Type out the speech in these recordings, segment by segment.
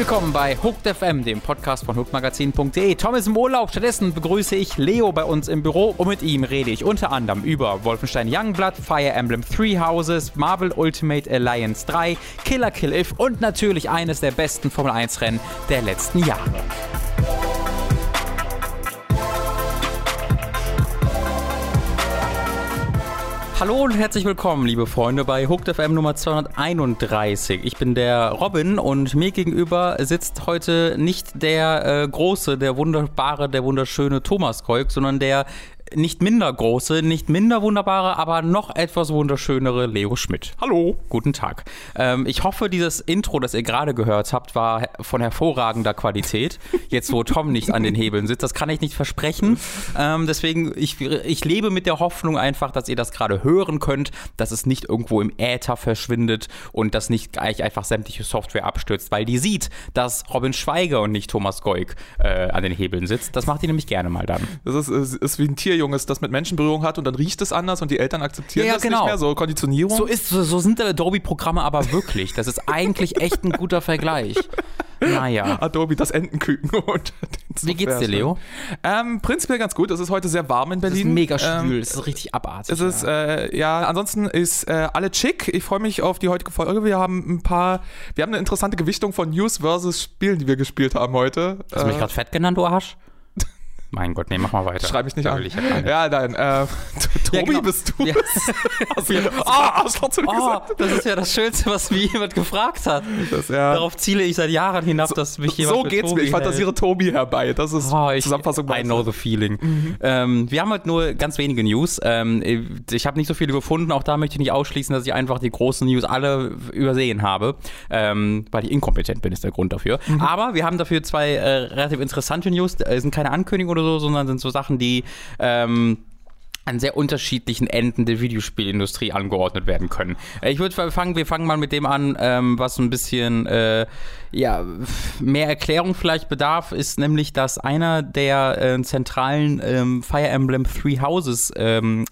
Willkommen bei Hooked FM, dem Podcast von hookmagazin.de. Tom ist im Urlaub, stattdessen begrüße ich Leo bei uns im Büro und mit ihm rede ich unter anderem über Wolfenstein Youngblood, Fire Emblem Three Houses, Marvel Ultimate Alliance 3, Killer Kill If und natürlich eines der besten Formel 1 Rennen der letzten Jahre. Hallo und herzlich willkommen, liebe Freunde, bei Hooked FM Nummer 231. Ich bin der Robin und mir gegenüber sitzt heute nicht der äh, große, der wunderbare, der wunderschöne Thomas Kolk, sondern der nicht minder große, nicht minder wunderbare, aber noch etwas wunderschönere Leo Schmidt. Hallo. Guten Tag. Ähm, ich hoffe, dieses Intro, das ihr gerade gehört habt, war von hervorragender Qualität. Jetzt, wo Tom nicht an den Hebeln sitzt, das kann ich nicht versprechen. Ähm, deswegen, ich, ich lebe mit der Hoffnung einfach, dass ihr das gerade hören könnt, dass es nicht irgendwo im Äther verschwindet und dass nicht gleich einfach sämtliche Software abstürzt, weil die sieht, dass Robin Schweiger und nicht Thomas Goik äh, an den Hebeln sitzt. Das macht ihr nämlich gerne mal dann. Das ist, ist, ist wie ein Tierjunges, das mit Menschenberührung hat und dann riecht es anders und die Eltern akzeptieren Ja, ja, das genau. nicht mehr, so Konditionierung. So ist, so, so sind Adobe-Programme aber wirklich. Das ist eigentlich echt ein guter Vergleich. Naja. Adobe, das Entenküken. Und Wie geht's dir, Leo? Ähm, prinzipiell ganz gut. Es ist heute sehr warm in Berlin. ist mega Ähm, schwül, es ist richtig abartig. es ist, ja. äh, ja, ansonsten ist äh, alle chic. Ich freue mich auf die heutige Folge. Wir haben ein paar, wir haben eine interessante Gewichtung von News versus Spielen, die wir gespielt haben heute. Hast du mich Äh, gerade fett genannt, du Arsch? Mein Gott, nee, mach mal weiter. Schreib mich nicht Da an. ich ja. Ja, nein. Äh, Tobi, genau. bist du? Ja. Hast du ah, Arschloch zu mir Oh, gesagt? das ist ja das Schönste, was mir jemand gefragt hat. Das, ja. Darauf ziele ich seit Jahren hinab, dass mich jemand so geht's Tobi mir. Ich hält. fantasiere Tobi herbei. Das ist Oh, ich, Zusammenfassung. I know the feeling. Ähm, wir haben halt nur ganz wenige News. Ähm, ich habe nicht so viele gefunden. Auch da möchte ich nicht ausschließen, dass ich einfach die großen News alle übersehen habe, ähm, weil ich inkompetent bin, ist der Grund dafür. Aber wir haben dafür zwei äh, relativ interessante News. Es sind keine Ankündigungen oder so, sondern sind so Sachen, die ähm, an sehr unterschiedlichen Enden der Videospielindustrie angeordnet werden können. Ich würde fangen, wir fangen mal mit dem an, ähm, was ein bisschen äh, ja, mehr Erklärung vielleicht bedarf, ist nämlich, dass einer der äh, zentralen ähm, Fire Emblem Three Houses ähm,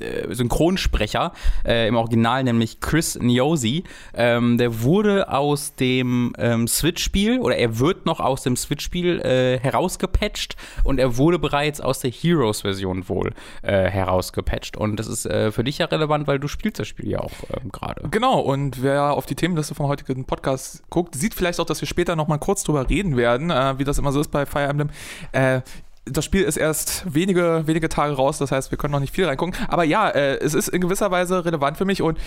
äh, Synchronsprecher äh, im Original, nämlich Chris Niosi, ähm, der wurde aus dem ähm, Switch-Spiel oder er wird noch aus dem Switch-Spiel äh, herausgepatcht und er wurde bereits aus der Heroes-Version wohl äh, herausgepatcht. Und das ist äh, für dich ja relevant, weil du spielst das Spiel ja auch ähm, gerade. Genau, und wer auf die Themenliste vom heutigen Podcast guckt, sieht vielleicht auch, dass wir später nochmal kurz drüber reden werden, wie das immer so ist bei Fire Emblem. Das Spiel ist erst wenige, wenige Tage raus, das heißt, wir können noch nicht viel reingucken. Aber ja, äh, es ist in gewisser Weise relevant für mich und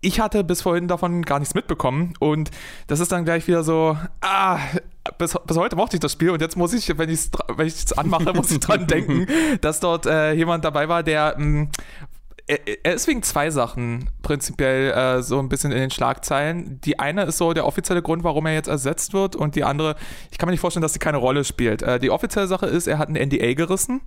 ich hatte bis vorhin davon gar nichts mitbekommen und das ist dann gleich wieder so, ah, bis, bis heute mochte ich das Spiel und jetzt muss ich, wenn ich es wenn ich's anmache, muss ich dran denken, dass dort äh, jemand dabei war, der mh, er, er ist wegen zwei Sachen prinzipiell äh, so ein bisschen in den Schlagzeilen. Die eine ist so der offizielle Grund, warum er jetzt ersetzt wird und die andere, ich kann mir nicht vorstellen, dass sie keine Rolle spielt. Äh, die offizielle Sache ist, er hat ein NDA gerissen.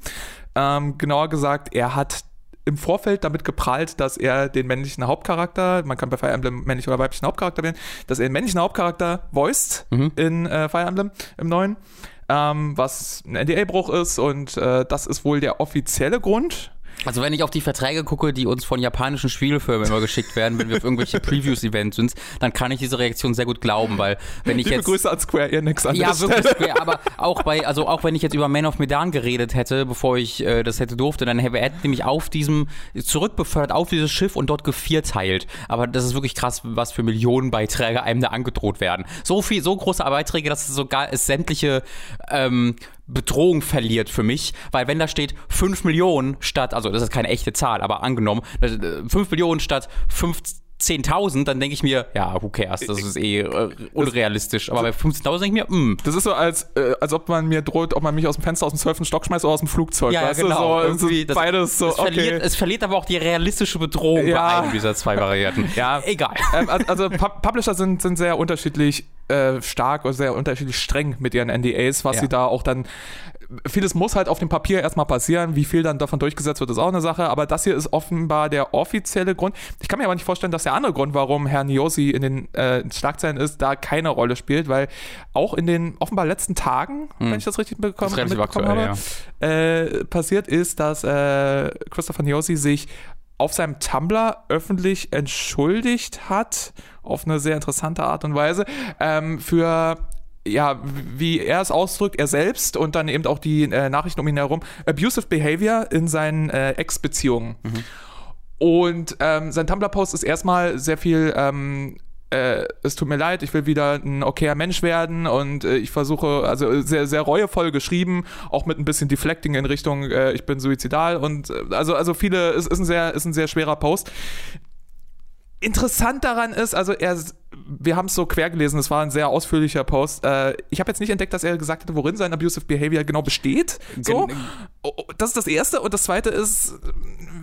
Ähm, genauer gesagt, er hat im Vorfeld damit geprahlt, dass er den männlichen Hauptcharakter, man kann bei Fire Emblem männlich oder weiblichen Hauptcharakter wählen, dass er den männlichen Hauptcharakter voiced in äh, Fire Emblem im neuen, ähm, was ein NDA-Bruch ist und äh, das ist wohl der offizielle Grund. Also wenn ich auf die Verträge gucke, die uns von japanischen Spielfirmen immer geschickt werden, wenn wir auf irgendwelche Previews-Events sind, dann kann ich diese Reaktion sehr gut glauben, weil wenn ich Liebe jetzt Grüße an Square Enix an Ja, wirklich schwer. Aber auch bei, also auch wenn ich jetzt über Man of Medan geredet hätte, bevor ich äh, das hätte durfte, dann hätte er nämlich auf diesem zurückbefördert auf dieses Schiff und dort gevierteilt. Aber das ist wirklich krass, was für Millionenbeiträge einem da angedroht werden. So viel, so große Beiträge, dass es sogar es sämtliche ähm, Bedrohung verliert für mich, weil wenn da steht 5 Millionen statt, also das ist keine echte Zahl, aber angenommen, äh, 5 Millionen statt 15.000, dann denke ich mir, ja, who cares, das ist eh äh, unrealistisch. Aber bei 15.000 denke ich mir, hm, Das ist so, als, äh, als ob man mir droht, ob man mich aus dem Fenster aus dem zwölften Stock schmeißt oder aus dem Flugzeug. Ja, weißt genau. Du? So, das- beides so, es, verliert, okay. es verliert aber auch die realistische Bedrohung Ja. bei einem dieser zwei Varianten. Ja. Egal. ähm, al- also Pub Publisher sind, sind sehr unterschiedlich äh, stark und sehr unterschiedlich streng mit ihren NDAs, was Ja. sie da auch dann vieles muss halt auf dem Papier erstmal passieren. Wie viel dann davon durchgesetzt wird, ist auch eine Sache. Aber das hier ist offenbar der offizielle Grund. Ich kann mir aber nicht vorstellen, dass der andere Grund, warum Herr Niosi in den äh, Schlagzeilen ist, da keine Rolle spielt, weil auch in den offenbar letzten Tagen, wenn ich das richtig bekommen, Hm. Das mitbekommen aktuell, habe, äh, passiert ist, dass äh, Christopher Niosi sich auf seinem Tumblr öffentlich entschuldigt hat, auf eine sehr interessante Art und Weise, ähm, für ja, wie er es ausdrückt, er selbst und dann eben auch die äh, Nachrichten um ihn herum, abusive behavior in seinen äh, Ex-Beziehungen. Mhm. Und ähm, sein Tumblr-Post ist erstmal sehr viel, ähm, äh, es tut mir leid, ich will wieder ein okayer Mensch werden und äh, ich versuche, also sehr, sehr reuevoll geschrieben, auch mit ein bisschen Deflecting in Richtung, äh, ich bin suizidal und äh, also, also viele, es ist ein sehr, ist ein sehr schwerer Post. Interessant daran ist, also er, wir haben es so quer gelesen, es war ein sehr ausführlicher Post. Äh, ich habe jetzt nicht entdeckt, dass er gesagt hatte, worin sein Abusive Behavior genau besteht. So. Das ist das Erste. Und das Zweite ist,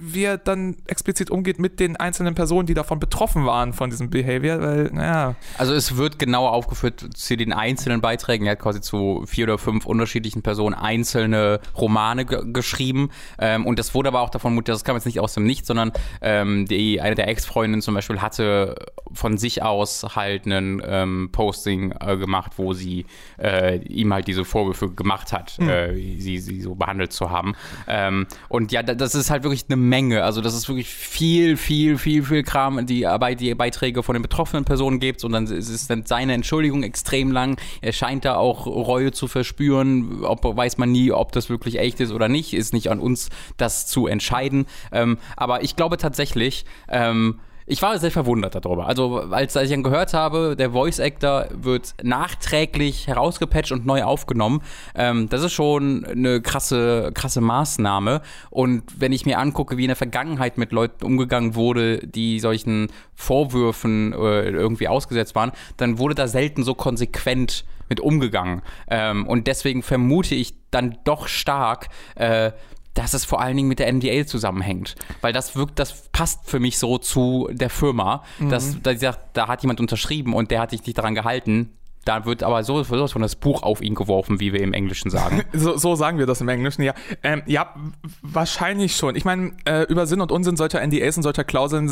wie er dann explizit umgeht mit den einzelnen Personen, die davon betroffen waren von diesem Behavior, weil, naja. Also es wird genauer aufgeführt zu den einzelnen Beiträgen. Er hat quasi zu vier oder fünf unterschiedlichen Personen einzelne Romane ge geschrieben. Ähm, und das wurde aber auch davon mutig, das kam jetzt nicht aus dem Nichts, sondern ähm, die, eine der Ex-Freundinnen zum Beispiel hatte von sich aus halt einen ähm, Posting äh, gemacht, wo sie äh, ihm halt diese Vorwürfe gemacht hat, äh, sie, sie so behandelt zu haben. Ähm, und ja, da- das ist halt wirklich eine Menge. Also das ist wirklich viel, viel, viel, viel Kram, die, die Beiträge von den betroffenen Personen gibt. Und dann ist es dann seine Entschuldigung extrem lang. Er scheint da auch Reue zu verspüren. Ob, weiß man nie, ob das wirklich echt ist oder nicht. Ist nicht an uns, das zu entscheiden. Ähm, aber ich glaube tatsächlich, ähm, ich war sehr verwundert darüber. Also, als, als ich dann gehört habe, der Voice Actor wird nachträglich herausgepatcht und neu aufgenommen, ähm, das ist schon eine krasse, krasse Maßnahme. Und wenn ich mir angucke, wie in der Vergangenheit mit Leuten umgegangen wurde, die solchen Vorwürfen äh, irgendwie ausgesetzt waren, dann wurde da selten so konsequent mit umgegangen. Ähm, und deswegen vermute ich dann doch stark, äh, dass es vor allen Dingen mit der NDA zusammenhängt. Weil das wirkt, das passt für mich so zu der Firma, dass da, sagt, da hat jemand unterschrieben und der hat sich nicht daran gehalten. Da wird aber so sowas von das Buch auf ihn geworfen, wie wir im Englischen sagen. So, so sagen wir das im Englischen, ja. Ähm, ja, wahrscheinlich schon. Ich meine, äh, über Sinn und Unsinn solcher NDAs und solcher Klauseln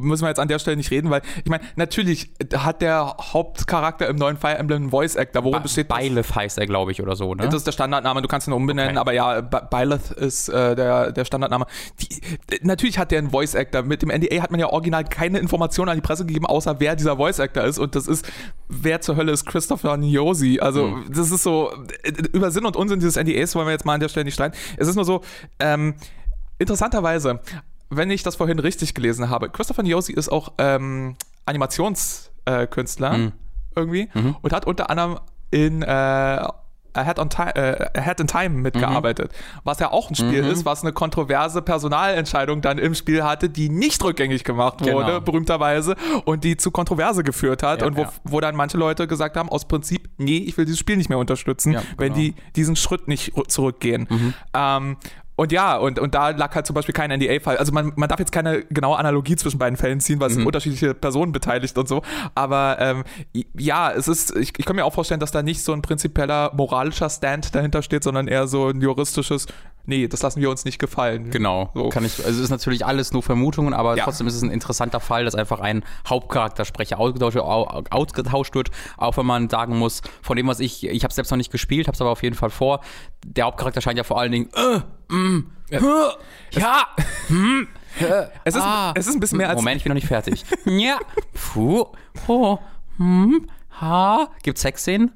müssen wir jetzt an der Stelle nicht reden, weil ich meine, natürlich hat der Hauptcharakter im neuen Fire Emblem einen Voice Actor. Worin besteht das? Byleth heißt er, glaube ich, oder so, ne? Das ist der Standardname, du kannst ihn umbenennen, Okay. aber ja, Ba- Byleth ist äh, der, der Standardname. Die, natürlich hat der einen Voice Actor. Mit dem NDA hat man ja original keine Informationen an die Presse gegeben, außer wer dieser Voice Actor ist. Und das ist, wer zur Hölle ist Christopher Niosi? Also, das ist so, über Sinn und Unsinn dieses NDAs wollen wir jetzt mal an der Stelle nicht streiten. Es ist nur so, ähm, interessanterweise, wenn ich das vorhin richtig gelesen habe, Christopher Niosi ist auch ähm, Animationskünstler äh, Mhm. irgendwie und hat unter anderem in äh, Ahead, on Time, äh, Ahead in Time mitgearbeitet. Was ja auch ein Spiel ist, was eine kontroverse Personalentscheidung dann im Spiel hatte, die nicht rückgängig gemacht wurde, Genau. berühmterweise, und die zu Kontroverse geführt hat Ja, und wo, ja. wo dann manche Leute gesagt haben, aus Prinzip, nee, ich will dieses Spiel nicht mehr unterstützen, Ja, wenn genau. die diesen Schritt nicht zurückgehen. Ähm, und ja, und, und da lag halt zum Beispiel kein NDA-Fall. Also man, man darf jetzt keine genaue Analogie zwischen beiden Fällen ziehen, weil es sind unterschiedliche Personen beteiligt und so. Aber ähm, ja, es ist, ich, ich kann mir auch vorstellen, dass da nicht so ein prinzipieller moralischer Stand dahinter steht, sondern eher so ein juristisches, nee, das lassen wir uns nicht gefallen. Genau, So. kann ich. Also es ist natürlich alles nur Vermutungen, aber Ja. trotzdem ist es ein interessanter Fall, dass einfach ein Hauptcharaktersprecher ausgetauscht, au- ausgetauscht wird, auch wenn man sagen muss, von dem was ich, ich habe selbst noch nicht gespielt, habe es aber auf jeden Fall vor. Der Hauptcharakter scheint ja vor allen Dingen, äh, mm, ja, ja, hm, äh, Es ist, ah. es ist ein bisschen mehr als Moment, ich bin noch nicht fertig. ja, puh, oh, hm, ha, gibt's Sexszenen?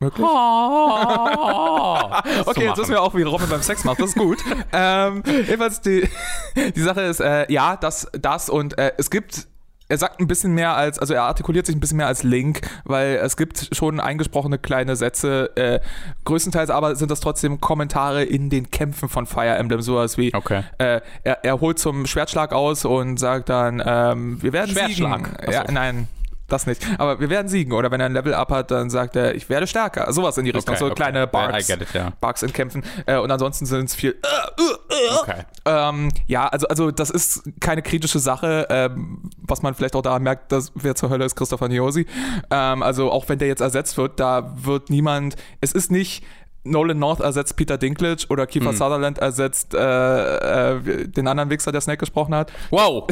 Möglich. Ah. Okay, jetzt wissen wir auch, wie Robin beim Sex macht. Das ist gut. ähm, jedenfalls, die, die Sache ist, äh, ja, das, das und äh, es gibt. Er sagt ein bisschen mehr als, also er artikuliert sich ein bisschen mehr als Link, weil es gibt schon eingesprochene kleine Sätze. Äh, größtenteils aber sind das trotzdem Kommentare in den Kämpfen von Fire Emblem, sowas wie Okay. äh, er, er holt zum Schwertschlag aus und sagt dann, ähm, wir werden Schwertschlag. siegen. Ja, nein, das nicht. Aber wir werden siegen. Oder wenn er ein Level up hat, dann sagt er, ich werde stärker. Sowas in die Richtung. Okay, so okay. kleine Barks. It, ja. Barks in Kämpfen. Äh, und ansonsten sind es viel. Äh, äh, äh. Okay. Ähm, ja, also, also das ist keine kritische Sache, ähm, was man vielleicht auch daran merkt, dass wer zur Hölle ist Christopher Niosi. Ähm, also auch wenn der jetzt ersetzt wird, da wird niemand. Es ist nicht. Nolan North ersetzt Peter Dinklage oder Kiefer Hm. Sutherland ersetzt äh, äh, den anderen Wichser, der Snake gesprochen hat. Wow,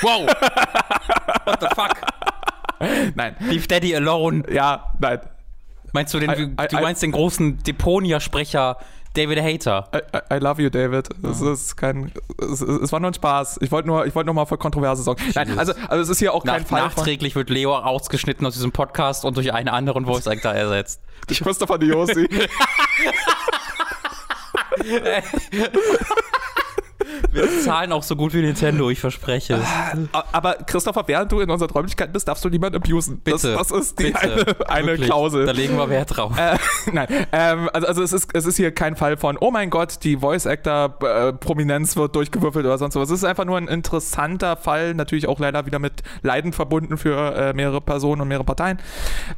wow, what the fuck? Nein. Leave Daddy alone. Ja, nein. Meinst du den, I- I- du I- meinst den großen Deponia-Sprecher, David Hater. I, I, I love you, David. Das ist kein. Es, es war nur ein Spaß. Ich wollte nur, ich wollte nur mal für Kontroverse sorgen. Nein, also, also es ist hier auch kein Nach, Fall. nachträglich wird Leo ausgeschnitten aus diesem Podcast und durch einen anderen Voice Actor ersetzt. Christopher Diosi. Wir zahlen auch so gut wie Nintendo, ich verspreche es. Aber Christopher, während du in unserer Räumlichkeit bist, darfst du niemanden abusen. Bitte. Das, das ist die Bitte. eine, eine. Klausel. Da legen wir Wert drauf. Äh, nein, ähm, also, also es, ist, es ist hier kein Fall von, oh mein Gott, die Voice-Actor-Prominenz wird durchgewürfelt oder sonst was. Es ist einfach nur ein interessanter Fall, natürlich auch leider wieder mit Leiden verbunden für äh, mehrere Personen und mehrere Parteien.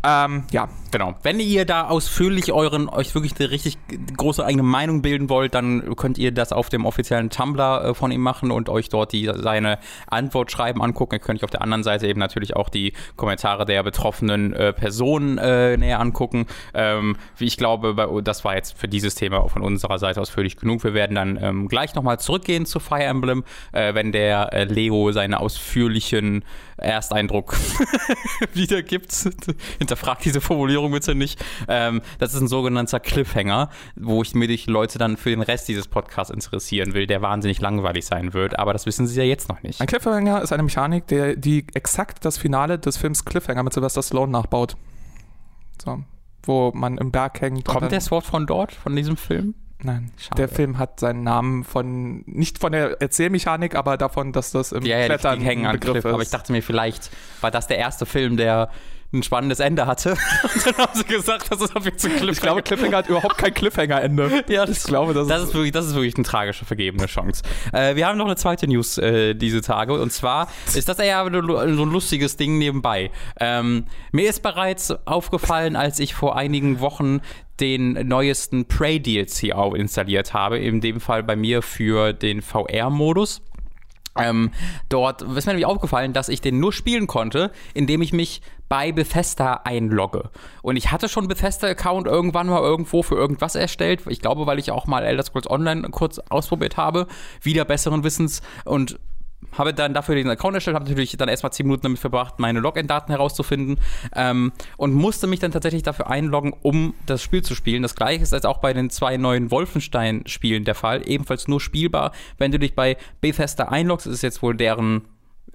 Ähm, ja, Genau. Wenn ihr da ausführlich euren, euch wirklich eine richtig große eigene Meinung bilden wollt, dann könnt ihr das auf dem offiziellen Tumblr äh, von ihm machen und euch dort die, seine Antwort schreiben angucken. Ihr könnt euch auf der anderen Seite eben natürlich auch die Kommentare der betroffenen äh, Personen äh, näher angucken. Ähm, ich glaube, bei, das war jetzt für dieses Thema auch von unserer Seite aus völlig genug. Wir werden dann ähm, gleich nochmal zurückgehen zu Fire Emblem, äh, wenn der äh, Leo seine ausführlichen Ersteindruck wiedergibt. Hinterfragt diese Formulierung bitte nicht. Ähm, das ist ein sogenannter Cliffhanger, wo ich mir die Leute dann für den Rest dieses Podcasts interessieren will, der wahnsinnig langweilig sein wird. Aber das wissen sie ja jetzt noch nicht. ein Cliffhanger ist eine Mechanik, der, die exakt das Finale des Films Cliffhanger mit Sylvester Stallone nachbaut. So, wo man im Berg hängt. Kommt das Wort von dort, von diesem Film? Nein, Schade. der Film hat seinen Namen von, nicht von der Erzählmechanik, aber davon, dass das im Ja, ja, die, Klettern die hängen ein an Begriff Cliff. ist. Aber ich dachte mir, vielleicht war das der erste Film, der ein spannendes Ende hatte. Und dann haben sie gesagt, das ist auf jetzt ein Cliffhanger. ich glaube, Cliffhanger hat überhaupt kein Cliffhanger-Ende. Ja, das, Ich glaube, das, das ist wirklich, das ist wirklich eine tragische vergebene Chance. Äh, wir haben noch eine zweite News äh, diese Tage und zwar ist das eher so ein lustiges Ding nebenbei. Ähm, mir ist bereits aufgefallen, als ich vor einigen Wochen den neuesten Prey DLC auch installiert habe, in dem Fall bei mir für den VR-Modus. Ähm, dort ist mir nämlich aufgefallen, dass ich den nur spielen konnte, indem ich mich bei Bethesda einlogge. Und ich hatte schon Bethesda-Account irgendwann mal irgendwo für irgendwas erstellt. Ich glaube, weil ich auch mal Elder Scrolls Online kurz ausprobiert habe, wieder besseren Wissens und habe dann dafür den Account erstellt, habe natürlich dann erstmal 10 Minuten damit verbracht, meine Login-Daten herauszufinden ähm, und musste mich dann tatsächlich dafür einloggen, um das Spiel zu spielen. Das gleiche ist jetzt auch bei den zwei neuen Wolfenstein-Spielen der Fall, ebenfalls nur spielbar, wenn du dich bei Bethesda einloggst. Das ist jetzt wohl deren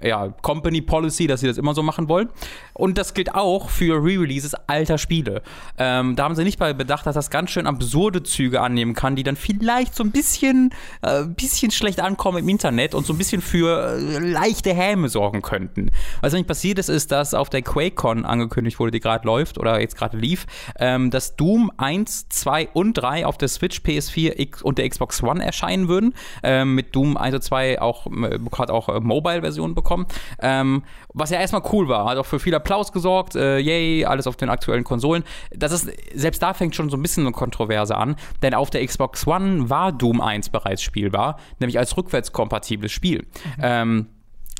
ja, Company Policy, dass sie das immer so machen wollen. Und das gilt auch für Re-Releases alter Spiele. Ähm, da haben sie nicht bei bedacht, dass das ganz schön absurde Züge annehmen kann, die dann vielleicht so ein bisschen, äh, bisschen schlecht ankommen im Internet und so ein bisschen für äh, leichte Häme sorgen könnten. Was nämlich passiert ist, ist, dass auf der QuakeCon angekündigt wurde, die gerade läuft oder jetzt gerade lief, ähm, dass Doom 1, 2 und 3 auf der Switch, PS4 X und der Xbox One erscheinen würden. Ähm, mit Doom 1 und 2 auch, äh, hat auch äh, Mobile-Versionen bekommen. Ähm, was ja erstmal cool war, hat auch für viel Applaus gesorgt. Äh, yay, alles auf den aktuellen Konsolen. Das ist, selbst da fängt schon so ein bisschen eine Kontroverse an, denn auf der Xbox One war Doom 1 bereits spielbar, nämlich als rückwärtskompatibles Spiel. Ähm,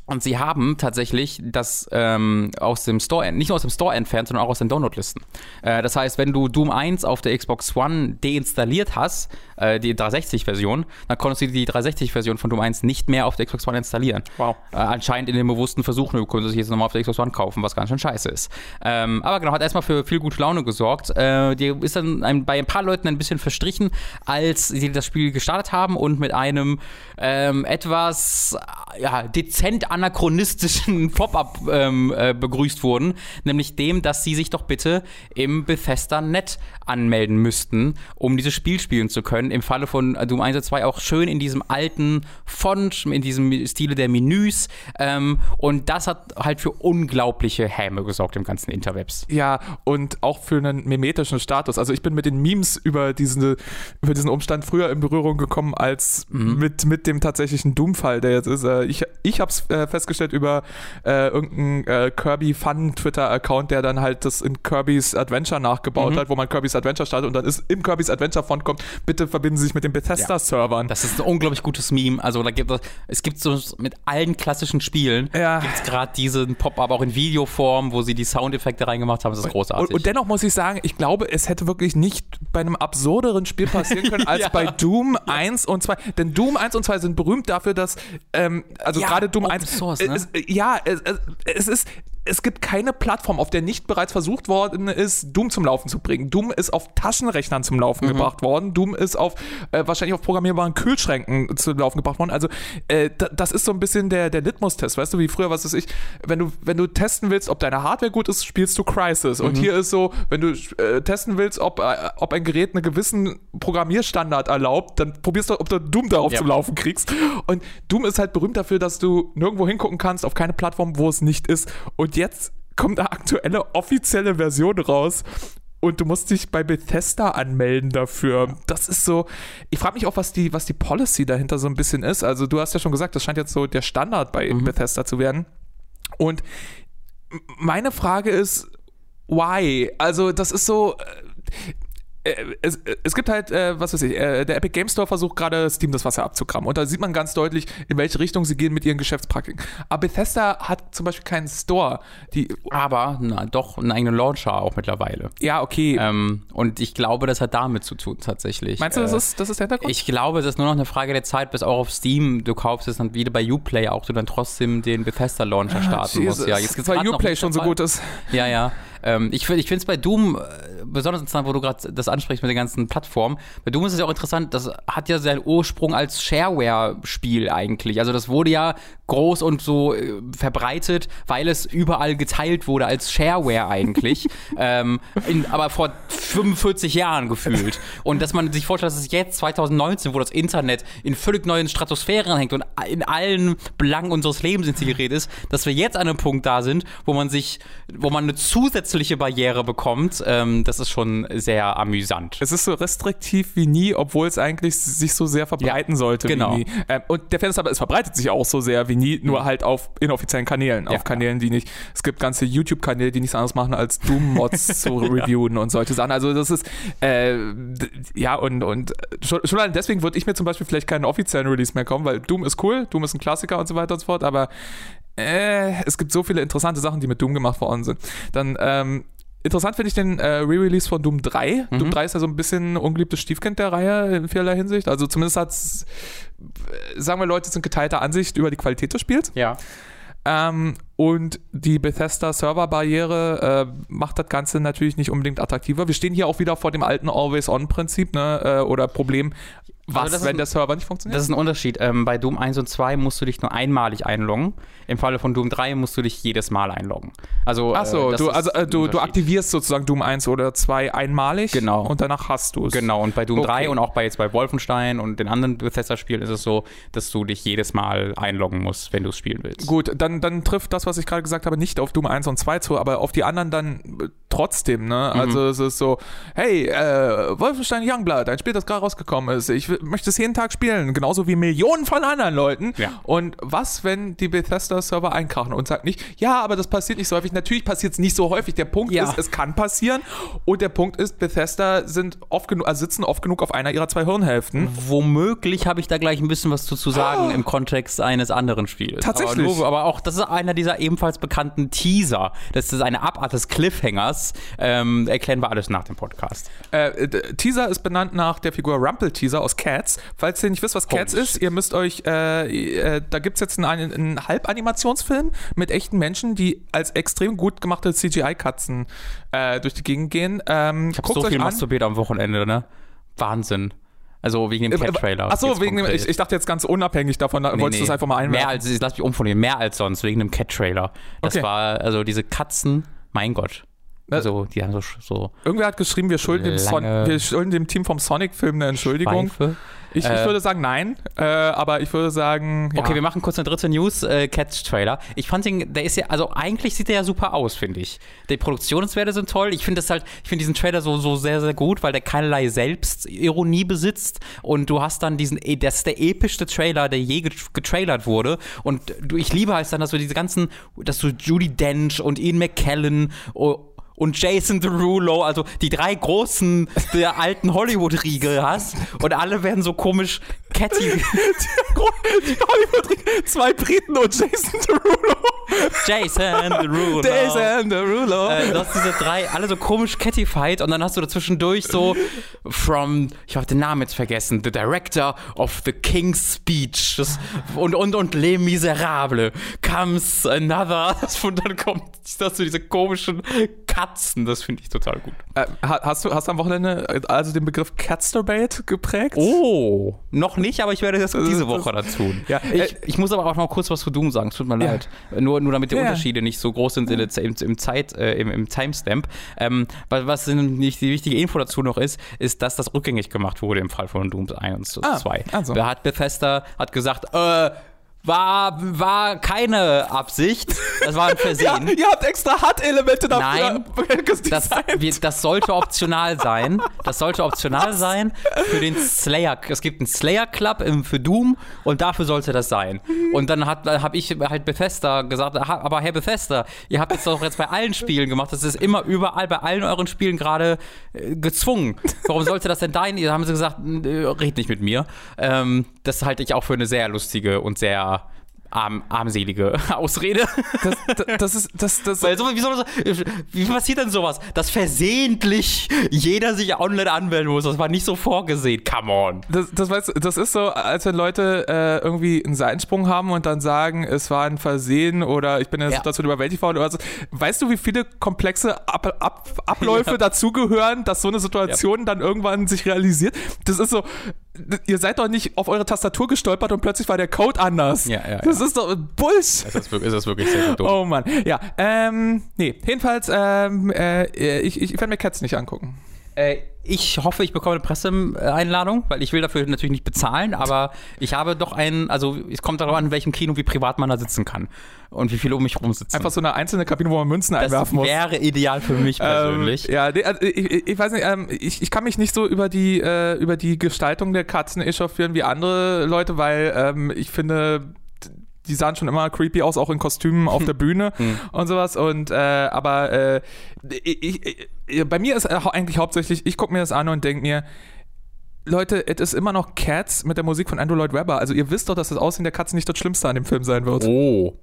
und sie haben tatsächlich das ähm, aus dem Store, nicht nur aus dem Store entfernt, sondern auch aus den Downloadlisten. Äh, das heißt, wenn du Doom 1 auf der Xbox One deinstalliert hast, äh, die 360-Version, dann konntest du die 360-Version von Doom 1 nicht mehr auf der Xbox One installieren. Wow. Äh, anscheinend in dem bewussten Versuch, du könntest dich jetzt nochmal auf der Xbox One kaufen, was ganz schön scheiße ist. Ähm, aber genau, hat erstmal für viel gute Laune gesorgt. Äh, die ist dann ein, bei ein paar Leuten ein bisschen verstrichen, als sie das Spiel gestartet haben und mit einem ähm, etwas ja, dezent anachronistischen Pop-up ähm, äh, begrüßt wurden, nämlich dem, dass sie sich doch bitte im Bethesda-Net anmelden müssten, um dieses Spiel spielen zu können. Im Falle von Doom 1 und 2 auch schön in diesem alten Font, in diesem Stile der Menüs. Ähm, und das hat halt für unglaubliche Häme gesorgt im ganzen Interwebs. Ja, und auch für einen mimetischen Status. Also ich bin mit den Memes über, diese, über diesen Umstand früher in Berührung gekommen als mit, mit dem tatsächlichen Doom-Fall, der jetzt ist. Äh, Ich, ich habe es äh, festgestellt über äh, irgendeinen äh, Kirby-Fun-Twitter-Account, der dann halt das in Kirby's Adventure nachgebaut hat, wo man Kirby's Adventure startet und dann ist im Kirby's Adventure-Font kommt, bitte verbinden Sie sich mit den Bethesda-Servern. Das ist ein unglaublich gutes Meme. Also da gibt es, es gibt so mit allen klassischen Spielen Ja. gibt es gerade diesen Pop-up auch in Videoform, wo sie die Soundeffekte reingemacht haben. Das ist großartig. Und, und dennoch muss ich sagen, ich glaube, es hätte wirklich nicht bei einem absurderen Spiel passieren können als Ja. bei Doom 1 und 2. Denn Doom 1 und 2 sind berühmt dafür, dass, ähm, also Ja, gerade Doom Open 1, Source, ne? es, äh, ja, es, es ist es gibt keine Plattform, auf der nicht bereits versucht worden ist, Doom zum Laufen zu bringen. Doom ist auf Taschenrechnern zum Laufen Mhm. gebracht worden. Doom ist auf äh, wahrscheinlich auf programmierbaren Kühlschränken zum Laufen gebracht worden. Also äh, da, das ist so ein bisschen der, der Litmus-Test. Weißt du, wie früher, was ist ich, wenn du, wenn du testen willst, ob deine Hardware gut ist, spielst du Crisis. Mhm. Und hier ist so, wenn du äh, testen willst, ob, äh, ob ein Gerät einen gewissen Programmierstandard erlaubt, dann probierst du, ob du Doom darauf Ja. zum Laufen kriegst. Und Doom ist halt berühmt dafür, dass du nirgendwo hingucken kannst, auf keine Plattform, wo es nicht ist. Und jetzt kommt eine aktuelle offizielle Version raus. Und du musst dich bei Bethesda anmelden dafür. Das ist so. Ich frage mich auch, was die, was die Policy dahinter so ein bisschen ist. Also, du hast ja schon gesagt, das scheint jetzt so der Standard bei Bethesda zu werden. Und meine Frage ist, why? Also, das ist so. Äh, äh, es, es gibt halt, äh, was weiß ich, äh, der Epic Game Store versucht gerade Steam das Wasser abzukrammen. Und da sieht man ganz deutlich, in welche Richtung sie gehen mit ihren Geschäftspraktiken. Aber Bethesda hat zum Beispiel keinen Store. Die, Aber na, doch einen eigenen Launcher auch mittlerweile. ja, okay. Ähm, und ich glaube, das hat damit zu tun tatsächlich. Meinst du, das Äh, ist, das ist der Hintergrund? Ich glaube, es ist nur noch eine Frage der Zeit, bis auch auf Steam du kaufst es dann wieder bei Uplay auch du dann trotzdem den Bethesda Launcher starten musst. Ja, jetzt weil Uplay schon so gut ist. Ja, ja. Ähm, ich finde es bei Doom äh, besonders interessant, wo du gerade das ansprichst mit den ganzen Plattformen. Bei Doom ist es ja auch interessant, das hat ja seinen Ursprung als Shareware-Spiel eigentlich. Also das wurde ja groß und so äh, verbreitet, weil es überall geteilt wurde als Shareware eigentlich. ähm, in, aber vor 45 Jahren gefühlt. Und dass man sich vorstellt, dass es jetzt 2019, wo das Internet in völlig neuen Stratosphären hängt und in allen Belangen unseres Lebens integriert ist, dass wir jetzt an einem Punkt da sind, wo man sich, wo man eine zusätzliche Barriere bekommt, ähm, das ist schon sehr amüsant. Es ist so restriktiv wie nie, obwohl es eigentlich sich so sehr verbreiten sollte genau. wie nie. Ähm, und der Fan ist aber, es verbreitet sich auch so sehr wie nie, nur halt auf inoffiziellen Kanälen. Ja, auf Kanälen, die nicht, es gibt ganze YouTube-Kanäle, die nichts anderes machen, als Doom-Mods zu reviewen und solche Sachen. Also das ist, äh, ja, und, und schon, schon allein deswegen würde ich mir zum Beispiel vielleicht keinen offiziellen Release mehr kommen, weil Doom ist cool, Doom ist ein Klassiker und so weiter und so fort, aber äh, es gibt so viele interessante Sachen, die mit Doom gemacht worden sind. Dann, ähm, Interessant finde ich den äh, Re-Release von Doom 3. Mhm. Doom 3 ist ja so ein bisschen ein ungeliebtes Stiefkind der Reihe in vielerlei Hinsicht. Also zumindest hat's, äh, sagen wir, Leute sind geteilter Ansicht über die Qualität des Spiels. Ja. Ähm, und die Bethesda Server-Barriere äh, macht das Ganze natürlich nicht unbedingt attraktiver. Wir stehen hier auch wieder vor dem alten Always-On-Prinzip ne? äh, oder Problem, was, Also das ist wenn ein- der Server nicht funktioniert. Das ist ein Unterschied. Ähm, bei Doom 1 und 2 musst du dich nur einmalig einloggen. Im Falle von Doom 3 musst du dich jedes Mal einloggen. Also, Achso, äh, du, also, äh, du, du aktivierst sozusagen Doom 1 oder 2 einmalig Genau. und danach hast du es. Genau, und bei Doom Okay. 3 und auch bei jetzt bei Wolfenstein und den anderen Bethesda-Spielen ist es so, dass du dich jedes Mal einloggen musst, wenn du es spielen willst. Gut, dann, dann trifft das, was ich gerade gesagt habe, nicht auf Doom 1 und 2 zu, aber auf die anderen dann äh, trotzdem, ne? Mhm. Also es ist so, hey, äh, Wolfenstein Youngblood, ein Spiel, das gerade rausgekommen ist, ich möchte es jeden Tag spielen, genauso wie Millionen von anderen Leuten. Ja. Und was, wenn die Bethesda-Server einkrachen und sagt nicht, ja, aber das passiert nicht so häufig. Natürlich passiert es nicht so häufig. Der Punkt Ja. ist, es kann passieren. Und der Punkt ist, Bethesda sind oft genug, also sitzen oft genug auf einer ihrer zwei Hirnhälften. Womöglich habe ich da gleich ein bisschen was zu, zu sagen im Kontext eines anderen Spiels. Tatsächlich. Aber, nur, aber auch, das ist einer dieser ebenfalls bekannten Teaser. Das ist eine Abart des Cliffhangers. Ähm, erklären wir alles nach dem Podcast. Äh, Teaser ist benannt nach der Figur Rumple Teaser aus Cats. Falls ihr nicht wisst, was Cats Holy ist, ihr müsst euch, äh, äh, da gibt es jetzt einen, einen Halbanimationsfilm mit echten Menschen, die als extrem gut gemachte CGI-Katzen äh, durch die Gegend gehen. Ähm, Ich habe so viel masturbiert am Wochenende, ne? Wahnsinn. Also wegen dem Cat-Trailer. Achso, wegen dem, konkret. ich, ich dachte jetzt ganz unabhängig davon, da Nee, wolltest du nee. das einfach mal einwerfen. Mehr als, ich lass mich umformulieren, mehr als sonst, wegen dem Cat-Trailer. Das Okay. war, also diese Katzen, mein Gott. Also, die haben so, so Irgendwer hat geschrieben, wir schulden, dem Son wir schulden dem Team vom Sonic-Film eine Entschuldigung. Schweife. Ich, ich Äh, würde sagen nein, äh, aber ich würde sagen, ja. Okay, wir machen kurz eine dritte News, äh, Cats-Trailer. Ich fand den, der ist ja, also eigentlich sieht der ja super aus, finde ich. Die Produktionswerte sind toll. Ich finde das halt, ich finde diesen Trailer so, so sehr, sehr gut, weil der keinerlei Selbstironie besitzt und du hast dann diesen, eh, das ist der epischste Trailer, der je get- getrailert wurde und du, ich liebe halt dann, dass du diese ganzen, dass du Judy Dench und Ian McKellen und Jason Derulo, also die drei großen der alten Hollywood-Riege hast. Und alle werden so komisch Catty, die Hollywood zwei Briten und Jason Derulo. Jason Derulo. Jason Derulo. Äh, du hast diese drei, alle so komisch cattified und dann hast du dazwischendurch so from, ich habe den Namen jetzt vergessen, the director of the King's Speech das, und, und, und Les Miserables comes another und dann kommt das so diese komischen Katzen, das finde ich total gut. Äh, ha- hast, du, hast du am Wochenende äh, also den Begriff Catsturbate geprägt? Oh, noch nicht, aber ich werde das diese das- Woche dann tun. Ja, ich, äh, ich muss aber auch noch kurz was zu Doom sagen, es tut mir Ja. leid. Nur, nur damit die Ja. Unterschiede nicht so groß sind in im, im Zeit, äh, im, im Timestamp. Ähm, was, was nicht die wichtige Info dazu noch ist, ist, dass das rückgängig gemacht wurde im Fall von Doom 1 und Ah, 2. also. Da hat Bethesda hat gesagt, äh, war, war keine Absicht, das war ein Ja, Versehen. ihr habt extra HUD-Elemente dafür Nein, Das, wir, das sollte optional sein. Das sollte optional sein für den Slayer. Es gibt einen Slayer Club im, für Doom und dafür sollte das sein. Und dann habe ich halt Bethesda gesagt, aber Herr Bethesda, ihr habt das doch jetzt bei allen Spielen gemacht. Das ist immer überall bei allen euren Spielen gerade äh, gezwungen. Warum sollte das denn dein? Da haben sie gesagt, äh, red nicht mit mir. Ähm, das halte ich auch für eine sehr lustige und sehr arm, armselige Ausrede. das, das, das ist, das, das, Weil so, wie, soll das, wie passiert denn sowas? Dass versehentlich jeder sich online anmelden muss. Das war nicht so vorgesehen. Come on. Das, das, weißt, du, das ist so, als wenn Leute äh, irgendwie einen Seitensprung haben und dann sagen, es war ein Versehen oder ich bin in der Ja. Situation überwältigt worden oder so. Weißt du, wie viele komplexe Ab Ab Abläufe Ja. dazugehören, dass so eine Situation dann irgendwann sich realisiert? Das ist so, ihr seid doch nicht auf eure Tastatur gestolpert und plötzlich war der Code anders. Ja, ja, das ist doch Bullshit. Ist das, ist das wirklich sehr, sehr dumm. Oh Mann. Ja, ähm, nee, jedenfalls, ähm, äh, ich, ich werde mir Cats nicht angucken. Äh, ich hoffe, ich bekomme eine Presseeinladung, weil ich will dafür natürlich nicht bezahlen, aber ich habe doch einen, also es kommt darauf an, in welchem Kino, wie privat man da sitzen kann und wie viele um mich rum sitzen. Einfach so eine einzelne Kabine, wo man Münzen das einwerfen muss. wäre ideal für mich persönlich. Ähm, ja, also ich, ich, ich weiß nicht, ähm, ich, ich kann mich nicht so über die, äh, über die Gestaltung der Katzen echauffieren wie andere Leute, weil ähm, ich finde, die sahen schon immer creepy aus, auch in Kostümen auf der Bühne und sowas. Und äh, aber äh, ich, ich, bei mir ist eigentlich hauptsächlich, ich gucke mir das an und denke mir, Leute, es ist immer noch Cats mit der Musik von Andrew Lloyd Webber. Also ihr wisst doch, dass das Aussehen der Katzen nicht das Schlimmste an dem Film sein wird. Oh.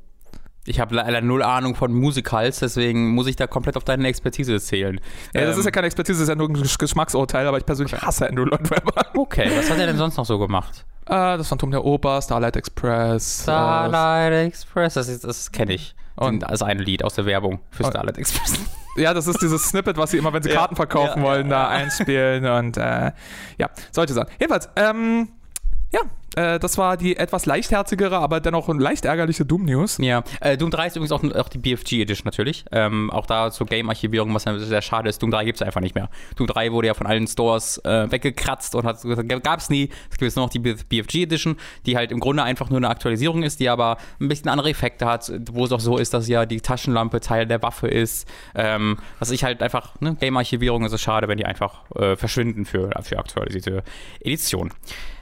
Ich habe leider null Ahnung von Musicals, deswegen muss ich da komplett auf deine Expertise zählen. Ja, das Ähm, ist ja keine Expertise, das ist ja nur ein Gesch- Geschmacksurteil, aber ich persönlich hasse Andrew Lloyd Webber. Okay, was hat er denn sonst noch so gemacht? Äh, das Phantom der Oper, Starlight Express. Starlight Express, das, ist- das kenne ich. Und- das ist ein Lied aus der Werbung für Starlight Express. Äh, ja, das ist dieses Snippet, was sie immer, wenn sie Karten verkaufen ja, wollen, ja, da einspielen und äh, ja, solche Sachen. Jedenfalls, ähm, ja, äh, das war die etwas leichtherzigere, aber dennoch leicht ärgerliche Doom News. Ja, äh, Doom 3 ist übrigens auch, auch die BFG Edition natürlich. Ähm, auch da zur Game-Archivierung, was sehr schade ist. Doom 3 gibt es einfach nicht mehr. Doom 3 wurde ja von allen Stores äh, weggekratzt und hat gab es nie. Es gibt jetzt nur noch die BFG Edition, die halt im Grunde einfach nur eine Aktualisierung ist, die aber ein bisschen andere Effekte hat, wo es auch so ist, dass ja die Taschenlampe Teil der Waffe ist. Ähm, was ich halt einfach, ne, Game-Archivierung ist es schade, wenn die einfach äh, verschwinden für, für aktualisierte Editionen.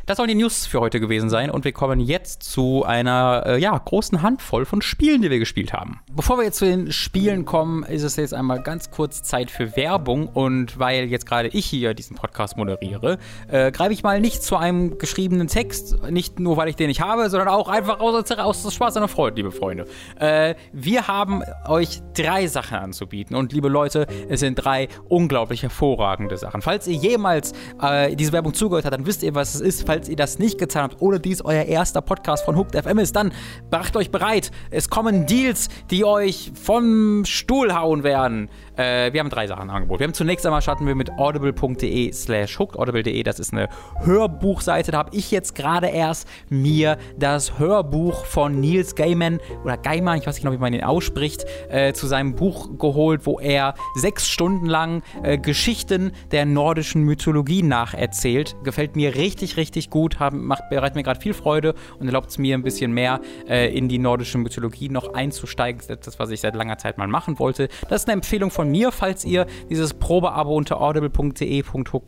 Das sollen die News für heute gewesen sein und wir kommen jetzt zu einer äh, ja, großen Handvoll von Spielen, die wir gespielt haben. Bevor wir jetzt zu den Spielen kommen, ist es jetzt einmal ganz kurz Zeit für Werbung und weil jetzt gerade ich hier diesen Podcast moderiere, äh, greife ich mal nicht zu einem geschriebenen Text, nicht nur weil ich den nicht habe, sondern auch einfach aus, aus Spaß an der Freude, liebe Freunde. Äh, wir haben euch drei Sachen anzubieten und liebe Leute, es sind drei unglaublich hervorragende Sachen. Falls ihr jemals äh, diese Werbung zugehört habt, dann wisst ihr, was es ist. Falls ihr das nicht getan habt oder dies euer erster Podcast von Hooked FM ist, dann macht euch bereit. Es kommen Deals, die euch vom Stuhl hauen werden. Äh, wir haben drei Sachen im Angebot. Wir haben zunächst einmal starten wir mit audible.de slash hooked. Audible.de, das ist eine Hörbuchseite. Da habe ich jetzt gerade erst mir das Hörbuch von Nils Gaiman oder Gaiman, ich weiß nicht genau, wie man ihn ausspricht, äh, zu seinem Buch geholt, wo er sechs Stunden lang äh, Geschichten der nordischen Mythologie nacherzählt. Gefällt mir richtig, richtig gut, hab, macht, bereitet mir gerade viel Freude und erlaubt es mir ein bisschen mehr äh, in die nordische Mythologie noch einzusteigen. Das ist das, was ich seit langer Zeit mal machen wollte. Das ist eine Empfehlung von von mir, falls ihr dieses Probeabo unter audible.de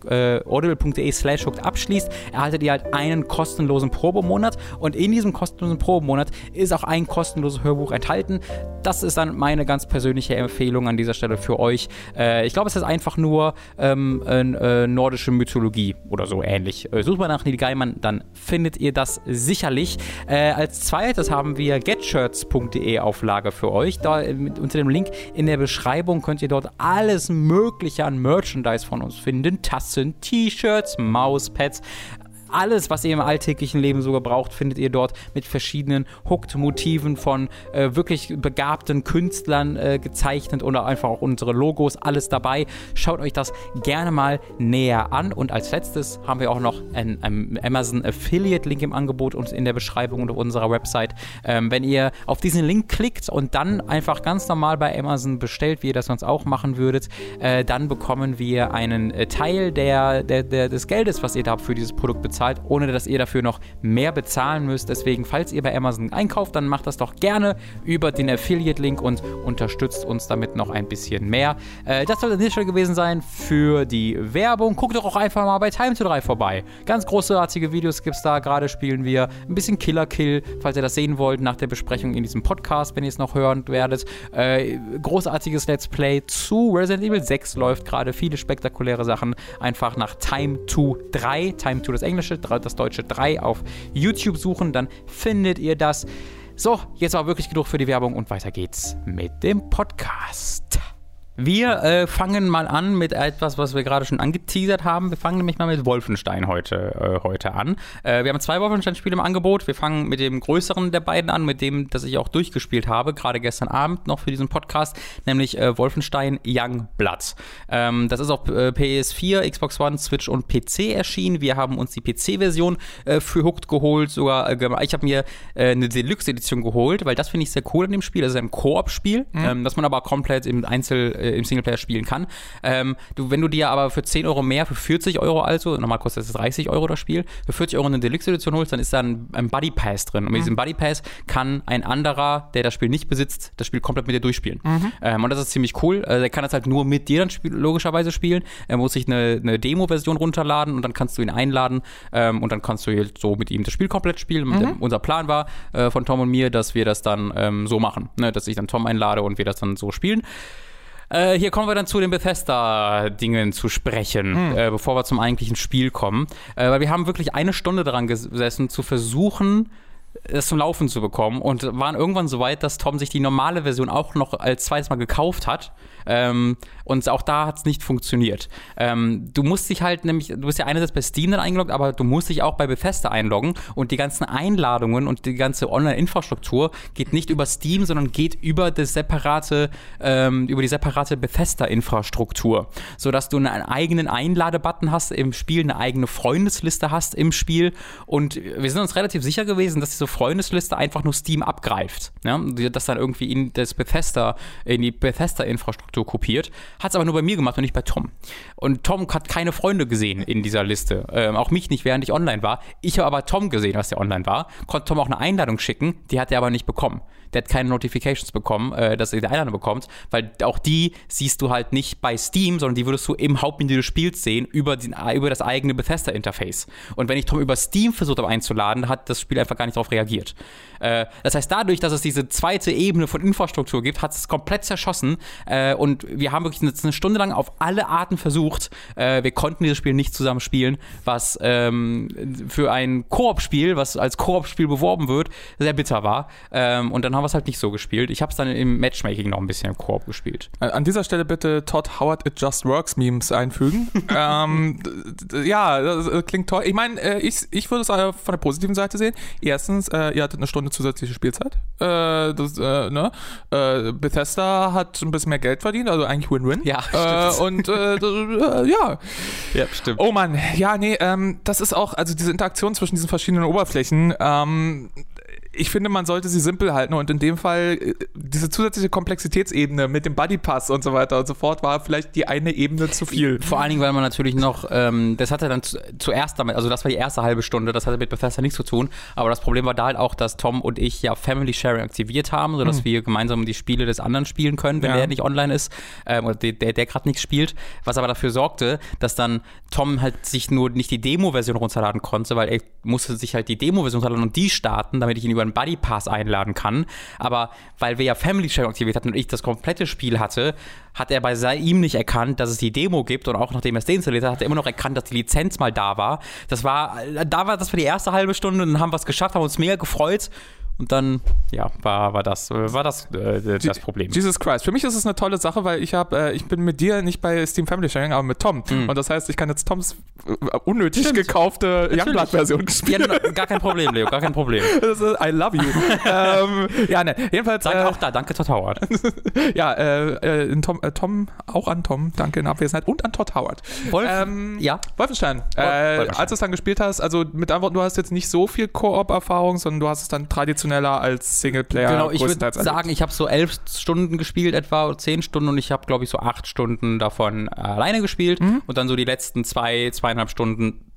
äh, audible.de slash hooked abschließt, erhaltet ihr halt einen kostenlosen Probemonat und in diesem kostenlosen Probemonat ist auch ein kostenloses Hörbuch enthalten. Das ist dann meine ganz persönliche Empfehlung an dieser Stelle für euch. Äh, ich glaube, es ist einfach nur ähm, äh, nordische Mythologie oder so ähnlich. Äh, sucht mal nach Neil Gaiman, dann findet ihr das sicherlich. Äh, als zweites haben wir getshirts.de auf Lager für euch. Da äh, unter dem Link in der Beschreibung könnt ihr dort alles Mögliche an Merchandise von uns finden. Tassen, T-Shirts, Mauspads, alles, was ihr im alltäglichen Leben sogar braucht, findet ihr dort mit verschiedenen Hooked-Motiven von äh, wirklich begabten Künstlern äh, gezeichnet oder einfach auch unsere Logos, alles dabei. Schaut euch das gerne mal näher an. Und als letztes haben wir auch noch einen, einen Amazon Affiliate-Link im Angebot und in der Beschreibung und auf unserer Website. Ähm, wenn ihr auf diesen Link klickt und dann einfach ganz normal bei Amazon bestellt, wie ihr das sonst auch machen würdet, äh, dann bekommen wir einen äh, Teil der, der, der, des Geldes, was ihr da für dieses Produkt bezahlt bezahlt, ohne dass ihr dafür noch mehr bezahlen müsst. Deswegen, falls ihr bei Amazon einkauft, dann macht das doch gerne über den Affiliate-Link und unterstützt uns damit noch ein bisschen mehr. Äh, das soll an dieser gewesen sein für die Werbung. Guckt doch auch einfach mal bei Time to 3 vorbei. Ganz großartige Videos gibt es da. Gerade spielen wir ein bisschen Killer Kill, falls ihr das sehen wollt, nach der Besprechung in diesem Podcast, wenn ihr es noch hören werdet. Äh, großartiges Let's Play zu Resident Evil 6 läuft gerade. Viele spektakuläre Sachen. Einfach nach Time to 3. Time to das Englische englische, das deutsche 3 auf YouTube suchen, dann findet ihr das. So, jetzt war wirklich genug für die Werbung und weiter geht's mit dem Podcast. Wir äh, fangen mal an mit etwas, was wir gerade schon angeteasert haben. Wir fangen nämlich mal mit Wolfenstein heute, äh, heute an. Äh, wir haben zwei Wolfenstein-Spiele im Angebot. Wir fangen mit dem größeren der beiden an, mit dem, das ich auch durchgespielt habe, gerade gestern Abend noch für diesen Podcast, nämlich äh, Wolfenstein Young Blood. Ähm, das ist auf äh, PS4, Xbox One, Switch und PC erschienen. Wir haben uns die PC-Version äh, für Hooked geholt. Sogar, ich habe mir eine Deluxe-Edition geholt, weil das finde ich sehr cool in dem Spiel. Das ist ein Koop-Spiel, mhm. ähm, das man aber komplett im Einzel äh, im Singleplayer spielen kann. Ähm, du, wenn du dir aber für 10 Euro mehr, für 40 Euro also, normal kostet es 30 Euro das Spiel, für 40 Euro eine Deluxe-Edition holst, dann ist da ein, ein Buddy Pass drin. Und mit mhm. diesem Buddy Pass kann ein anderer, der das Spiel nicht besitzt, das Spiel komplett mit dir durchspielen. Mhm. Ähm, und das ist ziemlich cool. Also, der kann das halt nur mit dir dann spiel logischerweise spielen. Er muss sich eine, eine Demo-Version runterladen und dann kannst du ihn einladen ähm, und dann kannst du halt so mit ihm das Spiel komplett spielen. Mhm. Unser Plan war äh, von Tom und mir, dass wir das dann ähm, so machen, ne? dass ich dann Tom einlade und wir das dann so spielen. Äh, hier kommen wir dann zu den Bethesda-Dingen zu sprechen, hm. äh, bevor wir zum eigentlichen Spiel kommen. Äh, weil wir haben wirklich eine Stunde daran gesessen, zu versuchen, es zum Laufen zu bekommen und waren irgendwann so weit, dass Tom sich die normale Version auch noch als zweites Mal gekauft hat. Ähm, und auch da hat es nicht funktioniert. Ähm, du musst dich halt nämlich, du bist ja einerseits bei Steam dann eingeloggt, aber du musst dich auch bei Bethesda einloggen und die ganzen Einladungen und die ganze Online-Infrastruktur geht nicht über Steam, sondern geht über das separate, ähm, über die separate Bethesda-Infrastruktur, sodass du einen eigenen Einladebutton hast im Spiel, eine eigene Freundesliste hast im Spiel und wir sind uns relativ sicher gewesen, dass diese Freundesliste einfach nur Steam abgreift, ja? dass dann irgendwie in das Bethesda, in die Bethesda-Infrastruktur kopiert hat es aber nur bei mir gemacht und nicht bei Tom. Und Tom hat keine Freunde gesehen in dieser Liste. Ähm, auch mich nicht, während ich online war. Ich habe aber Tom gesehen, was der online war. Konnte Tom auch eine Einladung schicken, die hat er aber nicht bekommen der hat keine Notifications bekommen, äh, dass er die Einladung bekommt, weil auch die siehst du halt nicht bei Steam, sondern die würdest du im Hauptmenü des Spiels sehen, über, den, über das eigene Bethesda-Interface. Und wenn ich Tom über Steam versucht habe einzuladen, hat das Spiel einfach gar nicht darauf reagiert. Äh, das heißt, dadurch, dass es diese zweite Ebene von Infrastruktur gibt, hat es komplett zerschossen äh, und wir haben wirklich eine, Stunde lang auf alle Arten versucht. Äh, wir konnten dieses Spiel nicht zusammen spielen, was ähm, für ein Koop-Spiel, was als Koop-Spiel beworben wird, sehr bitter war. Ähm, und dann haben wir es halt nicht so gespielt. Ich habe es dann im Matchmaking noch ein bisschen im Koop gespielt. An dieser Stelle bitte Todd Howard It Just Works Memes einfügen. ähm, ja, das äh, klingt toll. Ich meine, äh, ich, ich würde es von der positiven Seite sehen. Erstens, äh, ihr hattet eine Stunde zusätzliche Spielzeit. Das, ne? Bethesda hat ein bisschen mehr Geld verdient, also eigentlich Win-Win. Ja, stimmt. und ja. Ja, stimmt. Oh Mann, ja, nee, ähm, das ist auch, also diese Interaktion zwischen diesen verschiedenen Oberflächen, ähm, ich finde, man sollte sie simpel halten und in dem Fall äh, diese zusätzliche Komplexitätsebene mit dem Buddy Pass und so weiter und so fort war vielleicht die eine Ebene zu viel. Vor allen Dingen, weil man natürlich noch, ähm, das hatte dann zu, zuerst damit, also das war die erste halbe Stunde, das hatte mit Bethesda nichts zu tun, aber das Problem war da halt auch, dass Tom und ich ja Family Sharing aktiviert haben, sodass wir gemeinsam die Spiele des anderen spielen können, wenn Ja. der nicht online ist, ähm, oder der, der, der gerade nichts spielt, was aber dafür sorgte, dass dann Tom halt sich nur nicht die Demo-Version runterladen konnte, weil er musste sich halt die Demo-Version runterladen und die starten, damit ich ihn über einen Buddy Pass einladen kann. Aber weil wir ja Family Sharing aktiviert hatten und ich das komplette Spiel hatte, hat er bei ihm nicht erkannt, dass es die Demo gibt und auch nachdem er es deinstalliert hat, hat er immer noch erkannt, dass die Lizenz mal da war. Das war, da war das für die erste halbe Stunde und dann haben wir es geschafft, haben uns mega gefreut und dann, ja, war, war das, war das äh, das Problem. Jesus Christ. Für mich ist es eine tolle Sache, weil ich habe, äh, ich bin mit dir nicht bei Steam Family Sharing, aber mit Tom. Und das heißt, ich kann jetzt Toms äh, unnötig Stimmt. gekaufte Youngblood-Version Ja, spielen. gar kein Problem, Leo, gar kein Problem. Ist, I love you. ähm, ja, ne, jedenfalls. Danke äh, auch da, danke Todd Howard. Ja, äh, äh, Tom, äh, Tom, auch an Tom, danke in Abwesenheit und an Todd Howard. Wolf, Ähm, ja. Wolfenstein, äh, Wolfenstein. als du es dann gespielt hast, also mit Antworten, du hast jetzt nicht so viel Koop-Erfahrung, sondern du hast es dann traditioneller als Singleplayer Genau, ich würde sagen, ich habe so elf Stunden gespielt etwa, zehn Stunden und ich habe, glaube ich, so acht Stunden davon alleine gespielt Mhm. und dann so die letzten zwei, zweieinhalb Stunden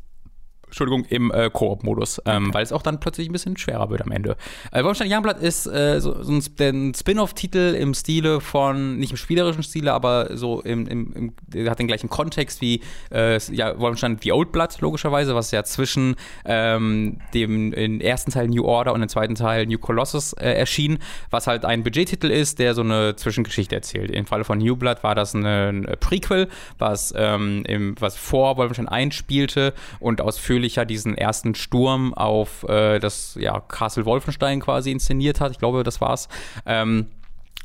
Entschuldigung, im äh, Koop-Modus, ähm, weil es auch dann plötzlich ein bisschen schwerer wird am Ende. Äh, Wolfenstein Youngblood ist äh, so, so ein, Sp- ein Spin-off-Titel im Stile von, nicht im spielerischen Stile, aber so im, im, im hat den gleichen Kontext wie äh, ja, Wolfenstein The Old Blood, logischerweise, was ja zwischen ähm, dem ersten Teil New Order und dem zweiten Teil New Colossus äh, erschien, was halt ein Budgettitel ist, der so eine Zwischengeschichte erzählt. Im Falle von New Blood war das ein Prequel, was, ähm, im, was vor Wolfenstein 1 spielte und ausführlicher diesen ersten Sturm auf äh, das ja, Castle Wolfenstein quasi inszeniert hat. Ich glaube, das war's. Ähm,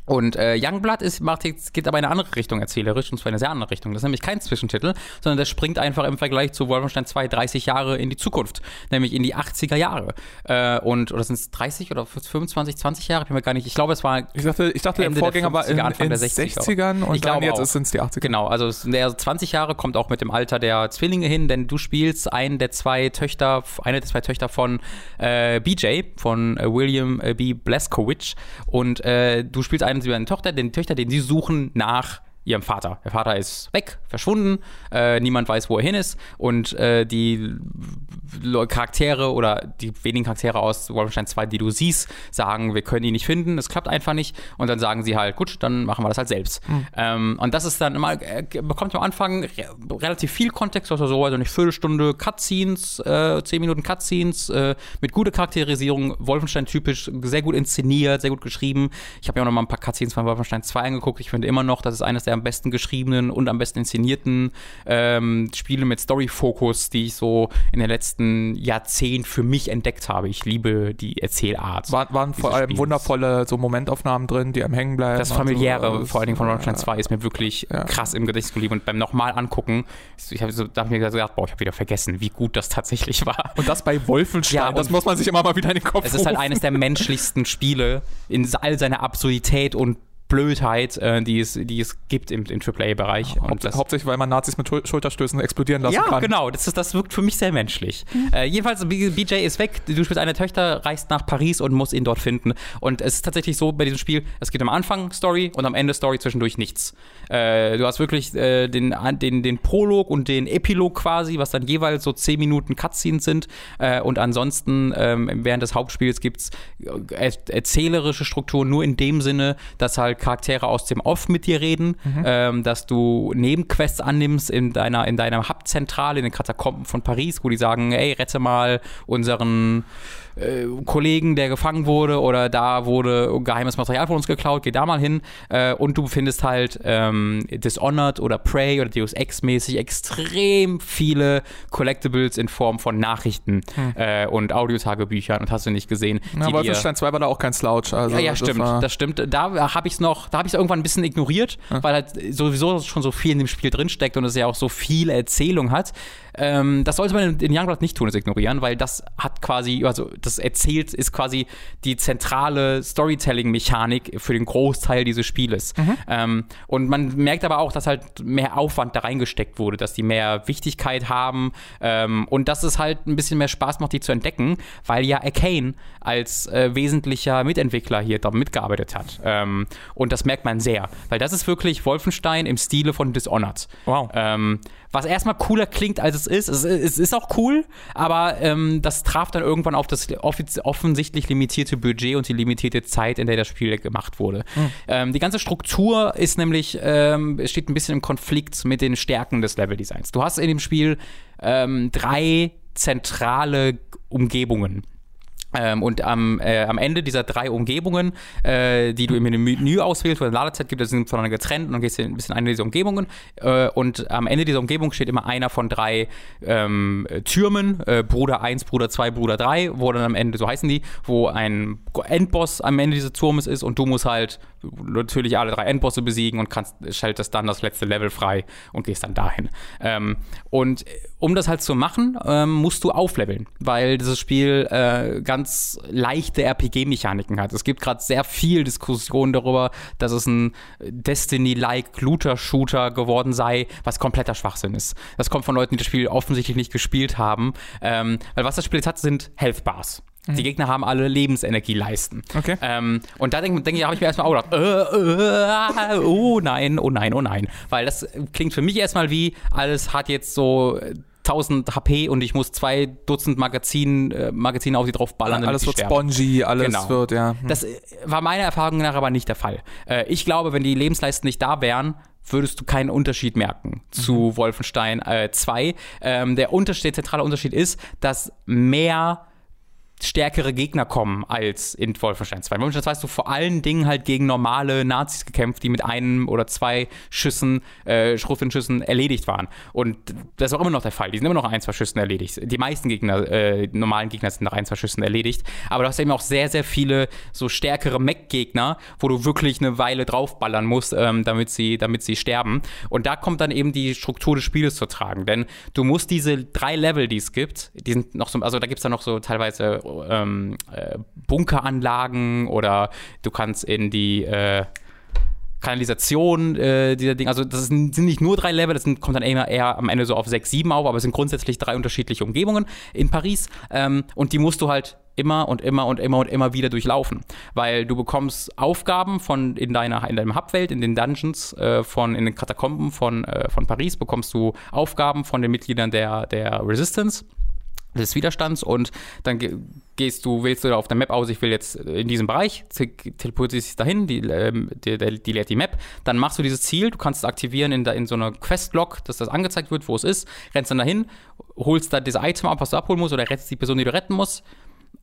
und äh, Youngblood ist, macht jetzt, geht aber in eine andere Richtung erzählerisch, und zwar in eine sehr andere Richtung. Das ist nämlich kein Zwischentitel, sondern das springt einfach im Vergleich zu Wolfenstein 2 30 Jahre in die Zukunft, nämlich in die 80er Jahre. Äh, und, oder sind es 30 oder 25, 20 Jahre? Ich bin mir gar nicht, ich glaube, es war Ich dachte, ich dachte Ende der Vorgänger der war in, 50er, Anfang in der 60er. 60ern und Ich dann jetzt sind es die 80er. Genau, also es- der 20 Jahre kommt auch mit dem Alter der Zwillinge hin, denn du spielst einen der zwei Töchter, eine der zwei Töchter von äh, BJ, von äh, William äh, B. Blazkowicz und äh, du spielst eine seiner Tochter, den Töchter, den sie suchen nach ihrem Vater. Der Vater ist weg, verschwunden, äh, niemand weiß, wo er hin ist und äh, die Charaktere oder die wenigen Charaktere aus Wolfenstein 2, die du siehst, sagen, wir können ihn nicht finden, es klappt einfach nicht und dann sagen sie halt, gut, dann machen wir das halt selbst. Ähm, und das ist dann immer, äh, bekommt am Anfang re relativ viel Kontext, also so, also eine Viertelstunde Cutscenes, äh, zehn Minuten Cutscenes äh, mit guter Charakterisierung, Wolfenstein typisch, sehr gut inszeniert, sehr gut geschrieben. Ich habe mir auch noch mal ein paar Cutscenes von Wolfenstein 2 angeguckt. Ich finde immer noch, das ist eines der am besten geschriebenen und am besten inszenierten ähm, Spiele mit Story-Fokus, die ich so in den letzten Jahrzehnten für mich entdeckt habe. Ich liebe die Erzählart. War, waren vor allem Spiels. wundervolle so Momentaufnahmen drin, die einem hängen bleiben. Das so. familiäre, Das- vor allen Dingen von Wolfenstein 2, ist mir wirklich Ja. krass im Gedächtnis geblieben. Und beim nochmal angucken, ich habe so, da hab ich mir gedacht, boah, ich habe wieder vergessen, wie gut das tatsächlich war. Und das bei Wolfenstein, Ja, das muss man sich immer mal wieder in den Kopf Es ist halt rufen. eines der menschlichsten Spiele in all seiner Absurdität und Blödheit, äh, die, es, die es gibt im, im AAA-Bereich. Haupt, hauptsächlich, weil man Nazis mit Schul- Schulterstößen explodieren lassen ja, kann. genau. Das, ist, das wirkt für mich sehr menschlich. Äh, jedenfalls, BJ ist weg. Du spielst eine Töchter, reist nach Paris und muss ihn dort finden. Und es ist tatsächlich so bei diesem Spiel, es gibt am Anfang Story und am Ende Story zwischendurch nichts. Äh, du hast wirklich äh, den, den, den Prolog und den Epilog quasi, was dann jeweils so 10 Minuten Cutscenes sind. Äh, und ansonsten ähm, während des Hauptspiels gibt es erzählerische Strukturen nur in dem Sinne, dass halt Charaktere aus dem Off mit dir reden, ähm, dass du Nebenquests annimmst in deiner, in deiner Hubzentrale, in den Katakomben von Paris, wo die sagen, ey, rette mal unseren äh, Kollegen, der gefangen wurde oder da wurde geheimes Material von uns geklaut, geh da mal hin äh, und du findest halt ähm, Dishonored oder Prey oder Deus Ex mäßig extrem viele Collectibles in Form von Nachrichten äh, und Audiotagebüchern und hast du nicht gesehen. Dir- Wolfenstein 2 war da auch kein Slouch. Also ja, ja, das stimmt. Das stimmt. Da habe ich es noch, da habe ich es irgendwann ein bisschen ignoriert, weil halt sowieso schon so viel in dem Spiel drinsteckt und es ja auch so viel Erzählung hat. Ähm, das sollte man in, in Youngblood nicht tun, es ignorieren, weil das hat quasi, also das erzählt, ist quasi die zentrale Storytelling-Mechanik für den Großteil dieses Spieles. Mhm. Ähm, und man merkt aber auch, dass halt mehr Aufwand da reingesteckt wurde, dass die mehr Wichtigkeit haben ähm, und dass es halt ein bisschen mehr Spaß macht, die zu entdecken, weil ja Arcane als äh, wesentlicher Mitentwickler hier da mitgearbeitet hat. Ähm, und das merkt man sehr, weil das ist wirklich Wolfenstein im Stile von Dishonored. Wow. Was erstmal cooler klingt, als es ist. Es, es ist auch cool, aber ähm, das traf dann irgendwann auf das offensichtlich limitierte Budget und die limitierte Zeit, in der das Spiel gemacht wurde. Ähm, die ganze Struktur ist nämlich, ähm, steht ein bisschen im Konflikt mit den Stärken des Leveldesigns. Du hast in dem Spiel ähm, drei zentrale Umgebungen. Ähm, und am, äh, am Ende dieser drei Umgebungen, äh, die du im Menü auswählst, wo es eine Ladezeit gibt, das sind voneinander getrennt und dann gehst du ein bisschen in eine dieser Umgebungen. Äh, und am Ende dieser Umgebung steht immer einer von drei ähm, Türmen, äh, Bruder 1, Bruder 2, Bruder 3, wo dann am Ende, so heißen die, wo ein Endboss am Ende dieses Turmes ist und du musst halt natürlich alle drei Endbosse besiegen und kannst schaltest dann das letzte Level frei und gehst dann dahin. Ähm, und um das halt zu machen, ähm, musst du aufleveln, weil dieses Spiel äh, ganz leichte RPG-Mechaniken hat. Es gibt gerade sehr viel Diskussion darüber, dass es ein Destiny-like Looter-Shooter geworden sei, was kompletter Schwachsinn ist. Das kommt von Leuten, die das Spiel offensichtlich nicht gespielt haben, ähm, weil was das Spiel jetzt hat, sind Health Bars. Die Gegner haben alle Lebensenergieleisten. Okay. Ähm, und da denke denk ich, habe ich mir erstmal auch gedacht, äh, äh, oh nein, oh nein, oh nein. Weil das klingt für mich erstmal wie, alles hat jetzt so 1000 HP und ich muss zwei Dutzend Magazin, äh, Magazine auf sie drauf ballern. alles wird sterben. spongy, alles Genau. wird, ja. Hm. Das äh, war meiner Erfahrung nach aber nicht der Fall. Äh, ich glaube, wenn die Lebensleisten nicht da wären, würdest du keinen Unterschied merken zu Wolfenstein äh, 2. Ähm, der, Unterschied, der zentrale Unterschied ist, dass mehr stärkere Gegner kommen als in Wolfenstein 2. In Wolfenstein 2 hast du vor allen Dingen halt gegen normale Nazis gekämpft, die mit einem oder zwei Schüssen, äh, Schrotflintenschüssen erledigt waren. Und das ist auch immer noch der Fall. Die sind immer noch ein, zwei Schüssen erledigt. Die meisten Gegner, äh, normalen Gegner sind nach ein, zwei Schüssen erledigt. Aber du hast eben auch sehr, sehr viele so stärkere Mech-Gegner, wo du wirklich eine Weile draufballern musst, ähm, damit, sie, damit sie sterben. Und da kommt dann eben die Struktur des Spieles zu tragen. Denn du musst diese drei Level, die es gibt, die sind noch so, also da gibt es dann noch so teilweise ähm, äh, Bunkeranlagen oder du kannst in die äh, Kanalisation äh, dieser Dinge. Also das sind, nicht nur drei Level, das sind, kommt dann eher, eher am Ende so auf sechs, sieben auf, aber es sind grundsätzlich drei unterschiedliche Umgebungen in Paris. Ähm, und die musst du halt immer und immer und immer und immer wieder durchlaufen. Weil du bekommst Aufgaben von in deiner in deinem Hubwelt, in den Dungeons, äh, von in den Katakomben von, äh, von Paris bekommst du Aufgaben von den Mitgliedern der, der Resistance des Widerstands und dann ge gehst du, wählst du auf der Map aus, ich will jetzt in diesem Bereich, te- teleportierst dich dahin, die, ähm, die, die, die lädt die Map, dann machst du dieses Ziel, du kannst es aktivieren in, in so einer Quest-Log, dass das angezeigt wird, wo es ist, rennst dann dahin, holst da das Item ab, was du abholen musst oder rettest die Person, die du retten musst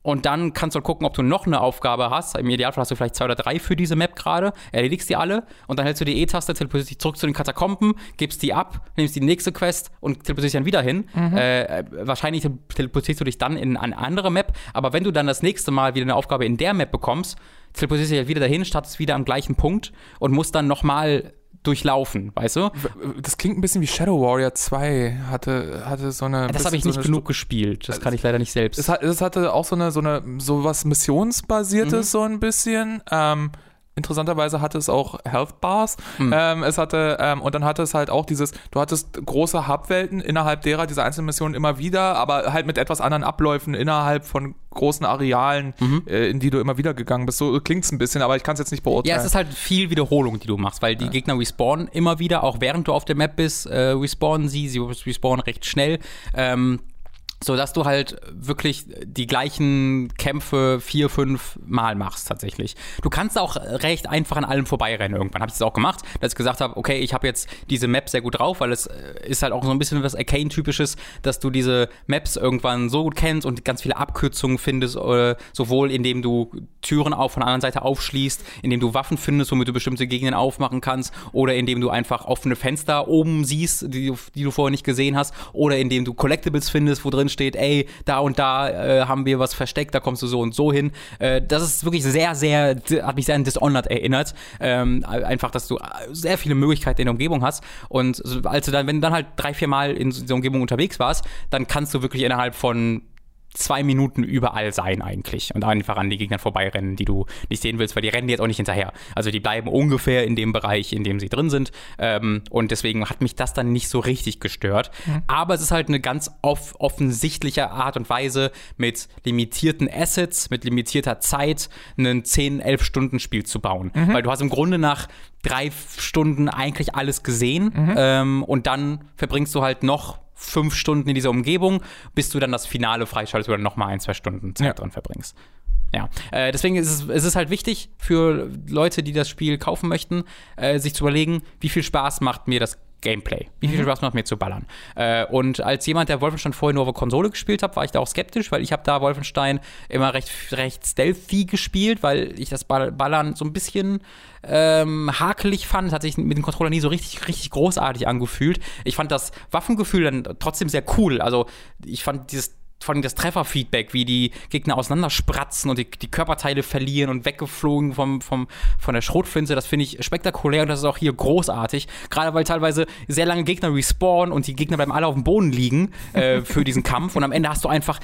und dann kannst du gucken, ob du noch eine Aufgabe hast. Im Idealfall hast du vielleicht zwei oder drei für diese Map gerade, erledigst die alle und dann hältst du die E-Taste, teleportierst dich zurück zu den Katakomben, gibst die ab, nimmst die nächste Quest und teleportierst dich dann wieder hin. Äh, wahrscheinlich teleportierst du dich dann in eine andere Map, aber wenn du dann das nächste Mal wieder eine Aufgabe in der Map bekommst, teleportierst du dich halt wieder dahin, startest wieder am gleichen Punkt und musst dann nochmal durchlaufen, weißt du? Das klingt ein bisschen wie Shadow Warrior 2. Hatte, hatte so eine. Das habe ich nicht so eine genug gespielt. Das kann ich leider nicht selbst. Es, hat, es hatte auch so eine, so eine, so was Missionsbasiertes, so ein bisschen. Ähm, interessanterweise hatte es auch Health Bars. Ähm, es hatte, ähm, und dann hatte es halt auch dieses, du hattest große Hubwelten innerhalb derer diese einzelnen Missionen immer wieder, aber halt mit etwas anderen Abläufen innerhalb von großen Arealen, äh, in die du immer wieder gegangen bist. So klingt es ein bisschen, aber ich kann es jetzt nicht beurteilen. Ja, es ist halt viel Wiederholung, die du machst, weil die Gegner respawnen immer wieder, auch während du auf der Map bist, äh, respawnen sie, sie respawnen recht schnell. Ähm, so dass du halt wirklich die gleichen Kämpfe vier, fünf Mal machst tatsächlich. Du kannst auch recht einfach an allem vorbeirennen irgendwann. Habe ich das auch gemacht, dass ich gesagt habe, okay, ich habe jetzt diese Map sehr gut drauf, weil es äh, ist halt auch so ein bisschen was Arcane-typisches, dass du diese Maps irgendwann so gut kennst und ganz viele Abkürzungen findest, äh, sowohl indem du Türen auf von der anderen Seite aufschließt, indem du Waffen findest, womit du bestimmte Gegenden aufmachen kannst, oder indem du einfach offene Fenster oben siehst, die, die du vorher nicht gesehen hast, oder indem du Collectibles findest, wo drin steht, ey, da und da äh, haben wir was versteckt, da kommst du so und so hin. Äh, das ist wirklich sehr, sehr, hat mich sehr an Dishonored erinnert. Ähm, einfach, dass du sehr viele Möglichkeiten in der Umgebung hast. Und so- als du dann, wenn du dann halt drei, vier Mal in dieser Umgebung unterwegs warst, dann kannst du wirklich innerhalb von zwei Minuten überall sein eigentlich und einfach an die Gegnern vorbeirennen, die du nicht sehen willst, weil die rennen jetzt auch nicht hinterher. Also die bleiben ungefähr in dem Bereich, in dem sie drin sind ähm, und deswegen hat mich das dann nicht so richtig gestört. Mhm. Aber es ist halt eine ganz off offensichtliche Art und Weise mit limitierten Assets, mit limitierter Zeit, einen 10, 11 Stunden Spiel zu bauen. Mhm. Weil du hast im Grunde nach drei Stunden eigentlich alles gesehen mhm. ähm, und dann verbringst du halt noch fünf Stunden in dieser Umgebung, bis du dann das Finale freischaltest oder nochmal ein, zwei Stunden Zeit ja. dran verbringst. Ja, äh, deswegen ist es, ist es halt wichtig für Leute, die das Spiel kaufen möchten, äh, sich zu überlegen, wie viel Spaß macht mir das Gameplay. Wie viel mhm. Spaß macht mir zu ballern? Äh, und als jemand, der Wolfenstein vorher nur auf der Konsole gespielt hat, war ich da auch skeptisch, weil ich habe da Wolfenstein immer recht, recht stealthy gespielt, weil ich das Ballern so ein bisschen ähm, hakelig fand. Es hat sich mit dem Controller nie so richtig, richtig großartig angefühlt. Ich fand das Waffengefühl dann trotzdem sehr cool. Also ich fand dieses vor allem das Trefferfeedback, wie die Gegner auseinanderspratzen und die, die Körperteile verlieren und weggeflogen vom, vom, von der Schrotflinte, das finde ich spektakulär und das ist auch hier großartig. Gerade weil teilweise sehr lange Gegner respawnen und die Gegner bleiben alle auf dem Boden liegen äh, für diesen Kampf und am Ende hast du einfach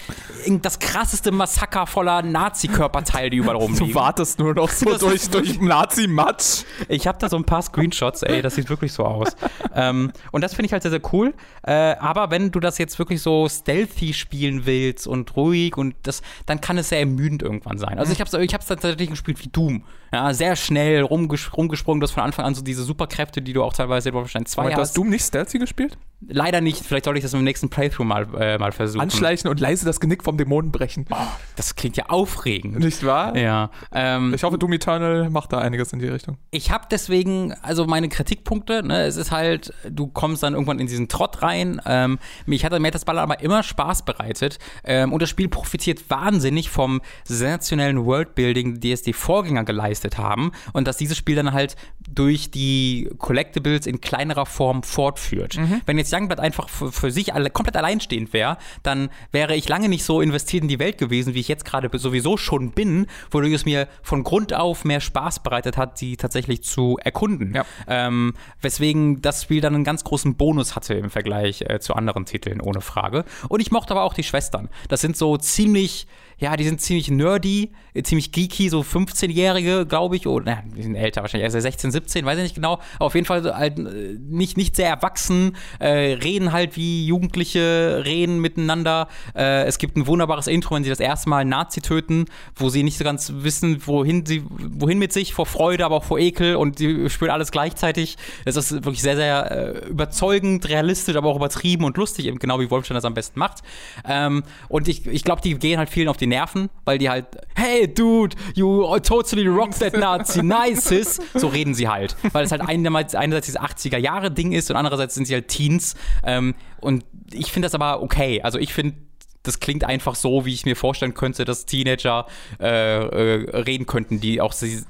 das krasseste Massaker voller Nazi-Körperteile, die überall rumliegen. Du wartest nur noch so durch, durch Nazi-Matsch. Ich habe da so ein paar Screenshots, ey, das sieht wirklich so aus. ähm, und das finde ich halt sehr, sehr cool. Äh, aber wenn du das jetzt wirklich so stealthy spielen willst, willst und ruhig und das, dann kann es sehr ermüdend irgendwann sein. Also ich habe es ich hab's tatsächlich gespielt wie Doom. Ja, sehr schnell rumges rumgesprungen, du hast von Anfang an so diese Superkräfte, die du auch teilweise in Wolfenstein 2 hast. Hast du nicht stealthy gespielt? Leider nicht. Vielleicht sollte ich das im nächsten Playthrough mal, äh, mal versuchen. Anschleichen und leise das Genick vom Dämonen brechen. Oh, das klingt ja aufregend. Nicht wahr? Ja. Ähm, ich hoffe, Doom Eternal macht da einiges in die Richtung. Ich habe deswegen, also meine Kritikpunkte, ne, es ist halt, du kommst dann irgendwann in diesen Trott rein. Ähm, mich hat, mir hat das Baller aber immer Spaß bereitet. Ähm, und das Spiel profitiert wahnsinnig vom sensationellen Worldbuilding, die es die Vorgänger geleistet haben. Und dass dieses Spiel dann halt durch die Collectibles in kleinerer Form fortführt. Mhm. Wenn jetzt Youngblood einfach für, für sich alle, komplett alleinstehend wäre, dann wäre ich lange nicht so investiert in die Welt gewesen, wie ich jetzt gerade sowieso schon bin, wodurch es mir von Grund auf mehr Spaß bereitet hat, sie tatsächlich zu erkunden. Ja. Ähm, weswegen das Spiel dann einen ganz großen Bonus hatte im Vergleich äh, zu anderen Titeln, ohne Frage. Und ich mochte aber auch die Schwestern. Das sind so ziemlich ja, die sind ziemlich nerdy, äh, ziemlich geeky, so 15-Jährige, glaube ich, oder naja, die sind älter wahrscheinlich, also 16, 17, weiß ich nicht genau, aber auf jeden Fall halt nicht, nicht sehr erwachsen, äh, reden halt wie Jugendliche reden miteinander. Äh, es gibt ein wunderbares Intro, wenn sie das erste Mal einen Nazi töten, wo sie nicht so ganz wissen, wohin sie, wohin mit sich, vor Freude, aber auch vor Ekel und sie spüren alles gleichzeitig. Es ist wirklich sehr, sehr äh, überzeugend, realistisch, aber auch übertrieben und lustig, eben genau wie Wolfstein das am besten macht. Ähm, und ich, ich glaube, die gehen halt vielen auf den nerven, weil die halt, hey dude, you totally rock that Nazi, nice So reden sie halt. Weil es halt einerseits, einerseits dieses 80er Jahre Ding ist und andererseits sind sie halt Teens. Ähm, und ich finde das aber okay. Also ich finde, das klingt einfach so, wie ich mir vorstellen könnte, dass Teenager äh, äh, reden könnten, die auch sie,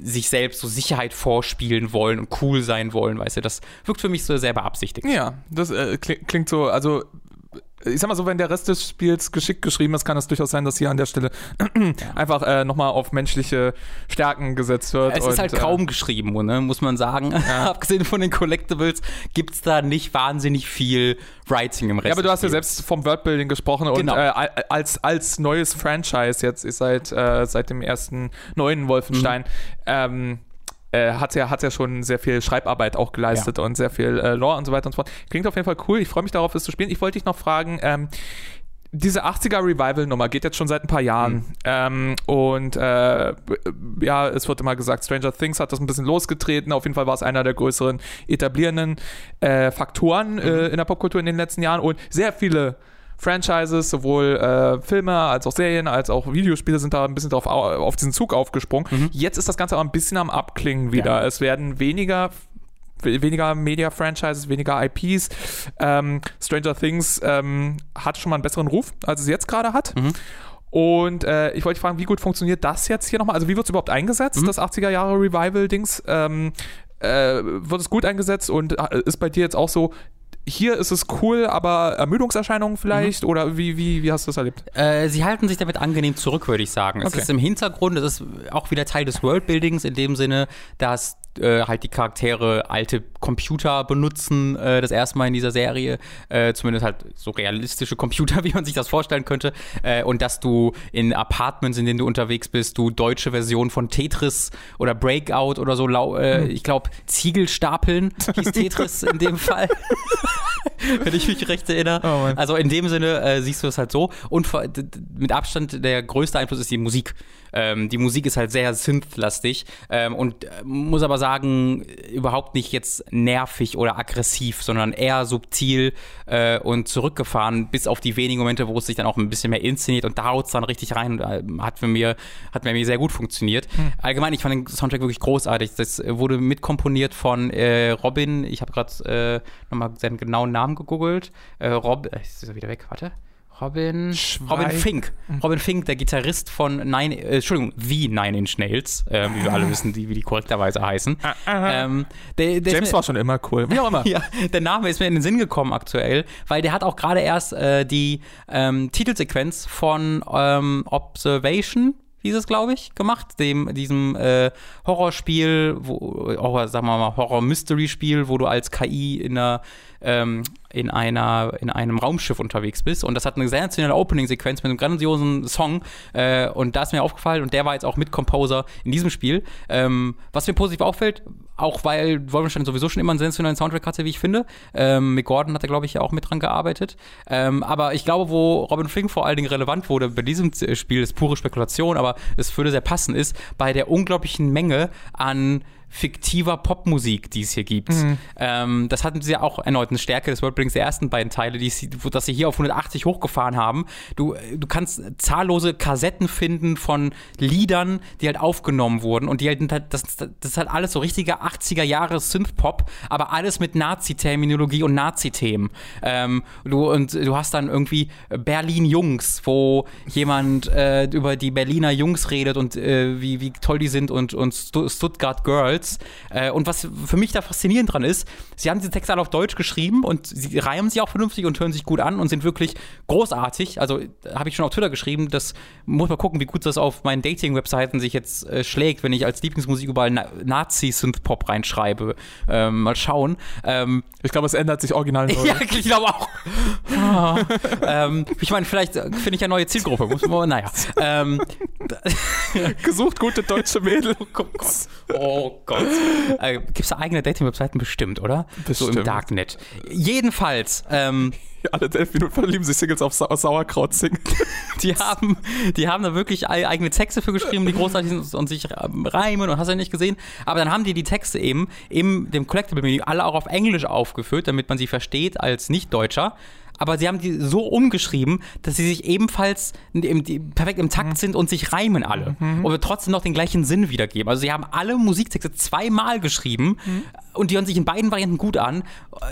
sich selbst so Sicherheit vorspielen wollen und cool sein wollen, weißt du, das wirkt für mich so sehr beabsichtigt. Ja, das äh, klingt so, also ich sag mal so, wenn der Rest des Spiels geschickt geschrieben ist, kann es durchaus sein, dass hier an der Stelle einfach äh, nochmal auf menschliche Stärken gesetzt wird. Es und, ist halt äh, kaum geschrieben, ne, muss man sagen. Ja. Abgesehen von den Collectibles gibt es da nicht wahnsinnig viel Writing im Rest. Ja, aber du hast ja selbst vom Worldbuilding gesprochen genau. und äh, als, als neues Franchise jetzt ist seit, äh, seit dem ersten neuen Wolfenstein mhm. ähm, äh, hat ja, hat ja schon sehr viel Schreibarbeit auch geleistet ja. und sehr viel äh, Lore und so weiter und so fort. Klingt auf jeden Fall cool. Ich freue mich darauf, es zu spielen. Ich wollte dich noch fragen, ähm, diese 80er Revival-Nummer geht jetzt schon seit ein paar Jahren. Mhm. Ähm, und äh, ja, es wird immer gesagt, Stranger Things hat das ein bisschen losgetreten. Auf jeden Fall war es einer der größeren etablierenden äh, Faktoren mhm. äh, in der Popkultur in den letzten Jahren. Und sehr viele Franchises, sowohl äh, Filme als auch Serien, als auch Videospiele sind da ein bisschen drauf, auf diesen Zug aufgesprungen. Mhm. Jetzt ist das Ganze aber ein bisschen am Abklingen wieder. Ja. Es werden weniger weniger Media-Franchises, weniger IPs. Ähm, Stranger Things ähm, hat schon mal einen besseren Ruf, als es jetzt gerade hat. Mhm. Und äh, ich wollte fragen, wie gut funktioniert das jetzt hier nochmal? Also wie wird es überhaupt eingesetzt, mhm. das 80er Jahre Revival-Dings? Ähm, äh, wird es gut eingesetzt und äh, ist bei dir jetzt auch so, hier ist es cool, aber Ermüdungserscheinungen vielleicht? Mhm. Oder wie, wie, wie hast du das erlebt? Äh, sie halten sich damit angenehm zurück, würde ich sagen. Es ist im Hintergrund, es ist auch wieder Teil des Worldbuildings in dem Sinne, dass äh, halt die Charaktere alte Computer benutzen, äh, das erste Mal in dieser Serie. Äh, zumindest halt so realistische Computer, wie man sich das vorstellen könnte. Äh, und dass du in Apartments, in denen du unterwegs bist, du deutsche Versionen von Tetris oder Breakout oder so, mhm. ich glaube, Ziegelstapeln hieß Tetris in dem Fall. Wenn ich mich recht erinnere. Oh also in dem Sinne äh, siehst du es halt so. Und mit Abstand der größte Einfluss ist die Musik. Ähm, die Musik ist halt sehr synth-lastig ähm, und äh, muss aber sagen, überhaupt nicht jetzt nervig oder aggressiv, sondern eher subtil äh, und zurückgefahren, bis auf die wenigen Momente, wo es sich dann auch ein bisschen mehr inszeniert und da haut es dann richtig rein. Äh, hat für mir, hat mir sehr gut funktioniert. Hm. Allgemein, ich fand den Soundtrack wirklich großartig. Das wurde mitkomponiert von äh, Robin, ich habe gerade äh, nochmal seinen genauen Namen gegoogelt. Äh, Rob, ist er wieder weg, warte. Robin, Robin Fink. Robin Fink, der Gitarrist von Nine, äh, Entschuldigung, wie Nine Inch Nails, äh, wie wir alle wissen, die, wie die korrekterweise heißen. Ah, ähm, der, der James mir, war schon immer cool, wie auch immer. ja, der Name ist mir in den Sinn gekommen aktuell, weil der hat auch gerade erst äh, die ähm, Titelsequenz von ähm, Observation hieß es, glaube ich, gemacht, dem, diesem äh, Horrorspiel, wo, Horror, sagen wir mal, Horror-Mystery-Spiel, wo du als KI in einer ähm, in, einer, in einem Raumschiff unterwegs bist. Und das hat eine sensationelle Opening-Sequenz mit einem grandiosen Song. Äh, und da ist mir aufgefallen, und der war jetzt auch Mitcomposer in diesem Spiel. Ähm, was mir positiv auffällt, auch weil Wolfenstein sowieso schon immer einen sensationellen Soundtrack hatte, wie ich finde. Ähm, Mick Gordon hat da, glaube ich, auch mit dran gearbeitet. Ähm, aber ich glaube, wo Robin Fink vor allen Dingen relevant wurde bei diesem Spiel, ist pure Spekulation, aber es würde sehr passen, ist bei der unglaublichen Menge an fiktiver Popmusik, die es hier gibt. Mhm. Ähm, das hatten sie ja auch erneut eine Stärke des Worldbuildings der ersten beiden Teile, die sie, dass sie hier auf 180 hochgefahren haben. Du, du kannst zahllose Kassetten finden von Liedern, die halt aufgenommen wurden und die halt, das, das ist halt alles so richtiger 80er Jahre Synthpop, aber alles mit Nazi-Terminologie und Nazi-Themen. Ähm, du, und du hast dann irgendwie Berlin Jungs, wo jemand äh, über die Berliner Jungs redet und äh, wie, wie toll die sind und, und Stuttgart Girls Girls. Äh, und was für mich da faszinierend dran ist, sie haben diese Texte alle auf Deutsch geschrieben und sie reimen sie auch vernünftig und hören sich gut an und sind wirklich großartig. Also habe ich schon auf Twitter geschrieben, das muss man gucken, wie gut das auf meinen Dating-Webseiten sich jetzt äh, schlägt, wenn ich als Lieblingsmusik überall Na Nazi-Synth-Pop reinschreibe. Ähm, mal schauen. Ähm, ich glaube, es ändert sich original neu. ja, ich glaube auch. ah, ähm, ich meine, vielleicht finde ich ja neue Zielgruppe. Muss man, naja. Ähm, Gesucht gute deutsche Mädel. Oh Gott. Äh, Gibt es da eigene Dating-Webseiten bestimmt, oder? Bestimmt. So im Darknet. Jedenfalls. Ähm, alle elf Minuten verlieben sich Singles auf Sa Sauerkraut singen. Die haben, die haben da wirklich eigene Texte für geschrieben, die großartig sind und sich reimen und hast ja nicht gesehen. Aber dann haben die die Texte eben in dem Collectible-Menü alle auch auf Englisch aufgeführt, damit man sie versteht als Nicht-Deutscher aber sie haben die so umgeschrieben, dass sie sich ebenfalls im, die, perfekt im Takt mhm. sind und sich reimen alle. Mhm. Und wir trotzdem noch den gleichen Sinn wiedergeben. Also sie haben alle Musiktexte zweimal geschrieben mhm. Und die hören sich in beiden Varianten gut an.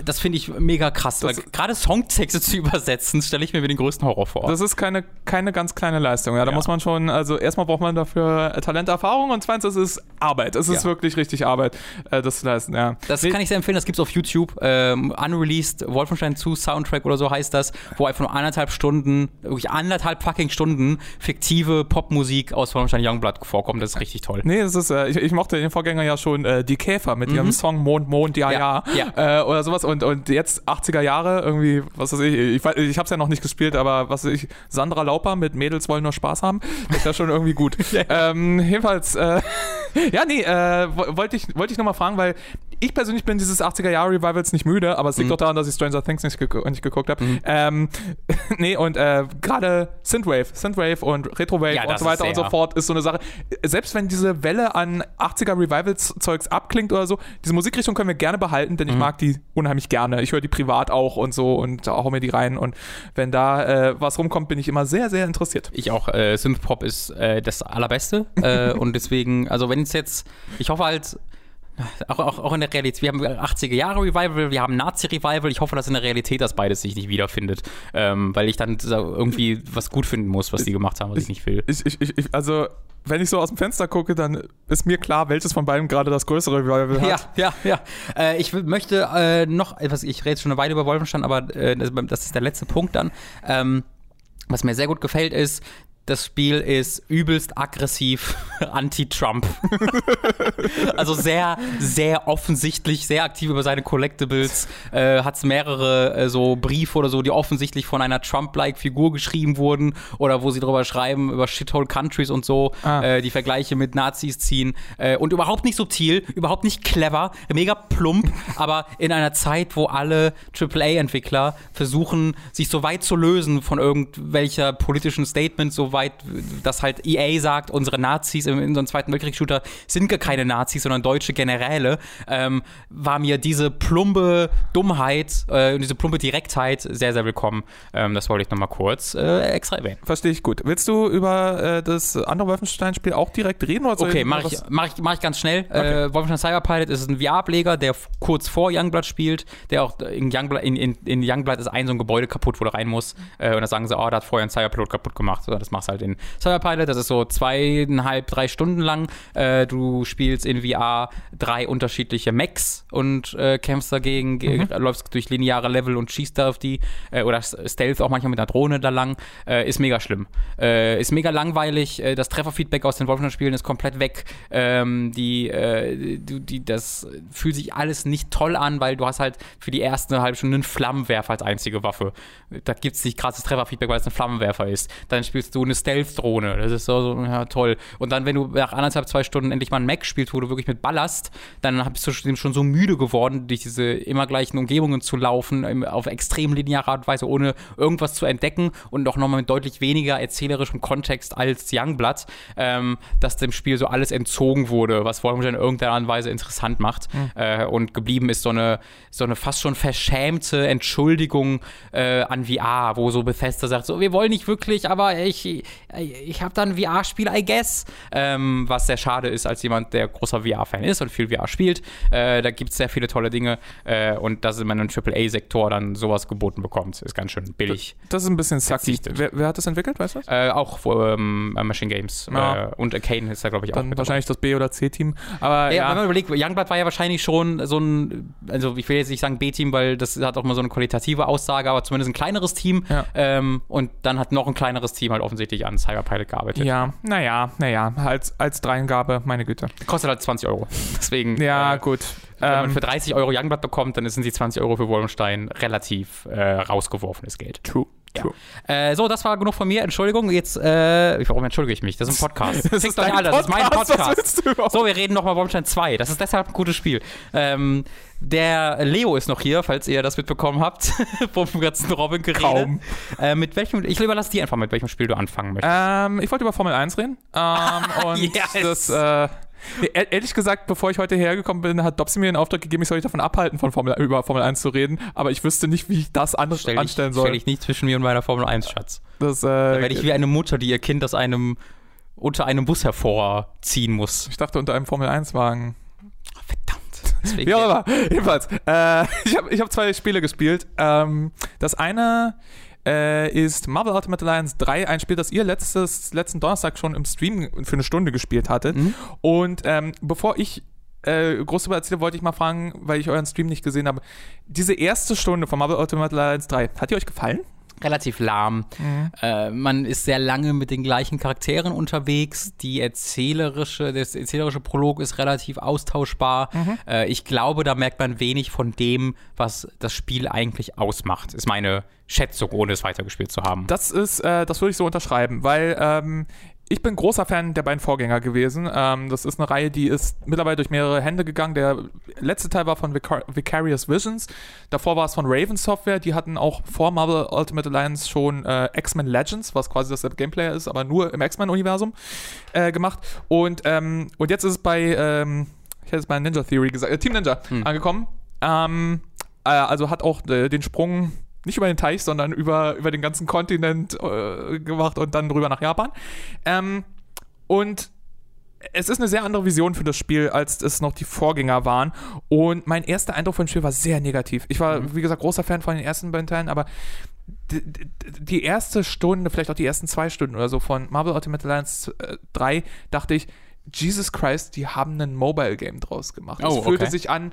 Das finde ich mega krass. Gerade Songtexte zu übersetzen, stelle ich mir wie den größten Horror vor. Das ist keine, keine ganz kleine Leistung. Ja, da ja. muss man schon, also erstmal braucht man dafür Talenterfahrung und zweitens ist es Arbeit. Es ist ja. wirklich richtig Arbeit, äh, das zu leisten. Ja. Das kann ich sehr empfehlen. Das gibt es auf YouTube. Ähm, Unreleased Wolfenstein 2 Soundtrack oder so heißt das, wo einfach nur anderthalb Stunden, wirklich anderthalb fucking Stunden fiktive Popmusik aus Wolfenstein Youngblood vorkommt. Das ist richtig toll. Nee, das ist, äh, ich, ich, mochte den Vorgänger ja schon, äh, die Käfer mit mhm. ihrem Song Mond, Mond, ja, ja, ja. Äh, oder sowas. Und, und jetzt 80er Jahre, irgendwie, was weiß ich, ich, ich hab's ja noch nicht gespielt, aber was weiß ich, Sandra Lauper mit Mädels wollen nur Spaß haben, ist ja schon irgendwie gut. ähm, jedenfalls, äh, ja, nee, äh, wollte ich, wollte ich nochmal fragen, weil ich persönlich bin dieses 80er Jahre Revivals nicht müde, aber es liegt mhm. doch daran, dass ich Stranger Things nicht, ge nicht geguckt habe. Mhm. Ähm, nee, und äh, gerade Synthwave, Synthwave und Retrowave ja, und so weiter und so fort ist so eine Sache. Selbst wenn diese Welle an 80er Revivals-Zeugs abklingt oder so, diese Musikrichtung können wir gerne behalten, denn mhm. ich mag die unheimlich gerne. Ich höre die privat auch und so und hau mir die rein. Und wenn da äh, was rumkommt, bin ich immer sehr, sehr interessiert. Ich auch. Äh, Synthpop ist äh, das Allerbeste. Äh, und deswegen, also wenn es jetzt, ich hoffe halt, Auch, auch, auch in der Realität. Wir haben 80er Jahre Revival, wir haben Nazi-Revival. Ich hoffe, dass in der Realität das beides sich nicht wiederfindet. Ähm, weil ich dann irgendwie was gut finden muss, was die gemacht haben, was ich, ich nicht will. Ich, ich, ich, also, wenn ich so aus dem Fenster gucke, dann ist mir klar, welches von beiden gerade das größere Revival hat. Ja, ja, ja. Äh, ich möchte äh, noch etwas, ich rede schon eine Weile über Wolfenstein, aber äh, das ist der letzte Punkt dann. Ähm, was mir sehr gut gefällt, ist, das Spiel ist übelst aggressiv anti-Trump. also sehr, sehr offensichtlich, sehr aktiv über seine Collectibles. Äh, Hat es mehrere äh, so Briefe oder so, die offensichtlich von einer Trump-like Figur geschrieben wurden oder wo sie drüber schreiben, über Shithole Countries und so, ah. äh, die Vergleiche mit Nazis ziehen. Äh, und überhaupt nicht subtil, überhaupt nicht clever, mega plump, aber in einer Zeit, wo alle AAA-Entwickler versuchen, sich so weit zu lösen von irgendwelcher politischen Statements, so weit, dass halt EA sagt, unsere Nazis in, einem Zweiten Weltkrieg-Shooter sind gar keine Nazis, sondern deutsche Generäle, ähm, war mir diese plumpe Dummheit äh, und diese plumpe Direktheit sehr, sehr willkommen. Ähm, das wollte ich nochmal kurz äh, extra erwähnen. Verstehe ich gut. Willst du über äh, das andere Wolfenstein-Spiel auch direkt reden? Oder okay, mache ich, mach ich, mach ich ganz schnell. Okay. Äh, Wolfenstein Cyberpilot ist ein VR-Ableger, der kurz vor Youngblood spielt, der auch in Youngblood, in, in, in Youngblood ist ein so ein Gebäude kaputt, wo du rein musst. Äh, und da sagen sie, oh, da hat vorher ein Cyberpilot kaputt gemacht. So, das machst machst halt in Cyberpilot, das ist so zweieinhalb, drei Stunden lang. Äh, du spielst in VR drei unterschiedliche Mechs und äh, kämpfst dagegen, mhm. läufst durch lineare Level und schießt da auf die, äh, oder Stealth auch manchmal mit einer Drohne da lang. Äh, ist mega schlimm. Äh, ist mega langweilig. Äh, das Trefferfeedback aus den Wolfenstein-Spielen ist komplett weg. Ähm, die, die, die, das fühlt sich alles nicht toll an, weil du hast halt für die erste halbe Stunde einen Flammenwerfer als einzige Waffe. Da gibt es nicht krasses Trefferfeedback, weil es ein Flammenwerfer ist. Dann spielst du eine Stealth-Drohne. Das ist so, so, ja, toll. Und dann, wenn du nach anderthalb, zwei Stunden endlich mal ein Mac spielst, wo du wirklich mit ballerst, dann bist du schon so müde geworden, durch diese immer gleichen Umgebungen zu laufen, auf extrem lineare Art und Weise, ohne irgendwas zu entdecken und auch nochmal mit deutlich weniger erzählerischem Kontext als Youngblood, ähm, dass dem Spiel so alles entzogen wurde, was Wolfenstein in irgendeiner Art und Weise interessant macht. Mhm. Äh, und geblieben ist so eine, so eine fast schon verschämte Entschuldigung äh, an VR, wo so Bethesda sagt, so, wir wollen nicht wirklich, aber ich, ich habe dann ein VR-Spiel, I guess. Ähm, was sehr schade ist, als jemand, der großer VR-Fan ist und viel VR spielt. Äh, da gibt es sehr viele tolle Dinge. Äh, und dass man im AAA-Sektor dann sowas geboten bekommt, ist ganz schön billig. Das ist ein bisschen sucky. Wer, wer, hat das entwickelt, weißt du? Äh, auch ähm, Machine Games. Ja. Äh, und Arcane ist da, glaube ich, auch. Dann wahrscheinlich das B- oder C-Team. Aber ja, ja. wenn man überlegt, Youngblood war ja wahrscheinlich schon so ein, also ich will jetzt nicht sagen B-Team, weil das hat auch mal so eine qualitative Aussage, aber zumindest ein kleineres Team. Ja. Ähm, und dann hat noch ein kleineres Team halt offensichtlich an Cyberpilot gearbeitet. Ja, naja, naja, als, als Dreingabe, meine Güte. Kostet halt 20 Euro. Deswegen. Ja, äh, gut. Wenn ähm, man für 30 Euro Youngblood bekommt, dann sind die 20 Euro für Wolfenstein relativ äh, rausgeworfenes Geld. True. Ja. Äh, so, das war genug von mir. Entschuldigung, jetzt, äh, warum entschuldige ich mich? Das ist ein Podcast. Das ist, euch alle, das ist mein Podcast. So, wir reden nochmal Wolfenstein 2. Das ist deshalb ein gutes Spiel. Ähm, der Leo ist noch hier, falls ihr das mitbekommen habt, vom ganzen Robin-Gerede. Kaum. Äh, mit welchem, ich überlasse dir einfach, mit welchem Spiel du anfangen möchtest. Ähm, ich wollte über Formel 1 reden. Ähm, und yes. das, äh, Ehrlich gesagt, bevor ich heute hergekommen bin, hat Dobson mir den Auftrag gegeben, ich soll mich davon abhalten, von Formel, über Formel 1 zu reden. Aber ich wüsste nicht, wie ich das an, stell anstellen soll. Stell dich nicht zwischen mir und meiner Formel 1, Schatz. Das, äh, da werde ich wie eine Mutter, die ihr Kind aus einem unter einem Bus hervorziehen muss. Ich dachte unter einem Formel 1-Wagen. Verdammt. Deswegen Wie auch immer. Jedenfalls, äh, ich habe ich hab zwei Spiele gespielt. Ähm, das eine äh, ist Marvel Ultimate Alliance 3, ein Spiel, das ihr letztes, letzten Donnerstag schon im Stream für eine Stunde gespielt hattet. Mhm. Und ähm, bevor ich äh, groß darüber erzähle, wollte ich mal fragen, weil ich euren Stream nicht gesehen habe. Diese erste Stunde von Marvel Ultimate Alliance 3, hat die euch gefallen? Relativ lahm. Mhm. Äh, man ist sehr lange mit den gleichen Charakteren unterwegs. Die erzählerische, das erzählerische Prolog ist relativ austauschbar. Mhm. Äh, ich glaube, da merkt man wenig von dem, was das Spiel eigentlich ausmacht. Ist meine Schätzung, ohne es weitergespielt zu haben. Das ist, äh, das würde ich so unterschreiben, weil ähm, ich bin großer Fan der beiden Vorgänger gewesen. Ähm, das ist eine Reihe, die ist mittlerweile durch mehrere Hände gegangen. Der letzte Teil war von Vicar Vicarious Visions. Davor war es von Raven Software. Die hatten auch vor Marvel Ultimate Alliance schon äh, X-Men Legends, was quasi das Gameplay ist, aber nur im X-Men-Universum äh, gemacht. Und, ähm, und jetzt ist es bei, ähm, ich hätte es bei Ninja Theory gesagt, äh, Team Ninja hm. angekommen. Ähm, äh, also hat auch äh, den Sprung nicht über den Teich, sondern über, über den ganzen Kontinent äh, gemacht und dann rüber nach Japan. Ähm, und es ist eine sehr andere Vision für das Spiel, als es noch die Vorgänger waren. Und mein erster Eindruck von dem Spiel war sehr negativ. Ich war, Mhm. wie gesagt, großer Fan von den ersten beiden Teilen, aber die, die- erste Stunde, vielleicht auch die ersten zwei Stunden oder so von Marvel Ultimate Alliance äh, 3, dachte ich, Jesus Christ, die haben ein Mobile-Game draus gemacht. Oh, es fühlte okay. sich an,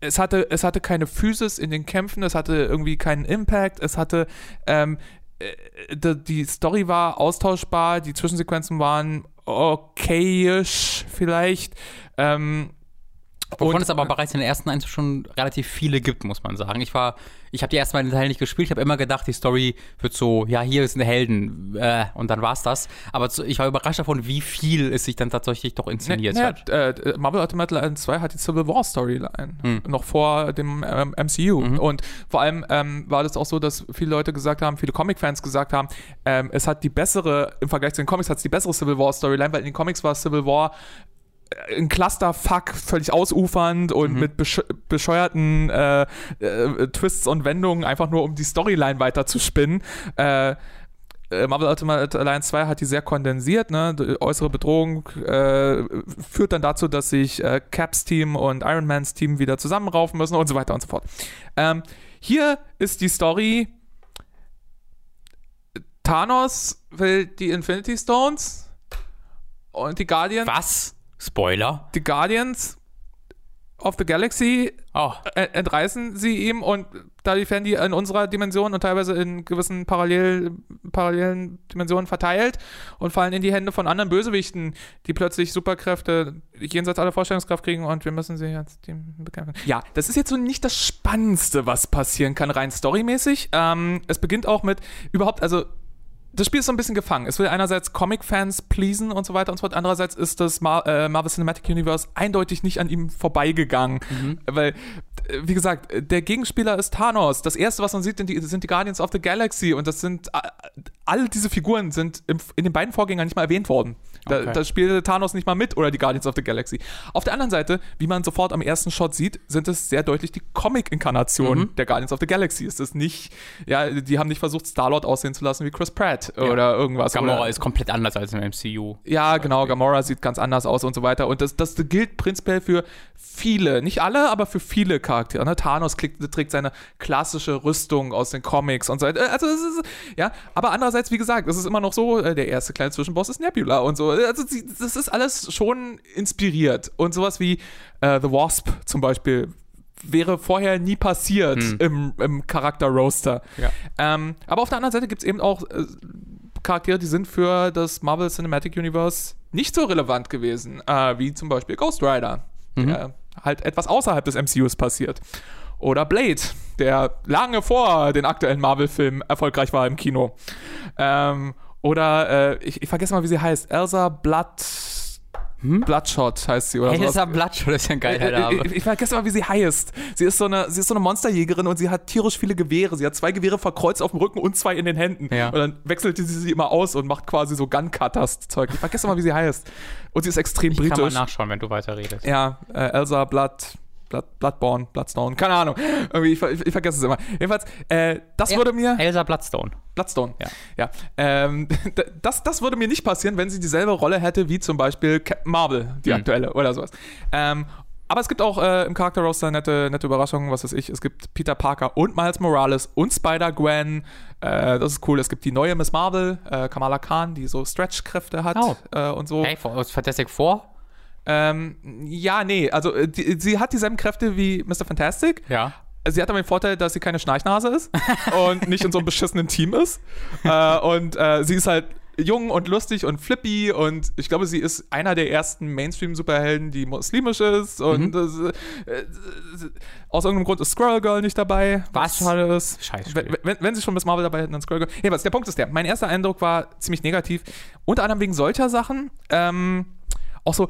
es hatte, es hatte keine Physis in den Kämpfen, es hatte irgendwie keinen Impact, es hatte, ähm, äh, die, Story war austauschbar, die Zwischensequenzen waren okayisch vielleicht. Ähm, Wovon und- es aber bereits in den ersten eins schon relativ viele gibt, muss man sagen. Ich war, ich habe die ersten beiden Teile nicht gespielt, ich habe immer gedacht, die Story wird so, ja, hier ist eine Helden, äh, und dann war's das. Aber zu, ich war überrascht davon, wie viel es sich dann tatsächlich doch inszeniert Ne, hat. ne, äh, Marvel Ultimate Alliance 2 hat die Civil War Storyline, Hm. noch vor dem ähm, MCU. Mhm. Und vor allem ähm, war das auch so, dass viele Leute gesagt haben, viele Comic-Fans gesagt haben, ähm, es hat die bessere, im Vergleich zu den Comics, hat es die bessere Civil War Storyline, weil in den Comics war Civil War äh, ein Clusterfuck, völlig ausufernd und Mhm. mit besch bescheuerten äh, äh, Twists und Wendungen, einfach nur um die Storyline weiter zu spinnen. Äh, äh, Marvel Ultimate Alliance 2 hat die sehr kondensiert. Ne? Die äußere Bedrohung äh, führt dann dazu, dass sich äh, Caps Team und Iron Mans Team wieder zusammenraufen müssen und so weiter und so fort. Ähm, hier ist die Story: Thanos will die Infinity Stones und die Guardians, Was? Spoiler? die Guardians of the Galaxy Oh, entreißen sie ihm und dadurch werden die in unserer Dimension und teilweise in gewissen Parallel, parallelen Dimensionen verteilt und fallen in die Hände von anderen Bösewichten, die plötzlich Superkräfte jenseits aller Vorstellungskraft kriegen und wir müssen sie jetzt die bekämpfen. Ja, das ist jetzt so nicht das Spannendste, was passieren kann, rein storymäßig. Ähm, es beginnt auch mit überhaupt, also das Spiel ist so ein bisschen gefangen. Es will einerseits Comic-Fans pleasen und so weiter und so fort. Andererseits ist das Mar äh, Marvel Cinematic Universe eindeutig nicht an ihm vorbeigegangen. Weil, äh, wie gesagt, äh, der Gegenspieler ist Thanos. Das erste, was man sieht, sind die, sind die Guardians of the Galaxy. Und das sind, äh, all diese Figuren sind in den beiden Vorgängern nicht mal erwähnt worden. Da, Okay. da spielte Thanos nicht mal mit oder die Guardians of the Galaxy. Auf der anderen Seite, wie man sofort am ersten Shot sieht, sind es sehr deutlich die Comic-Inkarnationen der Guardians of the Galaxy. Es ist nicht, ja, die haben nicht versucht, Star-Lord aussehen zu lassen wie Chris Pratt oder irgendwas. Gamora oder, ist komplett anders als im MCU. ja, genau, Gamora sieht ganz anders aus und so weiter. Und das, das gilt prinzipiell für viele, nicht alle, aber für viele Charaktere. Ne? Thanos kriegt, trägt seine klassische Rüstung aus den Comics und so weiter. Also, es ist, ja, aber andererseits, wie gesagt, es ist immer noch so, äh, der erste kleine Zwischenboss ist Nebula und so. Also, sie- das ist alles schon inspiriert. Und sowas wie äh, The Wasp zum Beispiel wäre vorher nie passiert im, im Charakter-Roaster. Ja. Ähm, aber auf der anderen Seite gibt es eben auch äh, Charaktere, die sind für das Marvel Cinematic Universe nicht so relevant gewesen, äh, wie zum Beispiel Ghost Rider, der halt etwas außerhalb des MCUs passiert. Oder Blade, der lange vor den aktuellen Marvel-Filmen erfolgreich war im Kino. Ähm, oder, äh, ich, ich vergesse mal, wie sie heißt. Elsa Blood. Bloodshot heißt sie oder sowas. Elsa Bloodshot ist ja ein geiler Äh, Name. Ich, ich vergesse mal, wie sie heißt. Sie ist, so eine, sie ist so eine Monsterjägerin und sie hat tierisch viele Gewehre. Sie hat zwei Gewehre verkreuzt auf dem Rücken und zwei in den Händen. Ja. Und dann wechselte sie sie immer aus und macht quasi so Gun-Cutters-Zeug. Ich vergesse mal, wie sie heißt. Und sie ist extrem Ich kann mal britisch. nachschauen, wenn du weiterredest. Ja, äh, Elsa Blood, Blood, Bloodborne, Bloodstone, keine Ahnung. Irgendwie, ich, ich, ich vergesse es immer. Jedenfalls, äh, das Ja, würde mir. Elsa Bloodstone. Bloodstone. Ja. ja. Ähm, das, das würde mir nicht passieren, wenn sie dieselbe Rolle hätte wie zum Beispiel Captain Marvel, die Hm. aktuelle oder sowas. Ähm, aber es gibt auch äh, im Charakter-Roster nette, nette Überraschungen, was weiß ich. Es gibt Peter Parker und Miles Morales und Spider-Gwen. Äh, das ist cool. Es gibt die neue Miss Marvel, äh, Kamala Khan, die so Stretch-Kräfte hat Oh. äh, und so. Hey, aus Fantastic Four? Ähm, ja, nee, also äh, die, sie hat dieselben Kräfte wie Mr. Fantastic. Ja. Sie hat aber den Vorteil, dass sie keine Schnarchnase ist und nicht in so einem beschissenen Team ist. Äh, und äh, sie ist halt jung und lustig und flippy und ich glaube, sie ist einer der ersten Mainstream-Superhelden, die muslimisch ist und das, äh, äh, aus irgendeinem Grund ist Squirrel Girl nicht dabei. Was? schade ist. Scheiß wenn, wenn, wenn sie schon Miss Marvel dabei hätten, dann Squirrel Girl. Jedenfalls, der Punkt ist der, mein erster Eindruck war ziemlich negativ. Unter anderem wegen solcher Sachen. Ähm, auch so,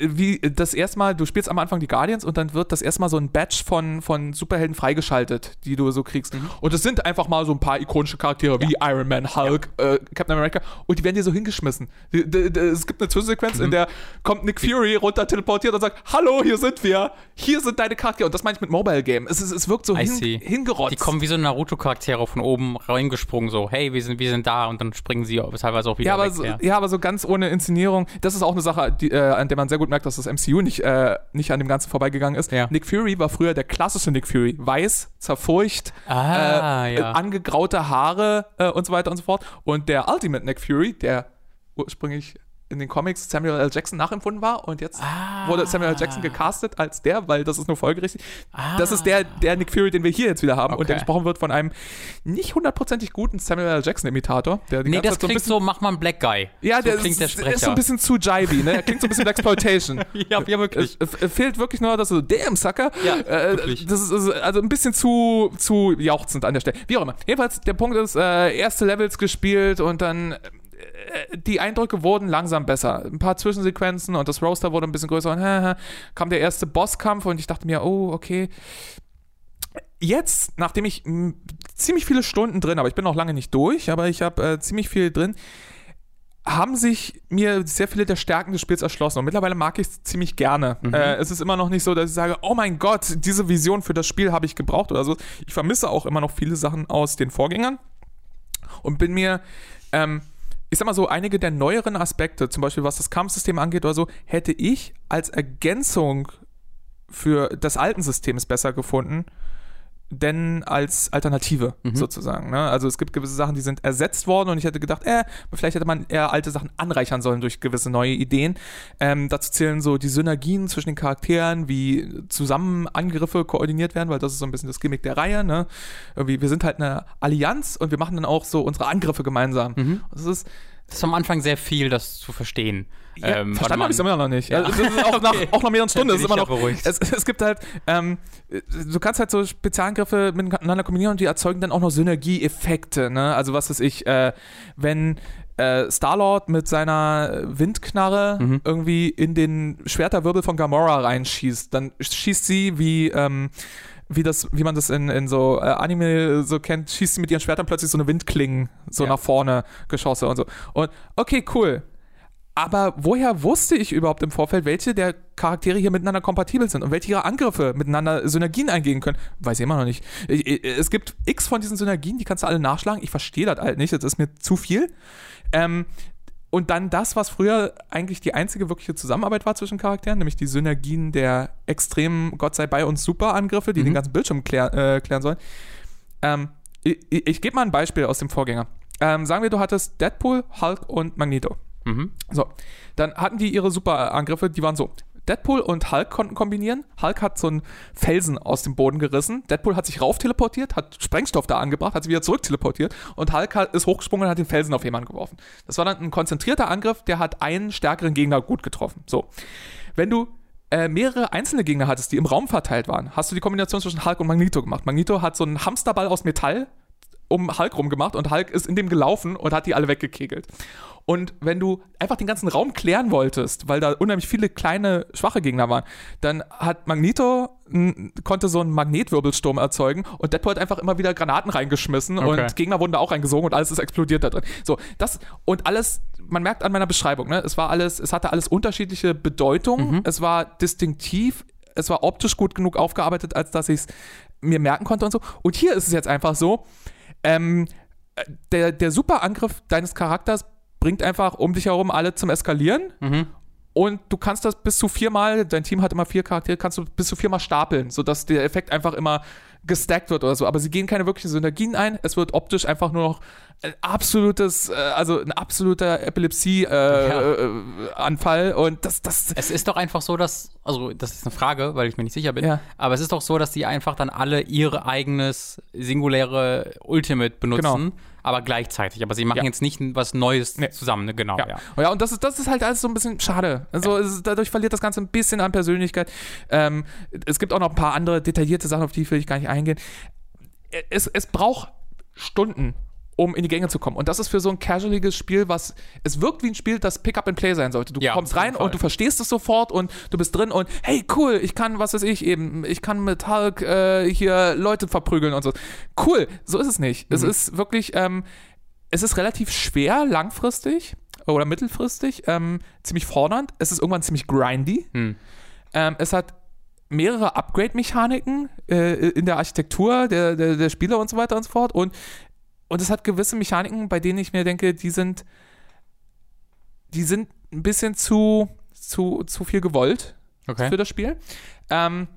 wie das erste Mal, du spielst am Anfang die Guardians und dann wird das erstmal so ein Batch von, von Superhelden freigeschaltet, die du so kriegst. Mhm. Und es sind einfach mal so ein paar ikonische Charaktere wie Iron Man, Hulk, äh, Captain America und die werden dir so hingeschmissen. Die, die, die, es gibt eine Zwischensequenz, Mhm. in der kommt Nick Fury runter teleportiert und sagt, hallo, hier sind wir, hier sind deine Charaktere. Und das meine ich mit Mobile Game. Es, ist, es wirkt so hin, hingerotzt. Die kommen wie so Naruto-Charaktere von oben reingesprungen, so, hey, wir sind, wir sind da und dann springen sie teilweise auch wieder Ja aber, weg. so, ja. ja, aber so ganz ohne Inszenierung. Das ist auch eine Sache, die, äh, an der man sehr gut merkt, dass das MCU nicht, äh, nicht an dem Ganzen vorbeigegangen ist. Ja. Nick Fury war früher der klassische Nick Fury. Weiß, zerfurcht, Ah, äh, ja. angegraute Haare äh, und so weiter und so fort. Und der Ultimate Nick Fury, der ursprünglich in den Comics Samuel L. Jackson nachempfunden war und jetzt Ah. wurde Samuel L. Jackson gecastet als der, weil das ist nur folgerichtig. Ah. Das ist der, der Nick Fury, den wir hier jetzt wieder haben und der Okay. gesprochen wird von einem nicht hundertprozentig guten Samuel L. Jackson-Imitator. Nee, das so klingt bisschen so, mach mal einen Black Guy. ja, so der, klingt ist, der ist so ein bisschen zu jivey, ne? Er klingt so ein bisschen Exploitation. ja, ja, wirklich. Es, fehlt wirklich nur, dass so, damn, Sucker. Ja, äh, wirklich. das ist also- ein bisschen zu, zu jauchzend an der Stelle. Wie auch immer. Jedenfalls, der Punkt ist, äh, erste Levels gespielt und dann die Eindrücke wurden langsam besser. Ein paar Zwischensequenzen und das Roaster wurde ein bisschen größer und äh, kam der erste Bosskampf und ich dachte mir, oh, okay. Jetzt, nachdem ich mh, ziemlich viele Stunden drin, aber ich bin noch lange nicht durch, aber ich habe äh, ziemlich viel drin, haben sich mir sehr viele der Stärken des Spiels erschlossen und mittlerweile mag ich es ziemlich gerne. Äh, es ist immer noch nicht so, dass ich sage, oh mein Gott, diese Vision für das Spiel habe ich gebraucht oder so. Ich vermisse auch immer noch viele Sachen aus den Vorgängern und bin mir, ähm, ich sag mal so, einige der neueren Aspekte, zum Beispiel was das Kampfsystem angeht oder so, hätte ich als Ergänzung für das alten Systems besser gefunden, denn als Alternative sozusagen. Ne? Also es gibt gewisse Sachen, die sind ersetzt worden und ich hätte gedacht, äh, vielleicht hätte man eher alte Sachen anreichern sollen durch gewisse neue Ideen. Ähm, dazu zählen so die Synergien zwischen den Charakteren, wie zusammen Angriffe koordiniert werden, weil das ist so ein bisschen das Gimmick der Reihe. Ne? Irgendwie, wir sind halt eine Allianz und wir machen dann auch so unsere Angriffe gemeinsam. Das ist Das ist am Anfang sehr viel, das zu verstehen. Ja, Ähm, verstanden habe ich es immer noch nicht. Ja. Also, auch, nach, Okay. auch nach mehreren Stunden. Ist immer noch, es, es gibt halt, ähm, du kannst halt so Spezialangriffe miteinander kombinieren und die erzeugen dann auch noch Synergieeffekte. Ne? Also was weiß ich, äh, wenn äh, Star-Lord mit seiner Windknarre Mhm. irgendwie in den Schwerterwirbel von Gamora reinschießt, dann schießt sie wie ähm, wie das, wie man das in, in so äh, Anime so kennt, schießt sie mit ihren Schwertern plötzlich so eine Windklingen so Ja. nach vorne Geschosse und so. Und okay, cool. Aber woher wusste ich überhaupt im Vorfeld, welche der Charaktere hier miteinander kompatibel sind und welche ihre Angriffe miteinander Synergien eingehen können? Weiß ich immer noch nicht. Ich, ich, es gibt x von diesen Synergien, die kannst du alle nachschlagen. Ich verstehe das halt nicht, das ist mir zu viel. Ähm, und dann das, was früher eigentlich die einzige wirkliche Zusammenarbeit war zwischen Charakteren, nämlich die Synergien der extremen Gott sei bei uns Superangriffe, die Mhm. den ganzen Bildschirm klär, äh, klären sollen. Ähm, ich ich, ich gebe mal ein Beispiel aus dem Vorgänger. Ähm, sagen wir, du hattest Deadpool, Hulk und Magneto. Mhm. So, dann hatten die ihre Superangriffe, die waren so. Deadpool und Hulk konnten kombinieren. Hulk hat so einen Felsen aus dem Boden gerissen. Deadpool hat sich rauf teleportiert, hat Sprengstoff da angebracht, hat sich wieder zurück teleportiert und Hulk hat, ist hochgesprungen und hat den Felsen auf jemanden geworfen. Das war dann ein konzentrierter Angriff, der hat einen stärkeren Gegner gut getroffen. So, wenn du äh, mehrere einzelne Gegner hattest, die im Raum verteilt waren, hast du die Kombination zwischen Hulk und Magneto gemacht. Magneto hat so einen Hamsterball aus Metall um Hulk rumgemacht und Hulk ist in dem gelaufen und hat die alle weggekegelt. Und wenn du einfach den ganzen Raum klären wolltest, weil da unheimlich viele kleine, schwache Gegner waren, dann hat Magneto konnte so einen Magnetwirbelsturm erzeugen und Deadpool hat einfach immer wieder Granaten reingeschmissen Okay. und Gegner wurden da auch reingesogen und alles ist explodiert da drin. So, das und alles, man merkt an meiner Beschreibung, ne, es war alles, es hatte alles unterschiedliche Bedeutungen, es war distinktiv, es war optisch gut genug aufgearbeitet, als dass ich es mir merken konnte und so. Und hier ist es jetzt einfach so, ähm, der, der Superangriff deines Charakters bringt einfach um dich herum alle zum Eskalieren. Mhm. Und du kannst das bis zu viermal, dein Team hat immer vier Charaktere, kannst du bis zu viermal stapeln, sodass der Effekt einfach immer gestackt wird oder so. Aber sie gehen keine wirklichen Synergien ein. Es wird optisch einfach nur noch ein absolutes, äh, also ein absoluter Epilepsie-Anfall. Äh, Anfall. Und das, das, Es ist doch einfach so, dass, also das ist eine Frage, weil ich mir nicht sicher bin, Ja. aber es ist doch so, dass die einfach dann alle ihr eigenes singuläre Ultimate benutzen, Genau. Aber gleichzeitig. Aber sie machen Ja. jetzt nicht was Neues Nee. zusammen, ne? genau. Ja. Ja. Oh ja, und das ist, das ist halt alles so ein bisschen schade. Also es dadurch verliert das Ganze ein bisschen an Persönlichkeit. Ähm, es gibt auch noch ein paar andere detaillierte Sachen, auf die will ich gar nicht eingehen. Es, es braucht Stunden, um in die Gänge zu kommen. Und das ist für so ein casualiges Spiel, was es wirkt wie ein Spiel, das Pick-up-and-Play sein sollte. Du Ja, kommst rein und du verstehst es sofort und du bist drin und hey, cool, ich kann, was weiß ich eben, ich kann mit Hulk äh, hier Leute verprügeln und so. Cool, so ist es nicht. Es Mhm. ist wirklich, ähm, es ist relativ schwer langfristig oder mittelfristig, ähm, ziemlich fordernd. Es ist irgendwann ziemlich grindy. Hm. Ähm, es hat mehrere Upgrade-Mechaniken äh, in der Architektur der, der, der Spieler und so weiter und so fort. Und, und es hat gewisse Mechaniken, bei denen ich mir denke, die sind, die sind ein bisschen zu, zu, zu viel gewollt Okay. für das Spiel. Ähm,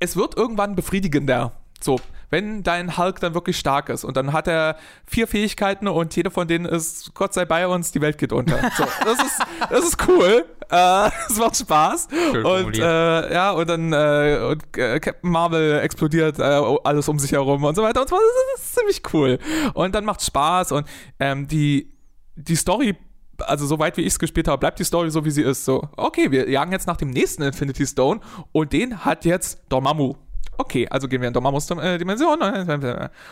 es wird irgendwann befriedigender. So, wenn dein Hulk dann wirklich stark ist und dann hat er vier Fähigkeiten und jede von denen ist, Gott sei bei uns, die Welt geht unter. So, das ist, das ist cool. Äh, es macht Spaß. Schön und äh, ja, und dann äh, und, äh, Captain Marvel explodiert äh, alles um sich herum und so weiter und so. Das ist ziemlich cool. Und dann macht Spaß und ähm, die, die Story also soweit wie ich es gespielt habe, bleibt die Story so, wie sie ist. So, okay, wir jagen jetzt nach dem nächsten Infinity Stone und den hat jetzt Dormammu. Okay, also gehen wir in Dormammus äh, Dimension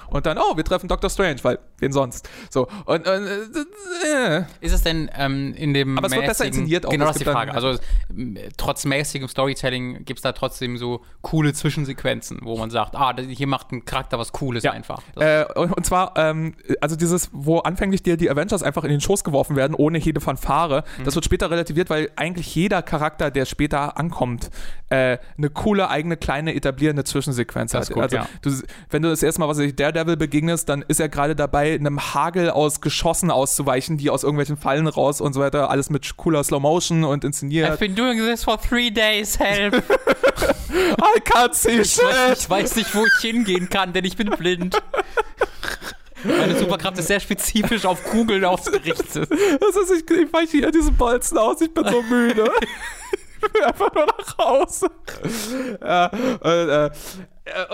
und dann, oh, wir treffen Doctor Strange, weil wen sonst? So, und, äh, Ist es denn ähm, in dem Aber es wird besser inszeniert auch. Genau, das ist die Frage. Also m, trotz mäßigem Storytelling gibt es da trotzdem so coole Zwischensequenzen, wo man sagt, ah, hier macht ein Charakter was Cooles Ja. einfach. Äh, und, und zwar, ähm, also dieses, wo anfänglich dir die Avengers einfach in den Schoß geworfen werden, ohne jede Fanfare, Mhm. das wird später relativiert, weil eigentlich jeder Charakter, der später ankommt, äh, eine coole eigene kleine etablierende Zwischensequenz hat. gut, also, ja. du, wenn du das erste Mal, was weiß ich, Daredevil begegnest, dann ist er gerade dabei, einem Hagel aus Geschossen auszuweichen, die aus irgendwelchen Fallen raus und so weiter, alles mit cooler Slow Motion und inszeniert. been doing this for three days, help. I can't see ich, weiß, shit! ich weiß nicht, wo ich hingehen kann, denn ich bin blind. Meine Superkraft ist sehr spezifisch auf Kugeln ausgerichtet. Das ist, ich, ich weiche hier diesen Bolzen aus, ich bin so müde. will einfach nur nach Hause. ja, und, äh,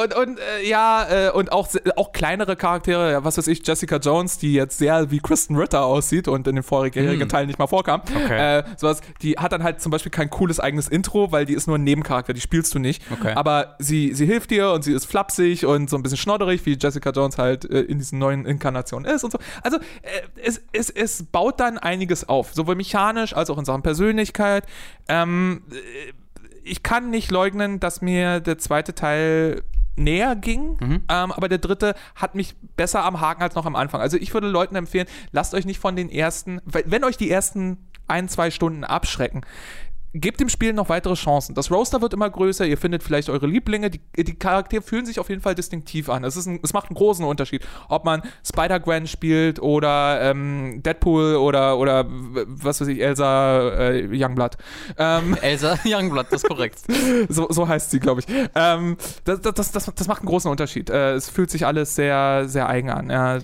und, und äh, ja, äh, und auch, auch kleinere Charaktere, ja, was weiß ich, Jessica Jones, die jetzt sehr wie Kristen Ritter aussieht und in den vorherigen Hm. Teilen nicht mal vorkam. Okay. Äh, sowas, die hat dann halt zum Beispiel kein cooles eigenes Intro, weil die ist nur ein Nebencharakter, die spielst du nicht. Okay. Aber sie, sie hilft dir und sie ist flapsig und so ein bisschen schnodderig, wie Jessica Jones halt äh, in diesen neuen Inkarnationen ist und so. Also äh, es, es, es baut dann einiges auf, sowohl mechanisch als auch in Sachen Persönlichkeit. Ähm, äh, ich kann nicht leugnen, dass mir der zweite Teil näher ging, Mhm. ähm, aber der dritte hat mich besser am Haken als noch am Anfang. Also ich würde Leuten empfehlen, lasst euch nicht von den ersten, wenn euch die ersten ein, zwei Stunden abschrecken, gebt dem Spiel noch weitere Chancen. Das Roster wird immer größer, ihr findet vielleicht eure Lieblinge, die, die Charaktere fühlen sich auf jeden Fall distinktiv an. Es, ist ein, es macht einen großen Unterschied, ob man Spider-Gwen spielt oder ähm, Deadpool oder, oder was weiß ich, Elsa äh, Youngblood. Ähm, Elsa Youngblood, das ist korrekt. so, so heißt sie, glaube ich. Ähm, das, das, das, das, macht einen großen Unterschied. Äh, es fühlt sich alles sehr, sehr eigen an. Ja,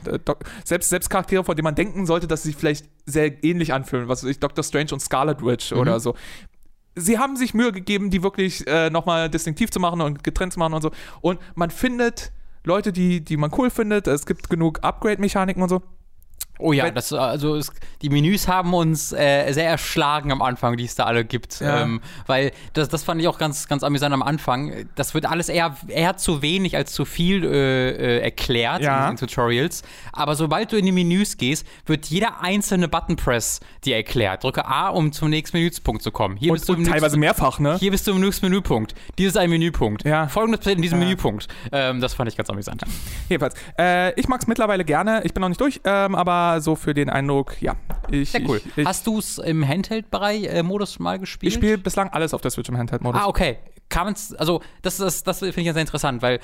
selbst, selbst Charaktere, von denen man denken sollte, dass sie vielleicht sehr ähnlich anfühlen, was weiß ich, Doctor Strange und Scarlet Witch oder so. Sie haben sich Mühe gegeben, die wirklich äh, nochmal distinktiv zu machen und getrennt zu machen und so. Und man findet Leute, die, die man cool findet. Es gibt genug Upgrade-Mechaniken und so. Oh ja, das, also es, die Menüs haben uns äh, sehr erschlagen am Anfang, die es da alle gibt. Ja. Ähm, weil das, das fand ich auch ganz, ganz amüsant am Anfang. Das wird alles eher, eher zu wenig als zu viel äh, äh, erklärt Ja. in, in Tutorials. Aber sobald du in die Menüs gehst, wird jeder einzelne Button-Press dir erklärt. Drücke A, um zum nächsten Menüpunkt zu kommen. Hier Und, bist du teilweise nächsten- mehrfach, ne? Hier bist du im nächsten Menüpunkt. Dies ist ein Menüpunkt. Ja. Folgendes passiert in diesem. Menüpunkt. Ähm, das fand ich ganz amüsant. Jedenfalls. Äh, ich mag es mittlerweile gerne. Ich bin noch nicht durch, ähm, aber so für den Eindruck, ja. Ich, Sehr cool. Ich, ich, Hast du es im Handheld-Bereich-Modus mal gespielt? ich spiele bislang alles auf der Switch im Handheld-Modus. Ah, okay. Man's, also das, ist- das finde ich ja sehr interessant, weil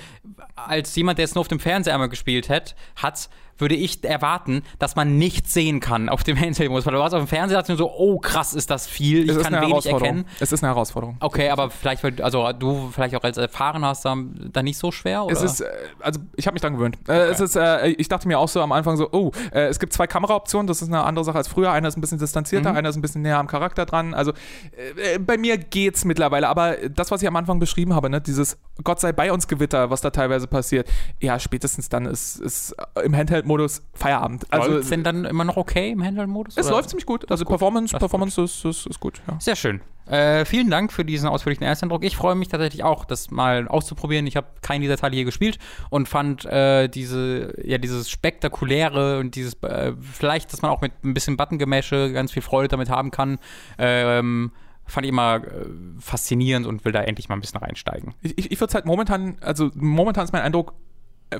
als jemand, der es nur auf dem Fernseher einmal gespielt hat, hat, würde ich erwarten, dass man nichts sehen kann auf dem Handheld-Modus. Weil du warst auf dem Fernseher nur so, oh krass, ist das viel, ich es kann wenig erkennen. Es ist eine Herausforderung. Okay, aber vielleicht, weil, also du vielleicht auch als erfahren hast, dann, dann nicht so schwer, oder? Es ist, äh, also ich habe mich dran gewöhnt. Äh, es ist, äh, ich dachte mir auch so am Anfang so, oh, es gibt zwei Kameraoptionen, das ist eine andere Sache als früher. Einer ist ein bisschen distanzierter, Mhm. einer ist ein bisschen näher am Charakter dran. Also bei mir geht's mittlerweile, aber das, was ich am Anfang beschrieben habe, ne, dieses Gott sei bei uns Gewitter, was da teilweise passiert, ja, spätestens dann ist, ist im Handheld-Modus Feierabend. Also Läuft's denn dann immer noch okay im Handheld-Modus? es oder? läuft ziemlich gut. Also Performance, Performance ist, ist, ist gut. Ja. Sehr schön. Äh, vielen Dank für diesen ausführlichen Ersteindruck. Ich freue mich tatsächlich auch, das mal auszuprobieren. Ich habe keinen dieser Teile hier gespielt und fand äh, diese, ja, dieses spektakuläre und dieses, äh, vielleicht, dass man auch mit ein bisschen Buttongemäsche ganz viel Freude damit haben kann. Ähm, fand ich immer äh, faszinierend und will da endlich mal ein bisschen reinsteigen. Ich, ich, ich würde es halt momentan, also momentan ist mein Eindruck,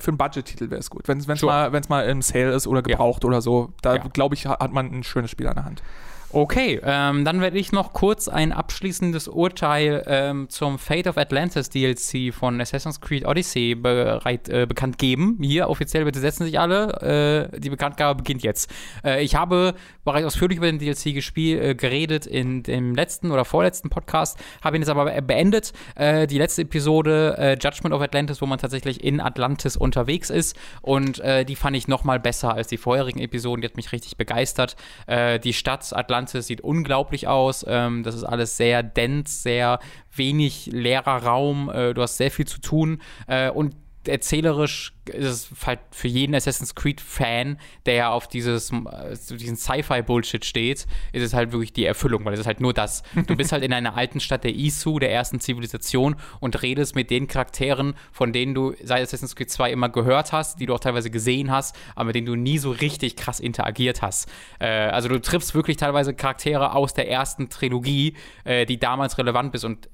für einen Budget-Titel wäre es gut. Wenn es Sure. mal, wenn's mal im Sale ist oder gebraucht oder so, da Ja. glaube ich, ha- hat man ein schönes Spiel an der Hand. Okay, ähm, dann werde ich noch kurz ein abschließendes Urteil ähm, zum Fate of Atlantis DLC von Assassin's Creed Odyssey bereit, äh, bekannt geben. Hier offiziell bitte setzen sich alle. Äh, die Bekanntgabe beginnt jetzt. Äh, ich habe bereits ausführlich über den DLC gespiel, äh, geredet in dem letzten oder vorletzten Podcast, habe ihn jetzt aber be- beendet. Äh, die letzte Episode äh, Judgment of Atlantis, wo man tatsächlich in Atlantis unterwegs ist und die fand ich noch mal besser als die vorherigen Episoden. Die hat mich richtig begeistert. Die Stadt Atlantis sieht unglaublich aus. Ähm, das ist alles sehr dense, sehr wenig leerer Raum. Äh, du hast sehr viel zu tun äh, und erzählerisch ist es halt für jeden Assassin's Creed-Fan, der ja auf dieses, äh, diesen Sci-Fi-Bullshit steht, ist es halt wirklich die Erfüllung, weil es ist halt nur das. Du bist halt in einer alten Stadt der Isu, der ersten Zivilisation, und redest mit den Charakteren, von denen du seit Assassin's Creed 2 immer gehört hast, die du auch teilweise gesehen hast, aber mit denen du nie so richtig krass interagiert hast. Äh, also du triffst wirklich teilweise Charaktere aus der ersten Trilogie, äh, die damals relevant bist und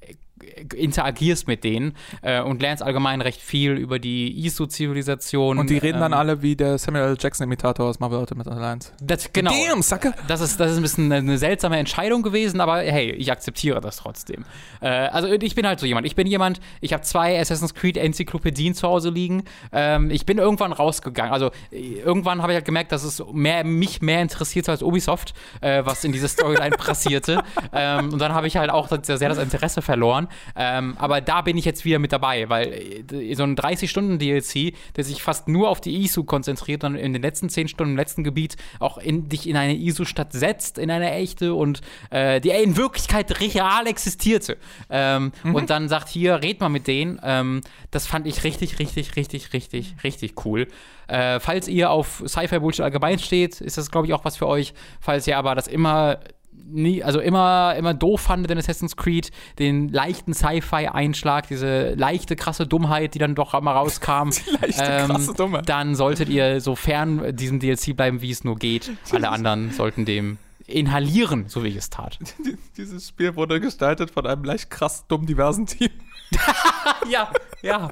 interagierst mit denen äh, und lernst allgemein recht viel über die ISO-Zivilisation. Und die reden dann ähm, alle wie der Samuel L. Jackson-Imitator aus Marvel Ultimate Alliance. Das, genau. Damn, Sucker! Das ist, das ist ein bisschen eine, seltsame Entscheidung gewesen, aber hey, ich akzeptiere das trotzdem. Äh, also ich bin halt so jemand. Ich bin jemand, ich habe zwei Assassin's Creed Enzyklopädien zu Hause liegen. Ähm, ich bin irgendwann rausgegangen. Also irgendwann habe ich halt gemerkt, dass es mehr, mich mehr interessiert als Ubisoft, äh, was in diese Storyline passierte. Ähm, und dann habe ich halt auch sehr das Interesse verloren. Ähm, aber da bin ich jetzt wieder mit dabei, weil äh, so ein 30-Stunden-DLC, der sich fast nur auf die ISU konzentriert und in den letzten 10 Stunden im letzten Gebiet auch in, dich in eine ISU-Stadt setzt, in eine echte und äh, die in Wirklichkeit real existierte. Ähm, Und dann sagt, hier, red mal mit denen. Ähm, das fand ich richtig, richtig, richtig, richtig, richtig cool. Äh, falls ihr auf Sci-Fi-Bullshit allgemein steht, ist das, glaube ich, auch was für euch. Falls ihr aber das immer nie, also immer, immer doof fandet in Assassin's Creed, den leichten Sci-Fi-Einschlag, diese leichte, krasse Dummheit, die dann doch mal rauskam. leichte, krasse Dummheit. Dann solltet ihr so fern diesem DLC bleiben, wie es nur geht. Alle anderen sollten dem inhalieren, so wie ich es tat. Dieses Spiel wurde gestaltet von einem leicht krass dumm diversen Team. ja, ja.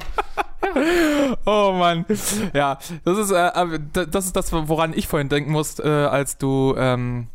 Oh Mann. Ja, das ist, äh, da- das ist das, woran ich vorhin denken musste, äh, als du, ähm,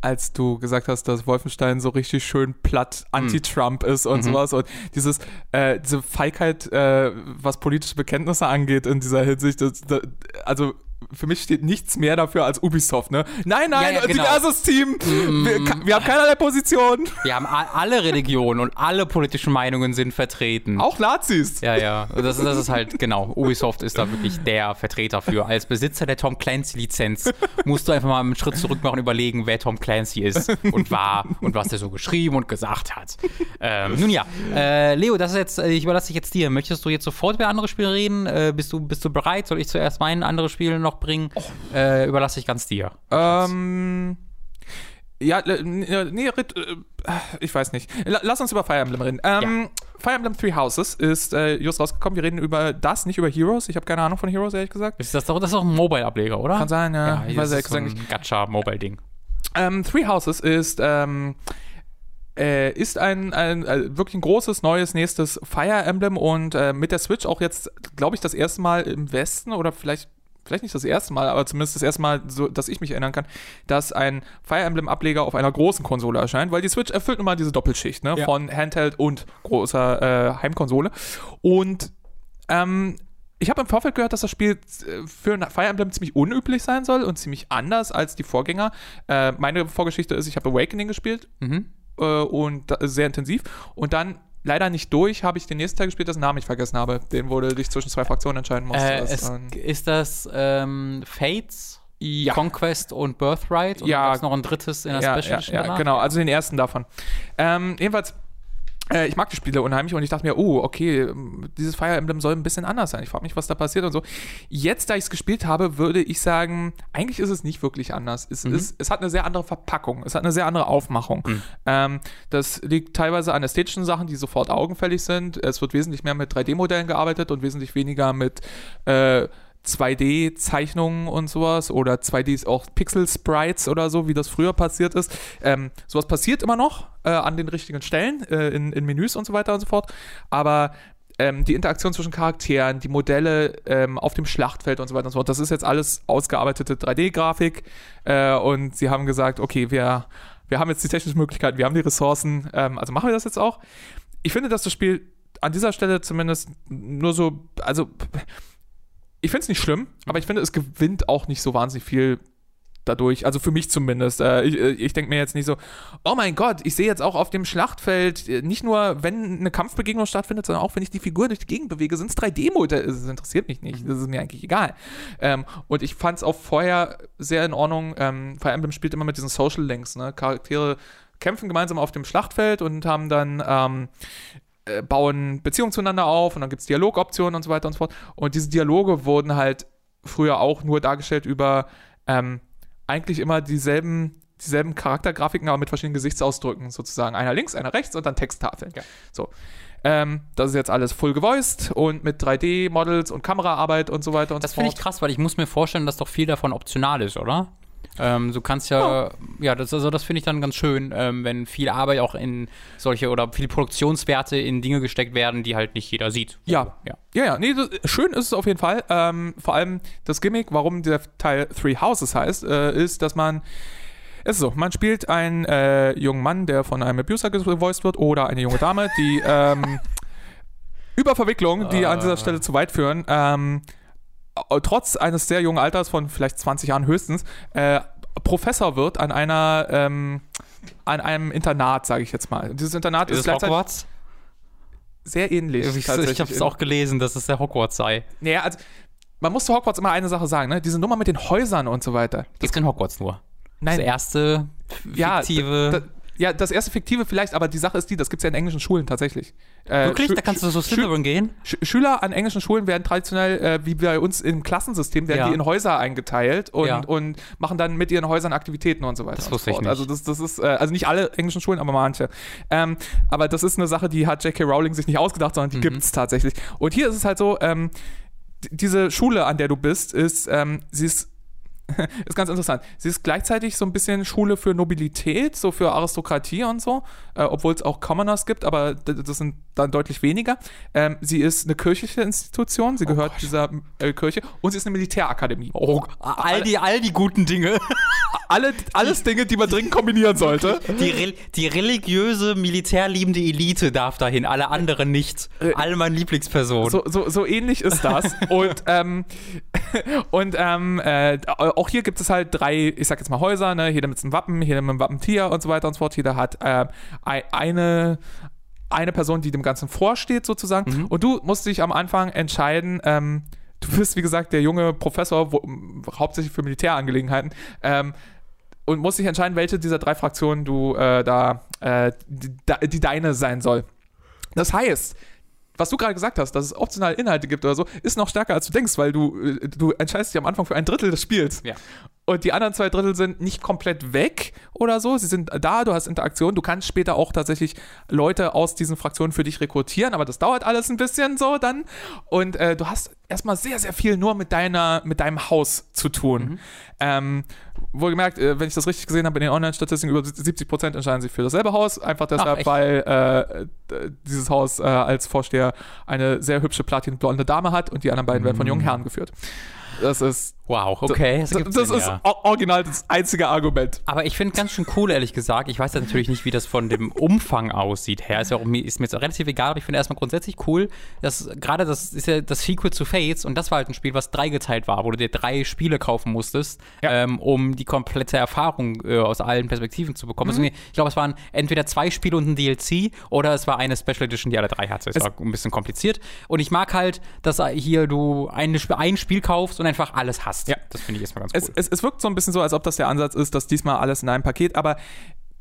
als du gesagt hast, dass Wolfenstein so richtig schön platt anti-Trump ist und sowas und dieses, äh, diese Feigheit, äh, was politische Bekenntnisse angeht in dieser Hinsicht, das, das, also für mich steht nichts mehr dafür als Ubisoft, ne? Nein, nein, Ja, ja, genau. diverses Team. Wir, wir haben keinerlei Position. Wir haben alle Religionen und alle politischen Meinungen sind vertreten. Auch Nazis. Ja, ja. Das, das ist halt, genau. Ubisoft ist da wirklich der Vertreter für. Als Besitzer der Tom Clancy-Lizenz musst du einfach mal einen Schritt zurück machen und überlegen, wer Tom Clancy ist und war und was er so geschrieben und gesagt hat. Ähm, nun ja, äh, Leo, das ist jetzt, äh, ich überlasse dich jetzt dir. Möchtest du jetzt sofort über andere Spiele reden? Äh, bist, du, bist du bereit? Soll ich zuerst mein anderes Spiel noch bringen? Äh, überlasse ich ganz dir. Ähm. Ja, äh, nee, red- äh, ich weiß nicht. La- Lass uns über Fire Emblem reden. Ähm, Fire Emblem Three Houses ist äh, just rausgekommen. Wir reden über das, nicht über Heroes. Ich habe keine Ahnung von Heroes, ehrlich gesagt. Ist das doch, das ist doch ein Mobile-Ableger, oder? Kann sein, ja. Ja, ich weiß ist so ein Gacha-Mobile-Ding. Ähm, Three Houses ist, ähm, äh, ist ein, ein äh, wirklich ein großes, neues, nächstes Fire Emblem und äh, mit der Switch auch jetzt, glaube ich, das erste Mal im Westen oder vielleicht vielleicht nicht das erste Mal, aber zumindest das erste Mal, so, dass ich mich erinnern kann, dass ein Fire Emblem-Ableger auf einer großen Konsole erscheint, weil die Switch erfüllt nun mal diese Doppelschicht ne, Ja. von Handheld und großer äh, Heimkonsole. Und ähm, ich habe im Vorfeld gehört, dass das Spiel äh, für ein Fire Emblem ziemlich unüblich sein soll und ziemlich anders als die Vorgänger. Äh, meine Vorgeschichte ist, ich habe Awakening gespielt Mhm. äh, und sehr intensiv. Und dann leider nicht durch, habe ich den nächsten Teil gespielt, dessen Namen ich vergessen habe. Den wurde dich zwischen zwei Fraktionen entscheiden musste. Äh, ist das ähm, Fates, ja. Conquest und Birthright? Und Ja. gab's noch ein drittes in der ja, Special ja, ja, genau, also den ersten davon. Ähm, jedenfalls ich mag die Spiele unheimlich und ich dachte mir, oh, okay, dieses Fire Emblem soll ein bisschen anders sein. Ich frage mich, was da passiert und so. Jetzt, da ich es gespielt habe, würde ich sagen, eigentlich ist es nicht wirklich anders. Es, Mhm. ist, es hat eine sehr andere Verpackung, es hat eine sehr andere Aufmachung. Mhm. Ähm, das liegt teilweise an ästhetischen Sachen, die sofort augenfällig sind. Es wird wesentlich mehr mit 3D-Modellen gearbeitet und wesentlich weniger mit äh, 2D-Zeichnungen und sowas oder 2D auch Pixel-Sprites oder so, wie das früher passiert ist. Ähm, sowas passiert immer noch äh, an den richtigen Stellen, äh, in, in Menüs und so weiter und so fort. Aber ähm, die Interaktion zwischen Charakteren, die Modelle ähm, auf dem Schlachtfeld und so weiter und so fort, das ist jetzt alles ausgearbeitete 3D-Grafik. Äh, und sie haben gesagt, okay, wir, wir haben jetzt die technischen Möglichkeiten, wir haben die Ressourcen, ähm, also machen wir das jetzt auch. Ich finde, dass das Spiel an dieser Stelle zumindest nur so, also ich finde es nicht schlimm, aber ich finde, es gewinnt auch nicht so wahnsinnig viel dadurch. Also für mich zumindest. Äh, ich ich denke mir jetzt nicht so, oh mein Gott, ich sehe jetzt auch auf dem Schlachtfeld, äh, nicht nur, wenn eine Kampfbegegnung stattfindet, sondern auch, wenn ich die Figur durch die Gegend bewege, sind es 3D-Modelle. Das interessiert mich nicht. Das ist mir eigentlich egal. Ähm, und ich fand es auch vorher sehr in Ordnung. Ähm, Fire Emblem spielt immer mit diesen Social Links. Ne? Charaktere kämpfen gemeinsam auf dem Schlachtfeld und haben dann ähm, äh, bauen Beziehungen zueinander auf und dann gibt es Dialogoptionen und so weiter und so fort. Und diese Dialoge wurden halt früher auch nur dargestellt über ähm, eigentlich immer dieselben, dieselben Charaktergrafiken, aber mit verschiedenen Gesichtsausdrücken sozusagen. Einer links, einer rechts und dann Texttafeln. Ja. So. Ähm, das ist jetzt alles full gevoiced und mit 3D-Models und Kameraarbeit und so weiter und Das so finde ich fort. krass, weil ich muss mir vorstellen, dass doch viel davon optional ist, oder? Ähm, du kannst ja, ja, das, also das finde ich dann ganz schön, ähm, wenn viel Arbeit auch in solche oder viele Produktionswerte in Dinge gesteckt werden, die halt nicht jeder sieht. Ja. ja. Ja, ja, nee, das, schön ist es auf jeden Fall. Ähm, vor allem das Gimmick, warum der Teil Three Houses heißt, äh, ist, dass man. Es ist so, man spielt einen äh, jungen Mann, der von einem Abuser gevoiced wird, oder eine junge Dame, die ähm, über Verwicklungen, die an dieser Stelle zu weit führen, ähm, äh, trotz eines sehr jungen Alters von vielleicht 20 Jahren höchstens, äh, Professor wird an einer ähm, an einem Internat, sage ich jetzt mal. Dieses Internat ist, Ist gleichzeitig Hogwarts? sehr ähnlich. Ich, ich habe es auch gelesen, dass es der Hogwarts sei. Naja, also man muss zu Hogwarts immer eine Sache sagen, ne? Diese Nummer mit den Häusern und so weiter. Gibt es in Hogwarts nur? Nein, Das erste ja, fiktive. da, ja, das erste fiktive vielleicht, aber die Sache ist die, das gibt es ja in englischen Schulen tatsächlich. Äh, Wirklich? Schü- Da kannst du so Slytherin gehen? Sch Schüler an englischen Schulen werden traditionell, äh, wie bei uns im Klassensystem, werden Ja. die in Häuser eingeteilt und, Ja. und machen dann mit ihren Häusern Aktivitäten und so weiter. Das wusste ich nicht. Also das, das ist, äh, also nicht alle englischen Schulen, aber manche. Ähm, aber das ist eine Sache, die hat J.K. Rowling sich nicht ausgedacht, sondern die Mhm. gibt es tatsächlich. Und hier ist es halt so, ähm, diese Schule, an der du bist, ist, ähm, sie ist ist ganz interessant. Sie ist gleichzeitig so ein bisschen Schule für Nobilität, so für Aristokratie und so, äh, obwohl es auch Commoners gibt, aber das sind dann deutlich weniger. Ähm, sie ist eine kirchliche Institution, sie gehört Gott. dieser äh, Kirche und sie ist eine Militärakademie. Oh, all die, all die guten Dinge. Alle, alles Dinge, die man dringend kombinieren sollte. Die, die religiöse, militärliebende Elite darf dahin, alle anderen nicht. Alle meine Lieblingspersonen. So, so, so ähnlich ist das. und ähm, und ähm, äh, auch hier gibt es halt drei, ich sag jetzt mal Häuser, ne? jeder mit einem Wappen, jeder mit einem Wappentier und so weiter und so fort. Jeder hat äh, ei- eine, eine Person, die dem Ganzen vorsteht sozusagen. Und du musst dich am Anfang entscheiden, ähm, du bist wie gesagt der junge Professor, wo, hauptsächlich für Militärangelegenheiten. Ähm, und musst dich entscheiden, welche dieser drei Fraktionen du äh, da, äh, die, die deine sein soll. Das heißt, was du gerade gesagt hast, dass es optionale Inhalte gibt oder so, ist noch stärker als du denkst, weil du, äh, du entscheidest dich am Anfang für ein Drittel des Spiels. Ja. Und die anderen zwei Drittel sind nicht komplett weg oder so. Sie sind da, du hast Interaktion. Du kannst später auch tatsächlich Leute aus diesen Fraktionen für dich rekrutieren, aber das dauert alles ein bisschen so dann. Und äh, du hast erstmal sehr, sehr viel nur mit, deiner, mit deinem Haus zu tun. Mhm. Ähm, wohlgemerkt, äh, wenn ich das richtig gesehen habe, in den Online-Statistiken über 70% entscheiden sich für dasselbe Haus. Einfach deshalb, echt? weil äh, dieses Haus äh, als Vorsteher eine sehr hübsche platinblonde Dame hat und die anderen beiden werden von jungen Herren geführt. Das ist, Wow, okay. das, das Sinn, ist ja. original das einzige Argument. Aber ich finde ganz schön cool, ehrlich gesagt. Ich weiß ja natürlich nicht, wie das von dem Umfang aussieht her. Ist, ja auch, mir- ist mir jetzt relativ egal, aber ich finde erstmal grundsätzlich cool, dass gerade das ist ja das Sequel zu Fates und das war halt ein Spiel, was dreigeteilt war, wo du dir drei Spiele kaufen musstest, Ja. ähm, um die komplette Erfahrung äh, aus allen Perspektiven zu bekommen. Deswegen, ich glaube, es waren entweder zwei Spiele und ein DLC oder es war eine Special Edition, die alle drei hatte. Es, Es- war ein bisschen kompliziert. Und ich mag halt, dass hier du ein, ein Spiel kaufst und einfach alles hast. Ja. Das finde ich erstmal ganz Es, cool. es, es wirkt so ein bisschen so, als ob das der Ansatz ist, dass diesmal alles in einem Paket, aber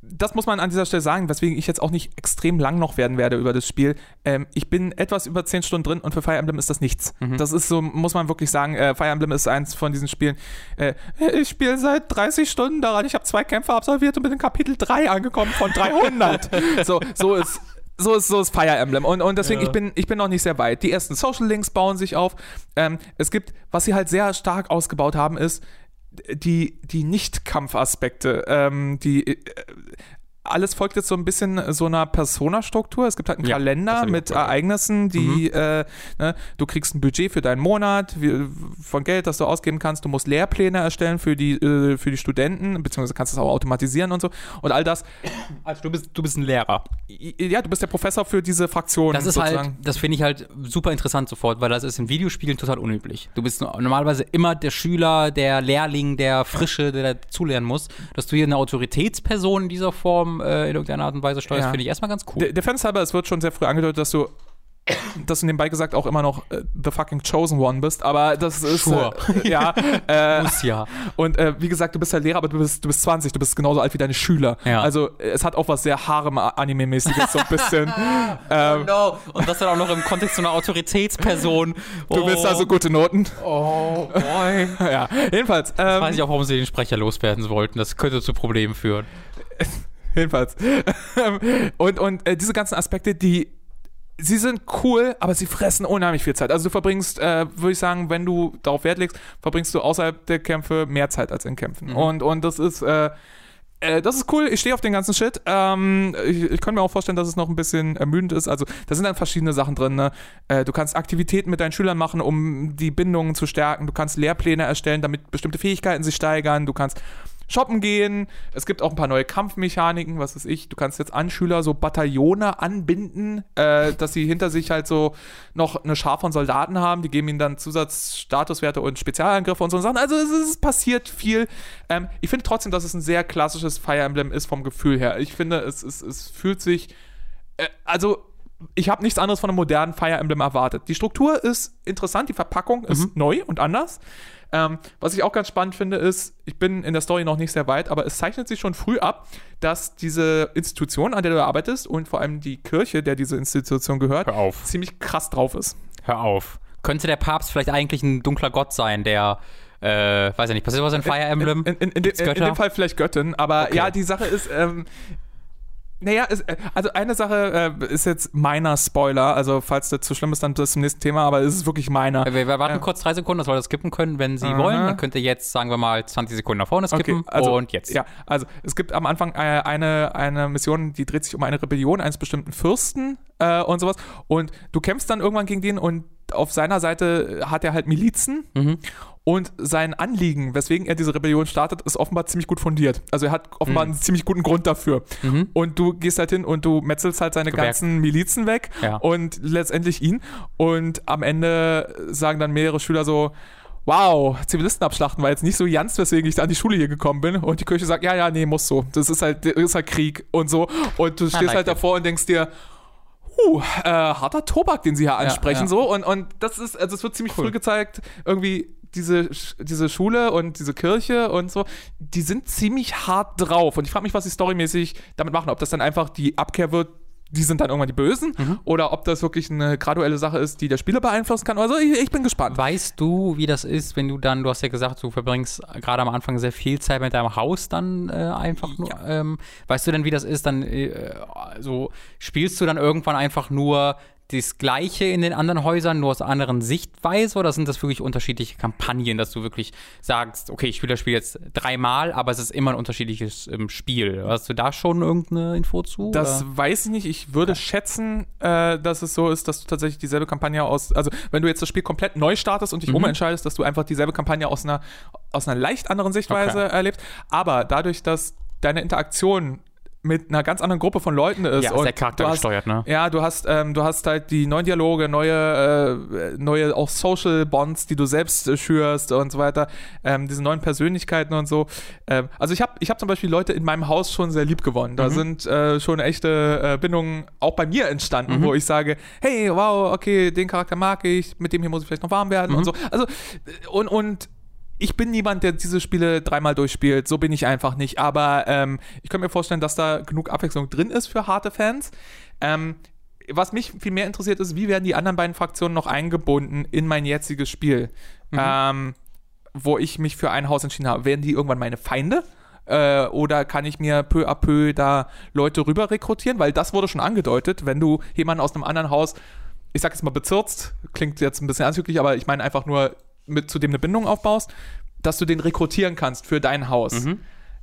das muss man an dieser Stelle sagen, weswegen ich jetzt auch nicht extrem lang noch werden werde über das Spiel. Ähm, ich bin etwas über 10 Stunden drin und für Fire Emblem ist das nichts. Mhm. Das ist so, muss man wirklich sagen, äh, Fire Emblem ist eins von diesen Spielen. Äh, ich spiele seit 30 Stunden daran, ich habe zwei Kämpfe absolviert und bin in Kapitel 3 angekommen von 300. so, so ist so ist, so ist Fire Emblem. Und, und deswegen, Ja. ich, bin, ich bin noch nicht sehr weit. Die ersten Social Links bauen sich auf. Ähm, es gibt, was sie halt sehr stark ausgebaut haben, ist die, die Nicht-Kampfaspekte. Ähm, die, äh, alles folgt jetzt so ein bisschen so einer Persona-Struktur. Es gibt halt einen Ja, das Kalender mit gehört. Ereignissen, die, äh, ne, du kriegst ein Budget für deinen Monat wie, von Geld, das du ausgeben kannst. Du musst Lehrpläne erstellen für die, äh, für die Studenten, beziehungsweise kannst es auch automatisieren und so. Und all das. Also du bist, du bist ein Lehrer. Ja, du bist der Professor für diese Fraktion. Das ist halt, sozusagen. das finde ich halt super interessant sofort, weil das ist in Videospielen total unüblich. Du bist no- normalerweise immer der Schüler, der Lehrling, der Frische, der dazulernen muss. Dass du hier eine Autoritätsperson in dieser Form äh, in irgendeiner Art und Weise steuerst, Ja. finde ich erstmal ganz cool. Der, der Fans halber, es wird schon sehr früh angedeutet, dass du, dass du nebenbei gesagt auch immer noch äh, the fucking chosen one bist, aber das ist Sure. äh, ja äh, muss ja. und äh, wie gesagt, du bist halt Lehrer, aber du bist du bist 20, du bist genauso alt wie deine Schüler. Ja. Also äh, es hat auch was sehr Harem-Anime-mäßiges so ein bisschen. ähm, no. Und das dann auch noch im Kontext so einer Autoritätsperson. Du willst also gute Noten. Oh, boy. ja, jedenfalls. Weiß Ähm, ich auch, warum sie den Sprecher loswerden wollten. Das könnte zu Problemen führen. Jedenfalls. und und äh, diese ganzen Aspekte, die sie sind cool, aber sie fressen unheimlich viel Zeit. Also du verbringst, äh, würde ich sagen, wenn du darauf Wert legst, verbringst du außerhalb der Kämpfe mehr Zeit als in Kämpfen. Und, und das ist, äh, äh, das ist cool. Ich stehe auf den ganzen Shit. Ähm, ich, ich kann mir auch vorstellen, dass es noch ein bisschen ermüdend ist. Also da sind dann verschiedene Sachen drin. Ne? Äh, du kannst Aktivitäten mit deinen Schülern machen, um die Bindungen zu stärken. Du kannst Lehrpläne erstellen, damit bestimmte Fähigkeiten sich steigern. Du kannst shoppen gehen. Es gibt auch ein paar neue Kampfmechaniken, was weiß ich. Du kannst jetzt an Schüler so Bataillone anbinden, äh, dass sie hinter sich halt so noch eine Schar von Soldaten haben. Die geben ihnen dann Zusatzstatuswerte und Spezialangriffe und so Sachen. Also es, es passiert viel. Ähm, ich finde trotzdem, dass es ein sehr klassisches Fire Emblem ist vom Gefühl her. Ich finde, es, es, es fühlt sich. Äh, also ich habe nichts anderes von einem modernen Fire Emblem erwartet. Die Struktur ist interessant, die Verpackung ist neu und anders. Ähm, was ich auch ganz spannend finde, ist, ich bin in der Story noch nicht sehr weit, aber es zeichnet sich schon früh ab, dass diese Institution, an der du arbeitest und vor allem die Kirche, der diese Institution gehört, Hör auf. ziemlich krass drauf ist. Hör auf. Könnte der Papst vielleicht eigentlich ein dunkler Gott sein, der, äh, weiß ich nicht, passiert was in Fire Emblem? In, in, in, in, dem Fall vielleicht Göttin, aber Okay. ja, die Sache ist, ähm, naja, äh, also eine Sache äh, ist jetzt meiner Spoiler, also falls das zu schlimm ist, dann das zum nächsten Thema, aber es ist wirklich meiner. Wir, wir warten Ja. kurz drei Sekunden, dass wir das skippen können, wenn Sie Aha. wollen. Dann könnt ihr jetzt, sagen wir mal, 20 Sekunden nach vorne skippen. und jetzt. Ja, also es gibt am Anfang äh, eine, eine Mission, die dreht sich um eine Rebellion eines bestimmten Fürsten äh, und sowas. Und du kämpfst dann irgendwann gegen den und auf seiner Seite hat er halt Milizen. Mhm. Und sein Anliegen, weswegen er diese Rebellion startet, ist offenbar ziemlich gut fundiert. Also er hat offenbar Mhm. einen ziemlich guten Grund dafür. Und du gehst halt hin und du metzelst halt seine Gewerk. ganzen Milizen weg Ja. und letztendlich ihn. Und am Ende sagen dann mehrere Schüler so, wow, Zivilisten abschlachten war jetzt nicht so ganz, weswegen ich da an die Schule hier gekommen bin. Und die Kirche sagt, ja, ja, nee, muss so. Das ist halt, das ist halt Krieg und so. Und du stehst halt davor und denkst dir, uh, äh, harter Tobak, den sie hier ansprechen, ja. so. Und, und das ist, also es wird ziemlich Cool. früh gezeigt, irgendwie diese, diese Schule und diese Kirche und so, die sind ziemlich hart drauf. Und ich frage mich, was sie storymäßig damit machen. Ob das dann einfach die Abkehr wird, die sind dann irgendwann die Bösen, Mhm. oder ob das wirklich eine graduelle Sache ist, die der Spieler beeinflussen kann. Also ich, ich bin gespannt. Weißt du, wie das ist, wenn du dann, du hast ja gesagt, du verbringst gerade am Anfang sehr viel Zeit mit deinem Haus dann äh, einfach nur. Ähm, weißt du denn, wie das ist? Dann äh, so spielst du dann irgendwann einfach nur das Gleiche in den anderen Häusern, nur aus einer anderen Sichtweise oder sind das wirklich unterschiedliche Kampagnen, dass du wirklich sagst, okay, ich spiele das Spiel jetzt dreimal, aber es ist immer ein unterschiedliches ähm, Spiel. Hast du da schon irgendeine Info zu? Das oder? weiß ich nicht. Ich würde schätzen, äh, dass es so ist, dass du tatsächlich dieselbe Kampagne aus, also wenn du jetzt das Spiel komplett neu startest und dich Mhm. umentscheidest, dass du einfach dieselbe Kampagne aus einer, aus einer leicht anderen Sichtweise Okay. erlebst. Aber dadurch, dass deine Interaktion mit einer ganz anderen Gruppe von Leuten ist. Ja, und sehr charaktergesteuert, du hast, ne? Ja, du hast, ähm, du hast halt die neuen Dialoge, neue, äh, neue auch Social Bonds, die du selbst äh, schürst und so weiter, ähm, diese neuen Persönlichkeiten und so. Ähm, also ich habe ich hab zum Beispiel Leute in meinem Haus schon sehr lieb gewonnen. Mhm. Da sind äh, schon echte äh, Bindungen auch bei mir entstanden, Mhm. wo ich sage, hey, wow, okay, den Charakter mag ich, mit dem hier muss ich vielleicht noch warm werden Mhm. und so. Also, äh, und, und ich bin niemand, der diese Spiele dreimal durchspielt. So bin ich einfach nicht. Aber ähm, ich könnte mir vorstellen, dass da genug Abwechslung drin ist für harte Fans. Ähm, was mich viel mehr interessiert ist, wie werden die anderen beiden Fraktionen noch eingebunden in mein jetziges Spiel, mhm. ähm, wo ich mich für ein Haus entschieden habe. Werden die irgendwann meine Feinde? Äh, oder kann ich mir peu à peu da Leute rüber rekrutieren? Weil das wurde schon angedeutet, wenn du jemanden aus einem anderen Haus, ich sag jetzt mal bezirzt, klingt jetzt ein bisschen anzüglich, aber ich meine einfach nur mit zu dem eine Bindung aufbaust, dass du den rekrutieren kannst für dein Haus. Mhm.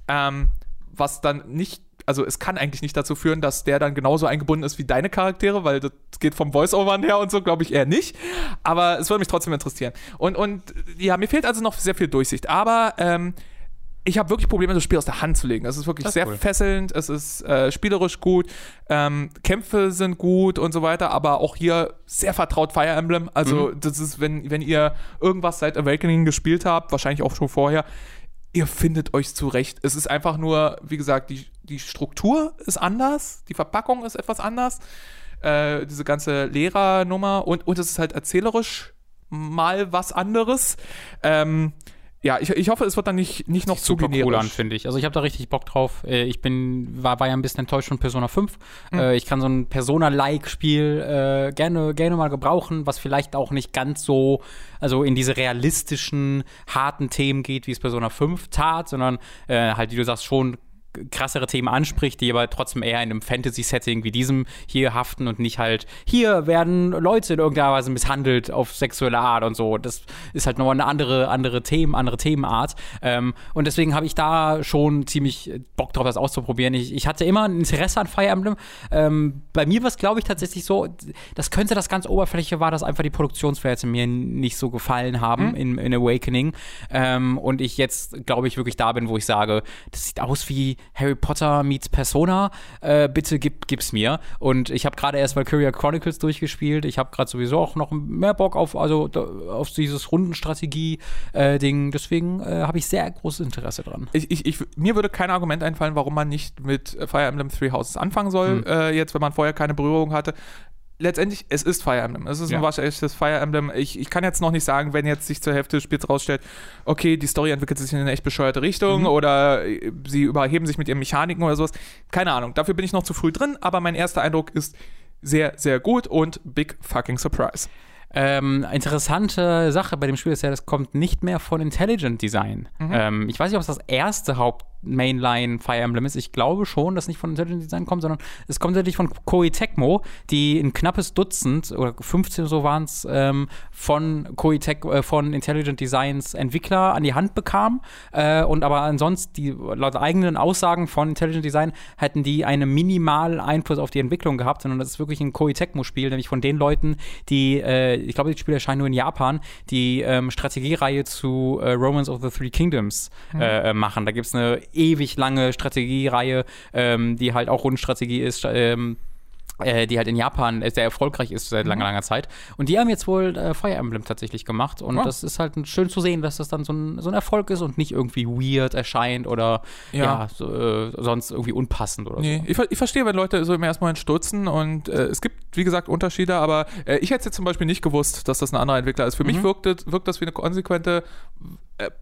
Ähm, was dann nicht, also es kann eigentlich nicht dazu führen, dass der dann genauso eingebunden ist wie deine Charaktere, weil das geht vom Voice-Over her und so, glaube ich eher nicht. Aber es würde mich trotzdem interessieren. Und, und ja, mir fehlt also noch sehr viel Durchsicht. Aber ähm, ich habe wirklich Probleme, das Spiel aus der Hand zu legen. Es ist wirklich ist sehr cool. fesselnd, es ist äh, spielerisch gut, ähm, Kämpfe sind gut und so weiter, aber auch hier sehr vertraut Fire Emblem. Also, mhm. das ist, wenn, wenn ihr irgendwas seit Awakening gespielt habt, wahrscheinlich auch schon vorher, ihr findet euch zurecht. Es ist einfach nur, wie gesagt, die, die Struktur ist anders, die Verpackung ist etwas anders, äh, diese ganze Lehrernummer und, und es ist halt erzählerisch mal was anderes. Ähm, ja, ich, ich hoffe, es wird dann nicht, nicht noch zu generisch. cool an, finde ich. Also ich habe da richtig Bock drauf. Äh, ich bin, war, war ja ein bisschen enttäuscht von Persona 5. Mhm. Äh, ich kann so ein Persona-like-Spiel äh, gerne, gerne mal gebrauchen, was vielleicht auch nicht ganz so, also in diese realistischen, harten Themen geht, wie es Persona 5 tat, sondern äh, halt, wie du sagst, schon krassere Themen anspricht, die aber trotzdem eher in einem Fantasy-Setting wie diesem hier haften und nicht halt, hier werden Leute in irgendeiner Weise misshandelt auf sexuelle Art und so. Das ist halt nochmal eine andere, andere Themen, andere Themenart. Ähm, und deswegen habe ich da schon ziemlich Bock drauf, das auszuprobieren. Ich, ich hatte immer ein Interesse an Fire Emblem. Ähm, bei mir war es, glaube ich, tatsächlich so, das könnte das ganz Oberfläche war, dass einfach die Produktionswerte mir nicht so gefallen haben mhm. in, in Awakening. Ähm, und ich jetzt, glaube ich, wirklich da bin, wo ich sage, das sieht aus wie Harry Potter meets Persona, äh, bitte gib, gib's mir. Und ich habe gerade erst Valkyria Chronicles durchgespielt. Ich habe gerade sowieso auch noch mehr Bock auf, also auf dieses Rundenstrategie-Ding. Deswegen äh, habe ich sehr großes Interesse dran. Ich, ich, ich, mir würde kein Argument einfallen, warum man nicht mit Fire Emblem Three Houses anfangen soll, hm. Äh, jetzt, wenn man vorher keine Berührung hatte letztendlich, es ist Fire Emblem. Es ist ja. ein waschechtes Fire Emblem. Ich, ich kann jetzt noch nicht sagen, wenn jetzt sich zur Hälfte des Spiels rausstellt, okay, die Story entwickelt sich in eine echt bescheuerte Richtung mhm. oder äh, sie überheben sich mit ihren Mechaniken oder sowas. Keine Ahnung. Dafür bin ich noch zu früh drin, aber mein erster Eindruck ist sehr, sehr gut und big fucking surprise. Ähm, interessante Sache bei dem Spiel ist ja, das kommt nicht mehr von Intelligent Design. Mhm. Ähm, ich weiß nicht, ob es das erste Haupt Mainline Fire Emblem ist. Ich glaube schon, dass nicht von Intelligent Design kommt, sondern es kommt tatsächlich von Koei Tecmo, die ein knappes Dutzend oder 15 so waren es ähm, von Koei Tec äh, von Intelligent Designs Entwickler an die Hand bekam äh, und aber ansonsten die laut eigenen Aussagen von Intelligent Design hätten die einen minimalen Einfluss auf die Entwicklung gehabt, sondern das ist wirklich ein Koei Tecmo Spiel, nämlich von den Leuten, die äh, ich glaube, das Spiel erscheint nur in Japan, die ähm, Strategiereihe zu äh, Romance of the Three Kingdoms mhm. Äh, äh, machen. Da gibt es eine ewig lange Strategiereihe, ähm, die halt auch Rundenstrategie ist. Ähm, äh, die halt in Japan sehr erfolgreich ist seit langer, mhm. langer Zeit. Und die haben jetzt wohl äh, Fire Emblem tatsächlich gemacht. Und oh. das ist halt schön zu sehen, dass das dann so ein, so ein Erfolg ist und nicht irgendwie weird erscheint oder ja, ja so, äh, sonst irgendwie unpassend oder nee, so. Ich, ich, verstehe, wenn Leute so im ersten Moment stürzen und äh, es gibt, wie gesagt, Unterschiede, aber äh, ich hätte jetzt zum Beispiel nicht gewusst, dass das ein anderer Entwickler ist. Für mhm. mich wirkt, wirkt das wie eine konsequente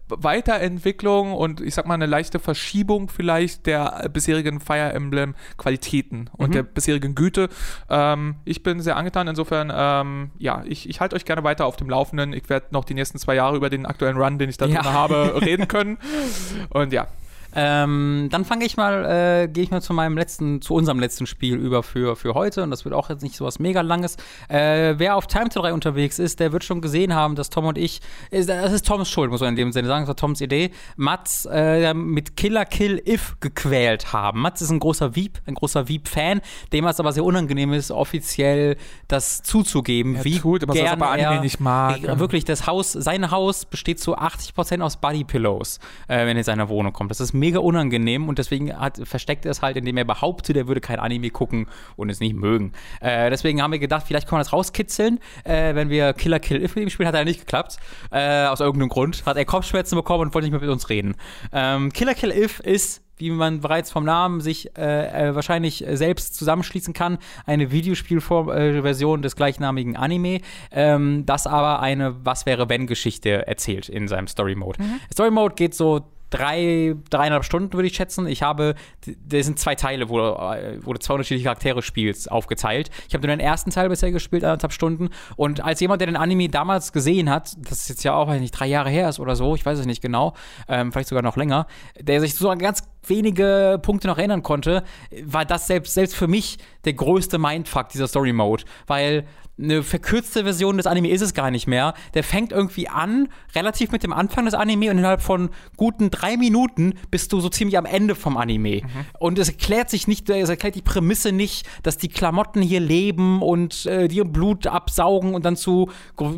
Weiterentwicklung und ich sag mal eine leichte Verschiebung vielleicht der bisherigen Fire Emblem Qualitäten und mhm. der bisherigen Güte. Ähm, ich bin sehr angetan, insofern, ähm, ja, ich, ich halte euch gerne weiter auf dem Laufenden. Ich werde noch die nächsten zwei Jahre über den aktuellen Run, den ich da ja. habe, reden können. Und ja, ähm, dann fange ich mal, äh, gehe ich mal zu meinem letzten, zu unserem letzten Spiel über für, für heute. Und das wird auch jetzt nicht so was mega langes. Äh, wer auf Time to 3 unterwegs ist, der wird schon gesehen haben, dass Tom und ich, äh, das ist Toms Schuld, muss man in dem Sinne sagen, das war Toms Idee, Mats äh, mit Killer Kill If gequält haben. Mats ist ein großer Veep, ein großer Veep-Fan, dem es aber sehr unangenehm ist, offiziell das zuzugeben, ja, wie tut, aber gern aber er nicht mag. wirklich das Haus, sein Haus besteht zu 80% aus Body Pillows, äh, wenn er in seine Wohnung kommt. Das ist mega unangenehm und deswegen hat, versteckt er es halt, indem er behauptet, er würde kein Anime gucken und es nicht mögen. Äh, deswegen haben wir gedacht, vielleicht können wir das rauskitzeln, äh, wenn wir Killer Kill If mit ihm spielen. Hat er nicht geklappt. Äh, aus irgendeinem Grund. Hat er Kopfschmerzen bekommen und wollte nicht mehr mit uns reden. Ähm, Killer Kill If ist wie man bereits vom Namen sich äh, äh, wahrscheinlich selbst zusammenschließen kann, eine Videospielversion des gleichnamigen Anime, ähm, das aber eine Was wäre wenn Geschichte erzählt in seinem Story Mode. Mhm. Story Mode geht so drei, dreieinhalb Stunden, würde ich schätzen. Ich habe, das sind zwei Teile, wo, wo du zwei unterschiedliche Charaktere spielst, aufgeteilt. Ich habe nur den ersten Teil bisher gespielt, anderthalb Stunden. Und als jemand, der den Anime damals gesehen hat, das ist jetzt ja auch, weiß nicht, drei Jahre her ist oder so, ich weiß es nicht genau, ähm, vielleicht sogar noch länger, der sich so an ganz wenige Punkte noch erinnern konnte, war das selbst, selbst für mich der größte Mindfuck dieser Story Mode. Weil eine verkürzte Version des Anime ist es gar nicht mehr. Der fängt irgendwie an, relativ mit dem Anfang des Anime und innerhalb von guten drei Minuten bist du so ziemlich am Ende vom Anime. Mhm. Und es erklärt sich nicht, es erklärt die Prämisse nicht, dass die Klamotten hier leben und äh, dir Blut absaugen und dann zu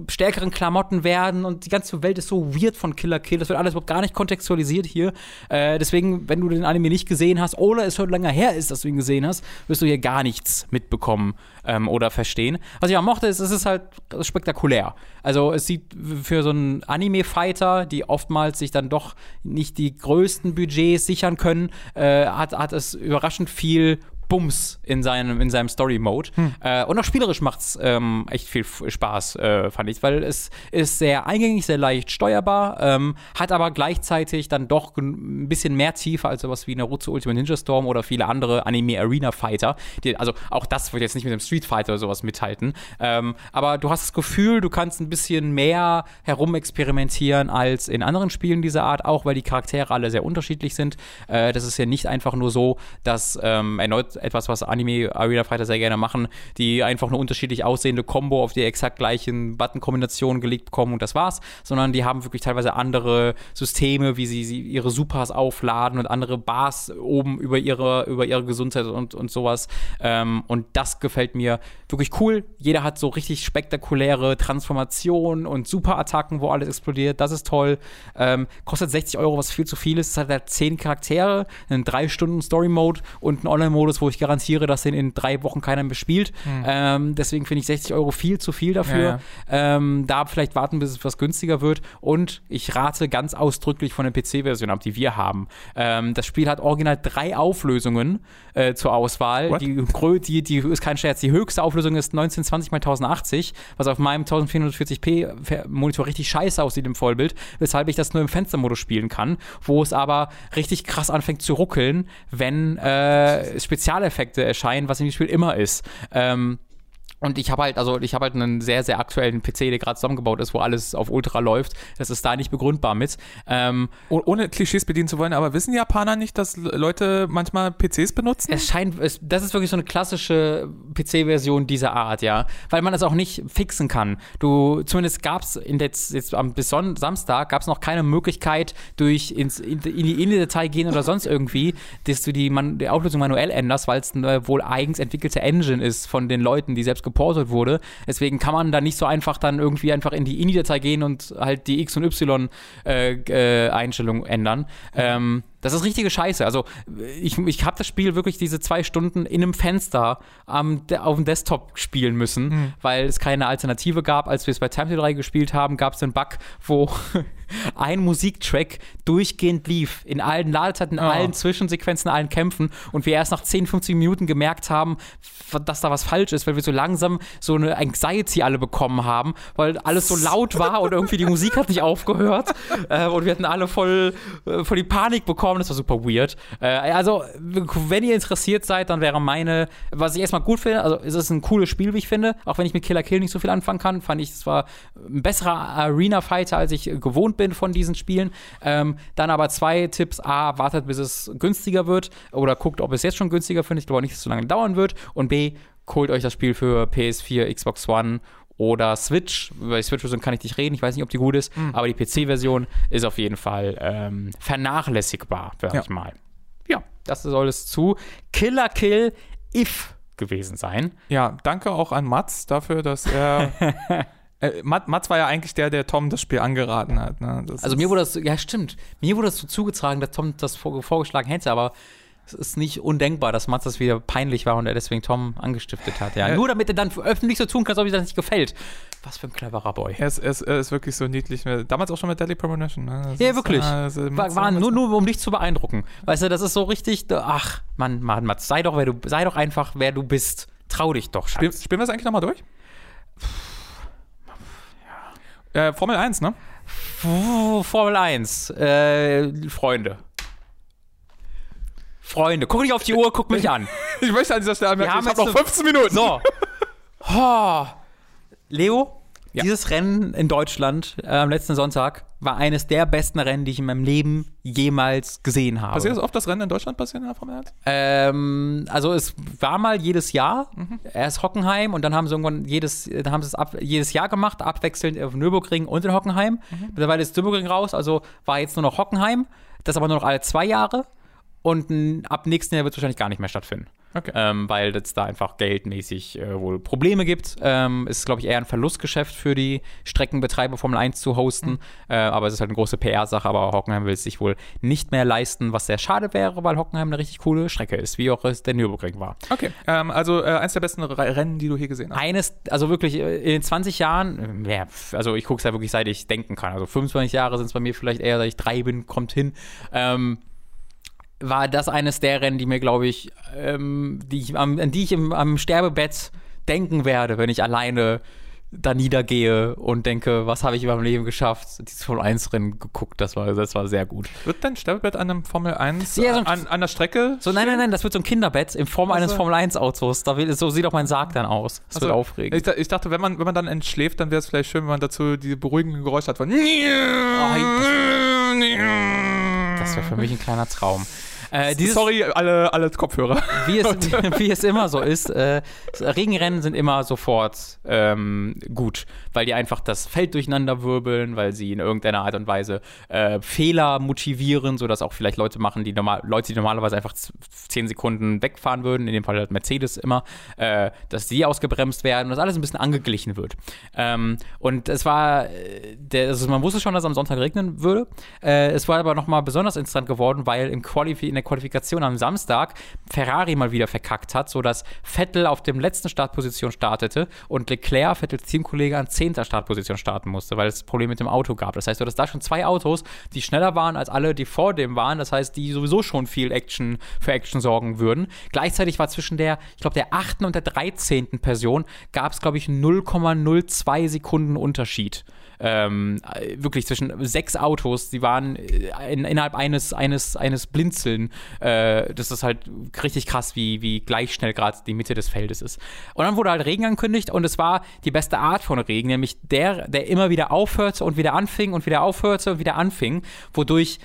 stärkeren Klamotten werden und die ganze Welt ist so weird von Killer Kill. Das wird alles überhaupt gar nicht kontextualisiert hier. Äh, deswegen, wenn du den Anime nicht gesehen hast oder es schon länger her ist, dass du ihn gesehen hast, wirst du hier gar nichts mitbekommen ähm, oder verstehen. Was ich auch mochte, ist, es ist halt spektakulär. Also es sieht für so einen Anime-Fighter, die oftmals sich dann doch nicht die größten Budgets sichern können, äh, hat, hat es überraschend viel Bums in seinem, in seinem Story-Mode. Hm. Äh, und auch spielerisch macht es ähm, echt viel Spaß, äh, fand ich, weil es ist sehr eingängig, sehr leicht steuerbar, ähm, hat aber gleichzeitig dann doch ein bisschen mehr Tiefe als sowas wie Naruto Ultimate Ninja Storm oder viele andere Anime-Arena-Fighter. Also auch das wird jetzt nicht mit dem Street Fighter oder sowas mithalten. Ähm, aber du hast das Gefühl, du kannst ein bisschen mehr herumexperimentieren als in anderen Spielen dieser Art, auch weil die Charaktere alle sehr unterschiedlich sind. Äh, das ist ja nicht einfach nur so, dass ähm, erneut etwas, was Anime Arena Fighter sehr gerne machen, die einfach eine unterschiedlich aussehende Combo auf die exakt gleichen Button-Kombinationen gelegt bekommen und das war's, sondern die haben wirklich teilweise andere Systeme, wie sie, sie ihre Supers aufladen und andere Bars oben über ihre, über ihre Gesundheit und, und sowas. Ähm, und das gefällt mir wirklich cool. Jeder hat so richtig spektakuläre Transformationen und Superattacken, wo alles explodiert. Das ist toll. Ähm, kostet 60 Euro, was viel zu viel ist. Es hat halt 10 Charaktere, einen 3 Stunden Story-Mode und einen Online-Modus, wo ich garantiere, dass den in drei Wochen keiner mehr spielt. Mhm. Ähm, deswegen finde ich 60 Euro viel zu viel dafür. Ja. Ähm, da vielleicht warten, bis es was günstiger wird. Und ich rate ganz ausdrücklich von der PC-Version ab, die wir haben. Ähm, das Spiel hat original drei Auflösungen äh, zur Auswahl. Die, die, die ist kein Scherz. Die höchste Auflösung ist 1920 x 1080, was auf meinem 1440p Monitor richtig scheiße aussieht im Vollbild, weshalb ich das nur im Fenstermodus spielen kann, wo es aber richtig krass anfängt zu ruckeln, wenn äh, Spezialeffekte erscheinen, was in dem Spiel immer ist. Ähm, und ich habe halt, also ich habe halt einen sehr, sehr aktuellen PC, der gerade zusammengebaut ist, wo alles auf Ultra läuft. Das ist da nicht begründbar mit. Ähm, Ohne Klischees bedienen zu wollen, aber wissen Japaner nicht, dass Leute manchmal PCs benutzen? Es scheint, es, das ist wirklich so eine klassische PC-Version dieser Art, ja. Weil man das auch nicht fixen kann. Du, zumindest gab es jetzt, jetzt am bis Son Samstag gab es noch keine Möglichkeit, durch ins, in, in die Innendetail gehen oder sonst irgendwie, dass du die, man, die Auflösung manuell änderst, weil es eine wohl eigens entwickelte Engine ist von den Leuten, die selbst geportet wurde. Deswegen kann man da nicht so einfach dann irgendwie einfach in die INI-Datei gehen und halt die X- und Y-Einstellung äh, äh, ändern. Ähm, das ist richtige Scheiße. Also ich, ich habe das Spiel wirklich diese zwei Stunden in einem Fenster am, auf dem Desktop spielen müssen, mhm. weil es keine Alternative gab. Als wir es bei Time 3 gespielt haben, gab es einen Bug, wo ein Musiktrack durchgehend lief, in allen Ladezeiten, in oh. allen Zwischensequenzen, in allen Kämpfen und wir erst nach 10, 15 Minuten gemerkt haben, dass da was falsch ist, weil wir so langsam so eine Anxiety alle bekommen haben, weil alles so laut war und irgendwie die Musik hat nicht aufgehört äh, und wir hatten alle voll, äh, voll die Panik bekommen bekommen. Das war super weird. Äh, also, wenn ihr interessiert seid, dann wäre meine, was ich erstmal gut finde, also es ist ein cooles Spiel, wie ich finde, auch wenn ich mit Killer Kill nicht so viel anfangen kann, fand ich, es war ein besserer Arena-Fighter, als ich gewohnt bin von diesen Spielen. Ähm, dann aber zwei Tipps. A, wartet, bis es günstiger wird oder guckt, ob es jetzt schon günstiger findet. Ich glaube nicht, dass es so lange dauern wird. Und B, holt euch das Spiel für PS4, Xbox One oder Switch. Über die Switch-Version kann ich nicht reden, ich weiß nicht, ob die gut ist, mhm. aber die PC-Version ist auf jeden Fall ähm, vernachlässigbar, sag ja. ich mal. Ja, das soll es zu Killer Kill If gewesen sein. Ja, danke auch an Mats dafür, dass er. äh, Mats war ja eigentlich der, der Tom das Spiel angeraten hat. Ne? also mir wurde das, ja stimmt, mir wurde das so zugetragen, dass Tom das vorgeschlagen hätte, aber Es ist nicht undenkbar, dass Mats das wieder peinlich war und er deswegen Tom angestiftet hat. Ja. Nur damit er dann öffentlich so tun kann, als ob ihm das nicht gefällt. Was für ein cleverer Boy. Er ist, er ist, er ist wirklich so niedlich. Damals auch schon mit Deadly Premonition. Ne? Das Ja, ist, wirklich. äh, so- War, war nur, nur um dich zu beeindrucken. Weißt du, das ist so richtig, ach, Mann, Mann, Mats, sei doch, wer du, sei doch einfach, wer du bist. Trau dich doch, Spiel, Schatz. spielen wir es eigentlich nochmal durch? Äh, Formel 1, ne? Formel 1, äh, Freunde. Freunde, guck nicht auf die Uhr, guck mich an. Ich möchte an dieser Stelle anmerken, haben ich habe noch eine- 15 Minuten. So. Oh. Leo, Ja. dieses Rennen in Deutschland äh, am letzten Sonntag war eines der besten Rennen, die ich in meinem Leben jemals gesehen habe. Passiert das oft, dass Rennen in Deutschland passieren in der Formel 1? Ähm, also es war mal jedes Jahr, Mhm. erst Hockenheim und dann haben sie irgendwann jedes, dann haben sie es ab, jedes Jahr gemacht, abwechselnd auf Nürburgring und in Hockenheim. Mhm. Mittlerweile ist Nürburgring raus, also war jetzt nur noch Hockenheim, das aber nur noch alle zwei Jahre und n, ab nächsten Jahr wird es wahrscheinlich gar nicht mehr stattfinden. Okay. Ähm, weil es da einfach geldmäßig äh, wohl Probleme gibt. Ähm, es ist, glaube ich, eher ein Verlustgeschäft für die Streckenbetreiber Formel 1 zu hosten. Mhm. Äh, aber es ist halt eine große PR-Sache. Aber Hockenheim will es sich wohl nicht mehr leisten, was sehr schade wäre, weil Hockenheim eine richtig coole Strecke ist, wie auch es der Nürburgring war. Okay, ähm, also äh, eins der besten Re Rennen, die du hier gesehen hast. Eines, also wirklich äh, in den 20 Jahren, äh, ja, also ich gucke es ja wirklich, seit ich denken kann. Also 25 Jahre sind es bei mir vielleicht eher, seit ich drei bin, kommt hin. Ähm, war das eines der Rennen, die mir, glaube ich, ähm, die ich am, an die ich im, am Sterbebett denken werde, wenn ich alleine da niedergehe und denke, was habe ich in meinem Leben geschafft? Dieses Formel 1 Rennen geguckt, das war, das war sehr gut. Wird dein Sterbebett an einem Formel 1 Ja, so ein- an, an der Strecke? So, nein, nein, nein, das wird so ein Kinderbett in Form eines so. Formel 1 Autos. Da will, so sieht auch mein Sarg dann aus. Das Also, wird aufregend. Ich, ich dachte, wenn man, wenn man dann entschläft, dann wäre es vielleicht schön, wenn man dazu diese beruhigenden Geräusche hat von. Das wäre für mich ein kleiner Traum. Äh, dieses, Sorry, alle, alle Kopfhörer. wie es, wie es immer so ist, äh, Regenrennen sind immer sofort ähm, gut, weil die einfach das Feld durcheinander wirbeln, weil sie in irgendeiner Art und Weise äh, Fehler motivieren, sodass auch vielleicht Leute machen, die normal, Leute, die normalerweise einfach z- 10 Sekunden wegfahren würden, in dem Fall halt Mercedes immer, äh, dass die ausgebremst werden und das alles ein bisschen angeglichen wird. Ähm, und es war, äh, der, also man wusste schon, dass es am Sonntag regnen würde. Äh, es war aber nochmal besonders interessant geworden, weil im Qualifi in der Qualifikation am Samstag Ferrari mal wieder verkackt hat, sodass Vettel auf dem letzten Startposition startete und Leclerc, Vettels Teamkollege, an 10. Startposition starten musste, weil es Probleme mit dem Auto gab. Das heißt, du hattest da schon zwei Autos, die schneller waren als alle, die vor dem waren. Das heißt, die sowieso schon viel Action für Action sorgen würden. Gleichzeitig war zwischen der, ich glaube, der 8. und der 13. Person gab es, glaube ich, 0,02 Sekunden Unterschied. Ähm, äh, wirklich zwischen sechs Autos, die waren äh, in, innerhalb eines, eines, eines Blinzeln. Äh, das ist halt richtig krass, wie, wie gleich schnell gerade die Mitte des Feldes ist. Und dann wurde halt Regen angekündigt und es war die beste Art von Regen, nämlich der, der immer wieder aufhörte und wieder anfing und wieder aufhörte und wieder anfing, wodurch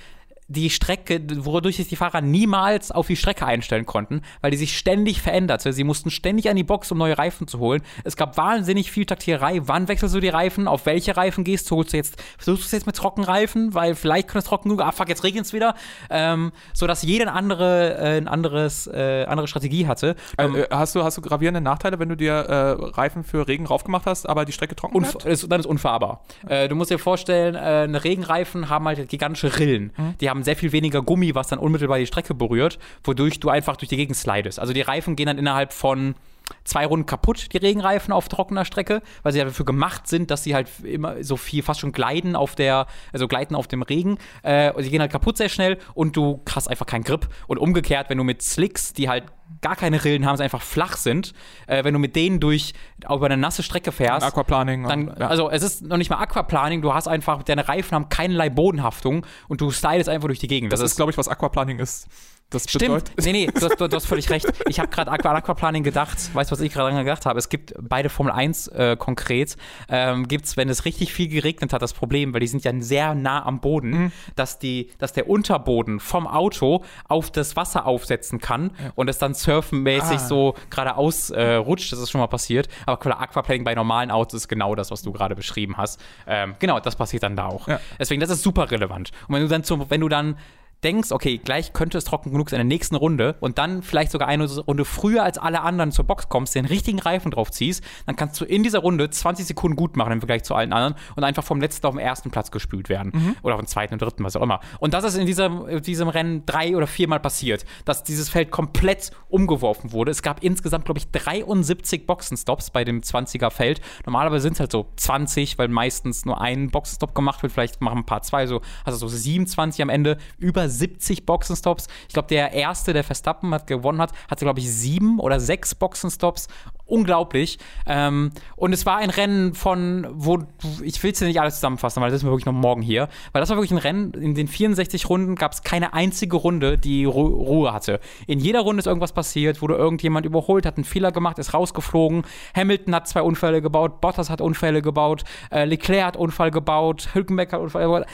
die Strecke, wodurch sich die Fahrer niemals auf die Strecke einstellen konnten, weil die sich ständig veränderte. Sie mussten ständig an die Box, um neue Reifen zu holen. Es gab wahnsinnig viel Taktiererei. Wann wechselst du die Reifen? Auf welche Reifen gehst du? Holst du jetzt, versuchst du es jetzt mit Trockenreifen? Weil vielleicht könnte es trocken genug, ah fuck, jetzt regnet es wieder. Ähm, sodass jeder eine andere, äh, ein anderes, äh, andere Strategie hatte. Ähm, Äh, hast, du, hast du gravierende Nachteile, wenn du dir äh, Reifen für Regen raufgemacht hast, aber die Strecke trocken bleibt? ist, dann ist unfahrbar. Äh, du musst dir vorstellen, äh, Regenreifen haben halt gigantische Rillen. Die haben sehr viel weniger Gummi, was dann unmittelbar die Strecke berührt, wodurch du einfach durch die Gegend slidest. Also die Reifen gehen dann innerhalb von zwei Runden kaputt, die Regenreifen auf trockener Strecke, weil sie dafür gemacht sind, dass sie halt immer so viel fast schon gleiten auf der, also gleiten auf dem Regen. Äh, sie gehen halt kaputt sehr schnell und du hast einfach keinen Grip. Und umgekehrt, wenn du mit Slicks, die halt gar keine Rillen haben, sie einfach flach sind, äh, wenn du mit denen durch über eine nasse Strecke fährst, Aquaplaning. dann, ja. also es ist noch nicht mal Aquaplaning, du hast einfach, deine Reifen haben keinerlei Bodenhaftung und du stylest einfach durch die Gegend. das ist, glaube ich, was Aquaplaning ist. Das Stimmt. Nee, nee, du hast, du, hast völlig recht. Ich habe gerade Aqua, an Aquaplaning gedacht. Weißt du, was ich gerade dran gedacht habe? Es gibt beide Formel 1 äh, konkret, ähm, gibt es, wenn es richtig viel geregnet hat, das Problem, weil die sind ja sehr nah am Boden, Mhm. dass, die, dass der Unterboden vom Auto auf das Wasser aufsetzen kann und es dann surfenmäßig Ah. so geradeaus äh, rutscht. Das ist schon mal passiert. Aber klar, Aquaplaning bei normalen Autos ist genau das, was du gerade beschrieben hast. Ähm, genau, das passiert dann da auch. Ja. Deswegen, das ist super relevant. Und wenn du dann zum, wenn du dann denkst, okay, gleich könnte es trocken genug sein in der nächsten Runde und dann vielleicht sogar eine Runde früher als alle anderen zur Box kommst, den richtigen Reifen drauf ziehst, dann kannst du in dieser Runde 20 Sekunden gut machen im Vergleich zu allen anderen und einfach vom letzten auf den ersten Platz gespült werden. Mhm. Oder auf den zweiten und dritten, was auch immer. Und das ist in diesem, diesem Rennen drei oder viermal passiert, dass dieses Feld komplett umgeworfen wurde. Es gab insgesamt, glaube ich, 73 Boxenstops bei dem 20er Feld. Normalerweise sind es halt so 20, weil meistens nur ein Boxenstopp gemacht wird. Vielleicht machen ein paar zwei, so, also so 27 am Ende. Über 70 Boxenstops. Ich glaube, der erste, der Verstappen hat gewonnen hat, hatte, glaube ich, sieben oder sechs Boxenstops unglaublich. Ähm, und es war ein Rennen von, wo ich will es nicht alles zusammenfassen, weil das ist mir wirklich noch morgen hier. Weil das war wirklich ein Rennen, in den 64 Runden gab es keine einzige Runde, die Ru Ruhe hatte. In jeder Runde ist irgendwas passiert, wurde irgendjemand überholt, hat einen Fehler gemacht, ist rausgeflogen. Hamilton hat zwei Unfälle gebaut, Bottas hat Unfälle gebaut, äh, Leclerc hat Unfall gebaut, Hülkenberg hat Unfall gebaut.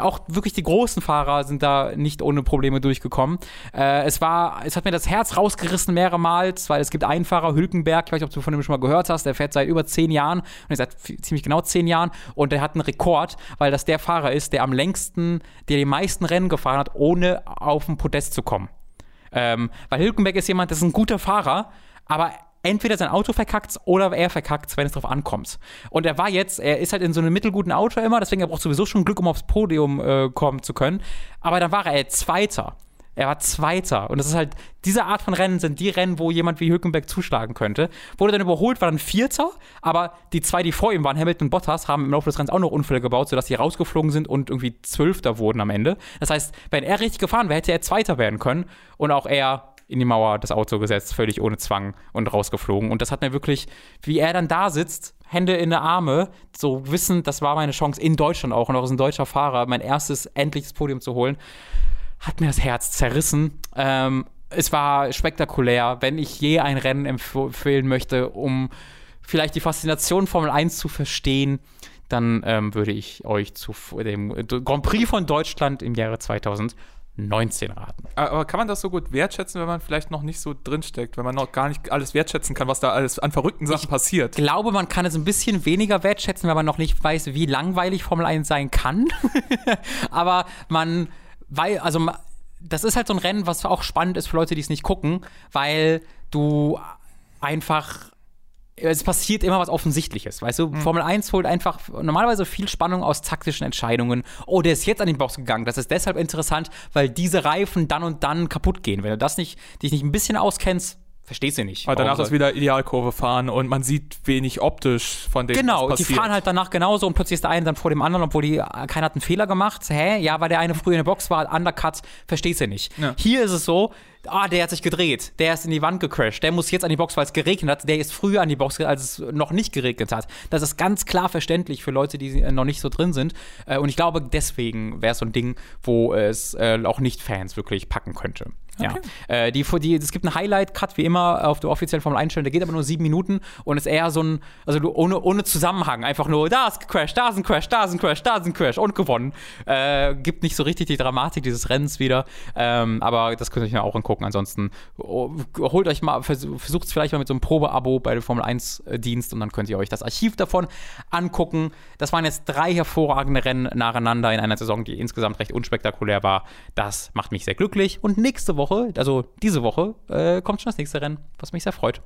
Auch wirklich die großen Fahrer sind da nicht ohne Probleme durchgekommen. Äh, es war, es hat mir das Herz rausgerissen mehrmals, weil es gibt einen Fahrer, Hülkenberg, weiß nicht, ob du von dem schon mal gehört hast, der fährt seit über zehn Jahren, und seit ziemlich genau zehn Jahren, und der hat einen Rekord, weil das der Fahrer ist, der am längsten, der die meisten Rennen gefahren hat, ohne auf den Podest zu kommen. Ähm, weil Hülkenberg ist jemand, das ist ein guter Fahrer, aber entweder sein Auto verkackt oder er verkackt, wenn es drauf ankommt. Und er war jetzt, er ist halt in so einem mittelguten Auto immer, deswegen er braucht sowieso schon Glück, um aufs Podium äh, kommen zu können. Aber dann war er Zweiter. Er war Zweiter. Und das ist halt, diese Art von Rennen sind die Rennen, wo jemand wie Hülkenberg zuschlagen könnte. Wurde dann überholt, war dann Vierter, aber die zwei, die vor ihm waren, Hamilton und Bottas, haben im Laufe des Rennens auch noch Unfälle gebaut, sodass sie rausgeflogen sind und irgendwie Zwölfter wurden am Ende. Das heißt, wenn er richtig gefahren wäre, hätte er Zweiter werden können und auch er in die Mauer das Auto gesetzt, völlig ohne Zwang und rausgeflogen. Und das hat mir wirklich, wie er dann da sitzt, Hände in der Arme, so wissend, das war meine Chance in Deutschland auch und auch als ein deutscher Fahrer, mein erstes endliches Podium zu holen hat mir das Herz zerrissen. Ähm, es war spektakulär, wenn ich je ein Rennen empfehlen möchte, um vielleicht die Faszination Formel 1 zu verstehen, dann ähm, würde ich euch zu dem Grand Prix von Deutschland im Jahre 2019 raten. Aber kann man das so gut wertschätzen, wenn man vielleicht noch nicht so drinsteckt, wenn man noch gar nicht alles wertschätzen kann, was da alles an verrückten Sachen ich passiert? Ich glaube, man kann es ein bisschen weniger wertschätzen, wenn man noch nicht weiß, wie langweilig Formel 1 sein kann. Aber man weil, also das ist halt so ein Rennen, was auch spannend ist für Leute, die es nicht gucken, weil du einfach es passiert immer was Offensichtliches, weißt du? Mhm. Formel 1 holt einfach normalerweise viel Spannung aus taktischen Entscheidungen. Oh, der ist jetzt an den Box gegangen. Das ist deshalb interessant, weil diese Reifen dann und dann kaputt gehen. Wenn du das nicht, dich nicht ein bisschen auskennst, Verstehst du nicht. Aber danach ist wieder Idealkurve fahren und man sieht wenig optisch von denen. Genau, die fahren halt danach genauso und plötzlich ist der eine dann vor dem anderen, obwohl die, keiner hat einen Fehler gemacht. Hä? Ja, weil der eine früher in der Box war, Undercut, verstehst du nicht. Ja. Hier ist es so, ah, der hat sich gedreht, der ist in die Wand gecrashed, der muss jetzt an die Box, weil es geregnet hat, der ist früher an die Box, als es noch nicht geregnet hat. Das ist ganz klar verständlich für Leute, die noch nicht so drin sind. Äh, und ich glaube, deswegen wäre es so ein Ding, wo es äh, auch Nicht-Fans wirklich packen könnte. Okay. Ja. Äh, die, die, es gibt einen Highlight-Cut, wie immer, auf der offiziellen Formel 1 der geht aber nur sieben Minuten und ist eher so ein, also ohne, ohne Zusammenhang, einfach nur, da ist ein Crash, da ist ein Crash, da ist ein Crash, da ist ein Crash und gewonnen. Äh, gibt nicht so richtig die Dramatik dieses Rennens wieder, ähm, aber das könnt ihr euch ja auch angucken. Ansonsten oh, holt euch mal, versucht es vielleicht mal mit so einem Probeabo bei der Formel 1-Dienst und dann könnt ihr euch das Archiv davon angucken. Das waren jetzt drei hervorragende Rennen nacheinander in einer Saison, die insgesamt recht unspektakulär war. Das macht mich sehr glücklich und nächste Woche Woche, also diese Woche, äh, kommt schon das nächste Rennen, was mich sehr freut.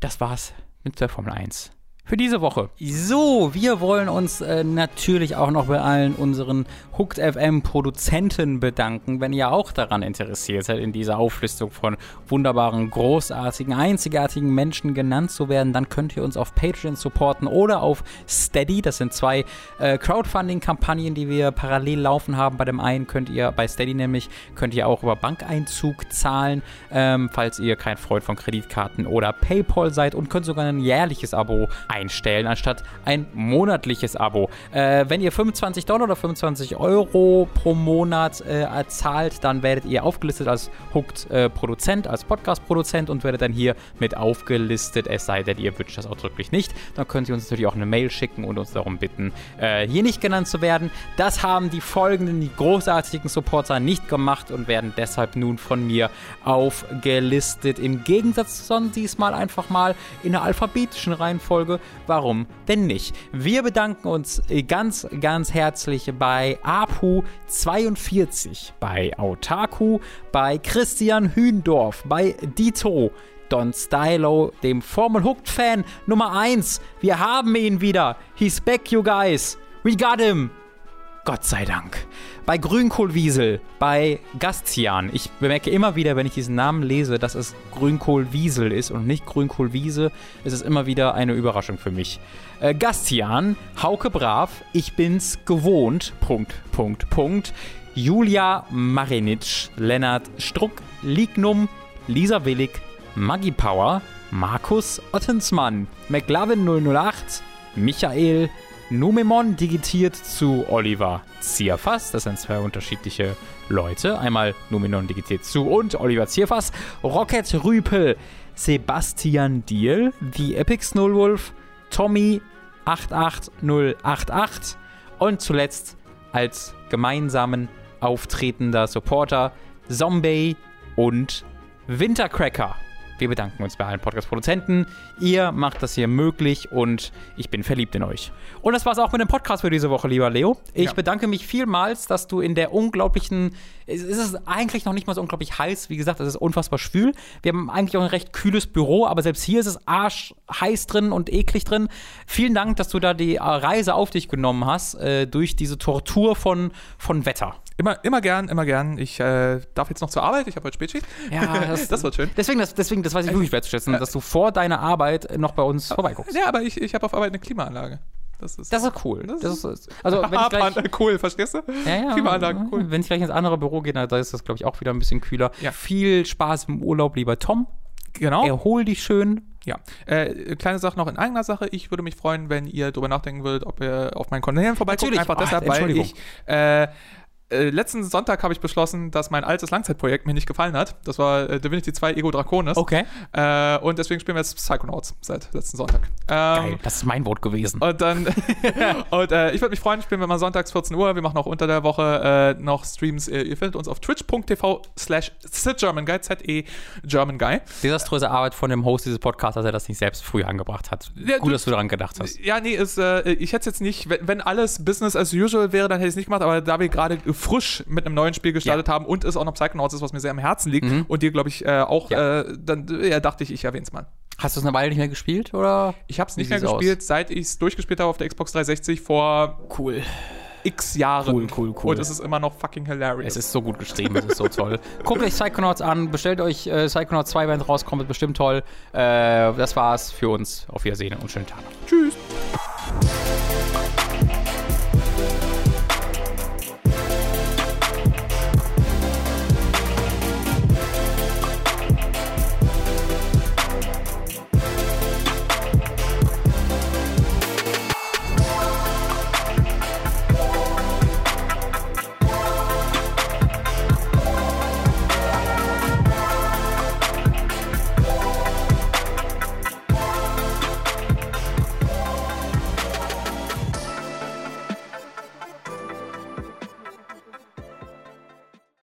Das war's mit der Formel 1 für diese Woche. So, wir wollen uns äh, natürlich auch noch bei allen unseren Hooked FM Produzenten bedanken, wenn ihr auch daran interessiert seid, in dieser Auflistung von wunderbaren, großartigen, einzigartigen Menschen genannt zu werden, dann könnt ihr uns auf Patreon supporten oder auf Steady. Das sind zwei äh, Crowdfunding-Kampagnen, die wir parallel laufen haben. Bei dem einen könnt ihr, bei Steady nämlich, könnt ihr auch über Bankeinzug zahlen, ähm, falls ihr kein Freund von Kreditkarten oder PayPal seid und könnt sogar ein jährliches Abo einstellen einstellen, anstatt ein monatliches Abo. Äh, wenn ihr 25 Dollar oder 25 Euro pro Monat äh, zahlt, dann werdet ihr aufgelistet als Hooked-Produzent, äh, als Podcast-Produzent und werdet dann hier mit aufgelistet, es sei denn, ihr wünscht das ausdrücklich nicht. Dann könnt ihr uns natürlich auch eine Mail schicken und uns darum bitten, äh, hier nicht genannt zu werden. Das haben die folgenden, die großartigen Supporter nicht gemacht und werden deshalb nun von mir aufgelistet. Im Gegensatz zu diesmal einfach mal in der alphabetischen Reihenfolge Warum denn nicht? Wir bedanken uns ganz, ganz herzlich bei Apu42, bei Autaku, bei Christian Hühndorf, bei Dito, Don Stylo, dem Formel Hooked Fan Nummer 1. Wir haben ihn wieder. He's back, you guys. We got him. Gott sei Dank. Bei Grünkohlwiesel, bei Gastian. Ich bemerke immer wieder, wenn ich diesen Namen lese, dass es Grünkohlwiesel ist und nicht Grünkohlwiese. Es ist immer wieder eine Überraschung für mich. Äh, Gastian, Hauke Brav, ich bin's gewohnt. Punkt, Punkt, Punkt. Julia Marinic, Lennart Struck, Lignum, Lisa Willig, Maggie Power, Markus Ottensmann, McLavin 008, Michael, Numemon digitiert zu Oliver Zierfass. Das sind zwei unterschiedliche Leute. Einmal Numenon digitiert zu und Oliver Zierfass. Rocket Rüpel, Sebastian Diel, The Epic Snowwolf, Tommy 88088 und zuletzt als gemeinsamen auftretender Supporter Zombie und Wintercracker. Wir bedanken uns bei allen Podcast-Produzenten. Ihr macht das hier möglich und ich bin verliebt in euch. Und das war's auch mit dem Podcast für diese Woche, lieber Leo. Ich Ja. bedanke mich vielmals, dass du in der unglaublichen. Es ist eigentlich noch nicht mal so unglaublich heiß. Wie gesagt, es ist unfassbar schwül. Wir haben eigentlich auch ein recht kühles Büro, aber selbst hier ist es arschheiß drin und eklig drin. Vielen Dank, dass du da die Reise auf dich genommen hast äh, durch diese Tortur von, von Wetter. Immer, immer gern, immer gern. Ich äh, darf jetzt noch zur Arbeit. Ich habe heute Spätschicht. Ja, das, Das wird schön. Deswegen, das, deswegen, das weiß ich wirklich wertzuschätzen, dass du vor deiner Arbeit noch bei uns vorbeiguckst. Ja, aber ich, ich habe auf Arbeit eine Klimaanlage. Das ist. Das ist cool. Das Das ist, also, wenn ich gleich, cool, verstehst du? ja, ja, Klimaanlage, cool. Wenn ich gleich ins andere Büro gehe, na, da ist das, glaube ich, auch wieder ein bisschen kühler. Ja. Viel Spaß im Urlaub, lieber Tom. Genau. Erhol dich schön. Ja, äh, kleine Sache noch in eigener Sache. Ich würde mich freuen, wenn ihr darüber nachdenken würdet, ob ihr auf meinen Kanälen vorbeiguckt. Natürlich. Einfach Ach, deshalb, weil ich äh, äh, letzten Sonntag habe ich beschlossen, dass mein altes Langzeitprojekt mir nicht gefallen hat. Das war äh, Divinity 2 Ego Draconis. Okay. Äh, und deswegen spielen wir jetzt Psychonauts seit letzten Sonntag. Ähm, Geil. Das ist mein Wort gewesen. Und dann, und äh, ich würde mich freuen, spielen wir mal sonntags 14 Uhr. Wir machen auch unter der Woche äh, noch Streams. Ihr, findet uns auf twitch.tv slash Guy, Z-E German Guy. Desaströse Arbeit von dem Host dieses Podcasts, dass er das nicht selbst früher angebracht hat. Ja, Gut, du- dass du daran gedacht hast. Ja, nee, ist, ich hätte es jetzt nicht, wenn, wenn alles Business as usual wäre, dann hätte ich es nicht gemacht, aber da wir gerade frisch mit einem neuen Spiel gestartet haben und es auch noch Psychonauts ist, was mir sehr am Herzen liegt und dir, glaube ich, äh, auch, Mhm. Ja. äh, dann ja, dachte ich, ich erwähne es mal. Hast du es eine Weile nicht mehr gespielt, oder? Ich habe es nicht mehr sieht's aus? gespielt, seit ich es durchgespielt habe auf der Xbox 360 vor Cool. x Jahren. Cool, cool, cool. Und es ist immer noch fucking hilarious. Es ist so gut geschrieben, es ist so toll. Guckt euch Psychonauts an, bestellt euch äh, Psychonauts 2, wenn es rauskommt, ist bestimmt toll. Äh, das war's für uns. Auf Wiedersehen und schönen Tag. Tschüss.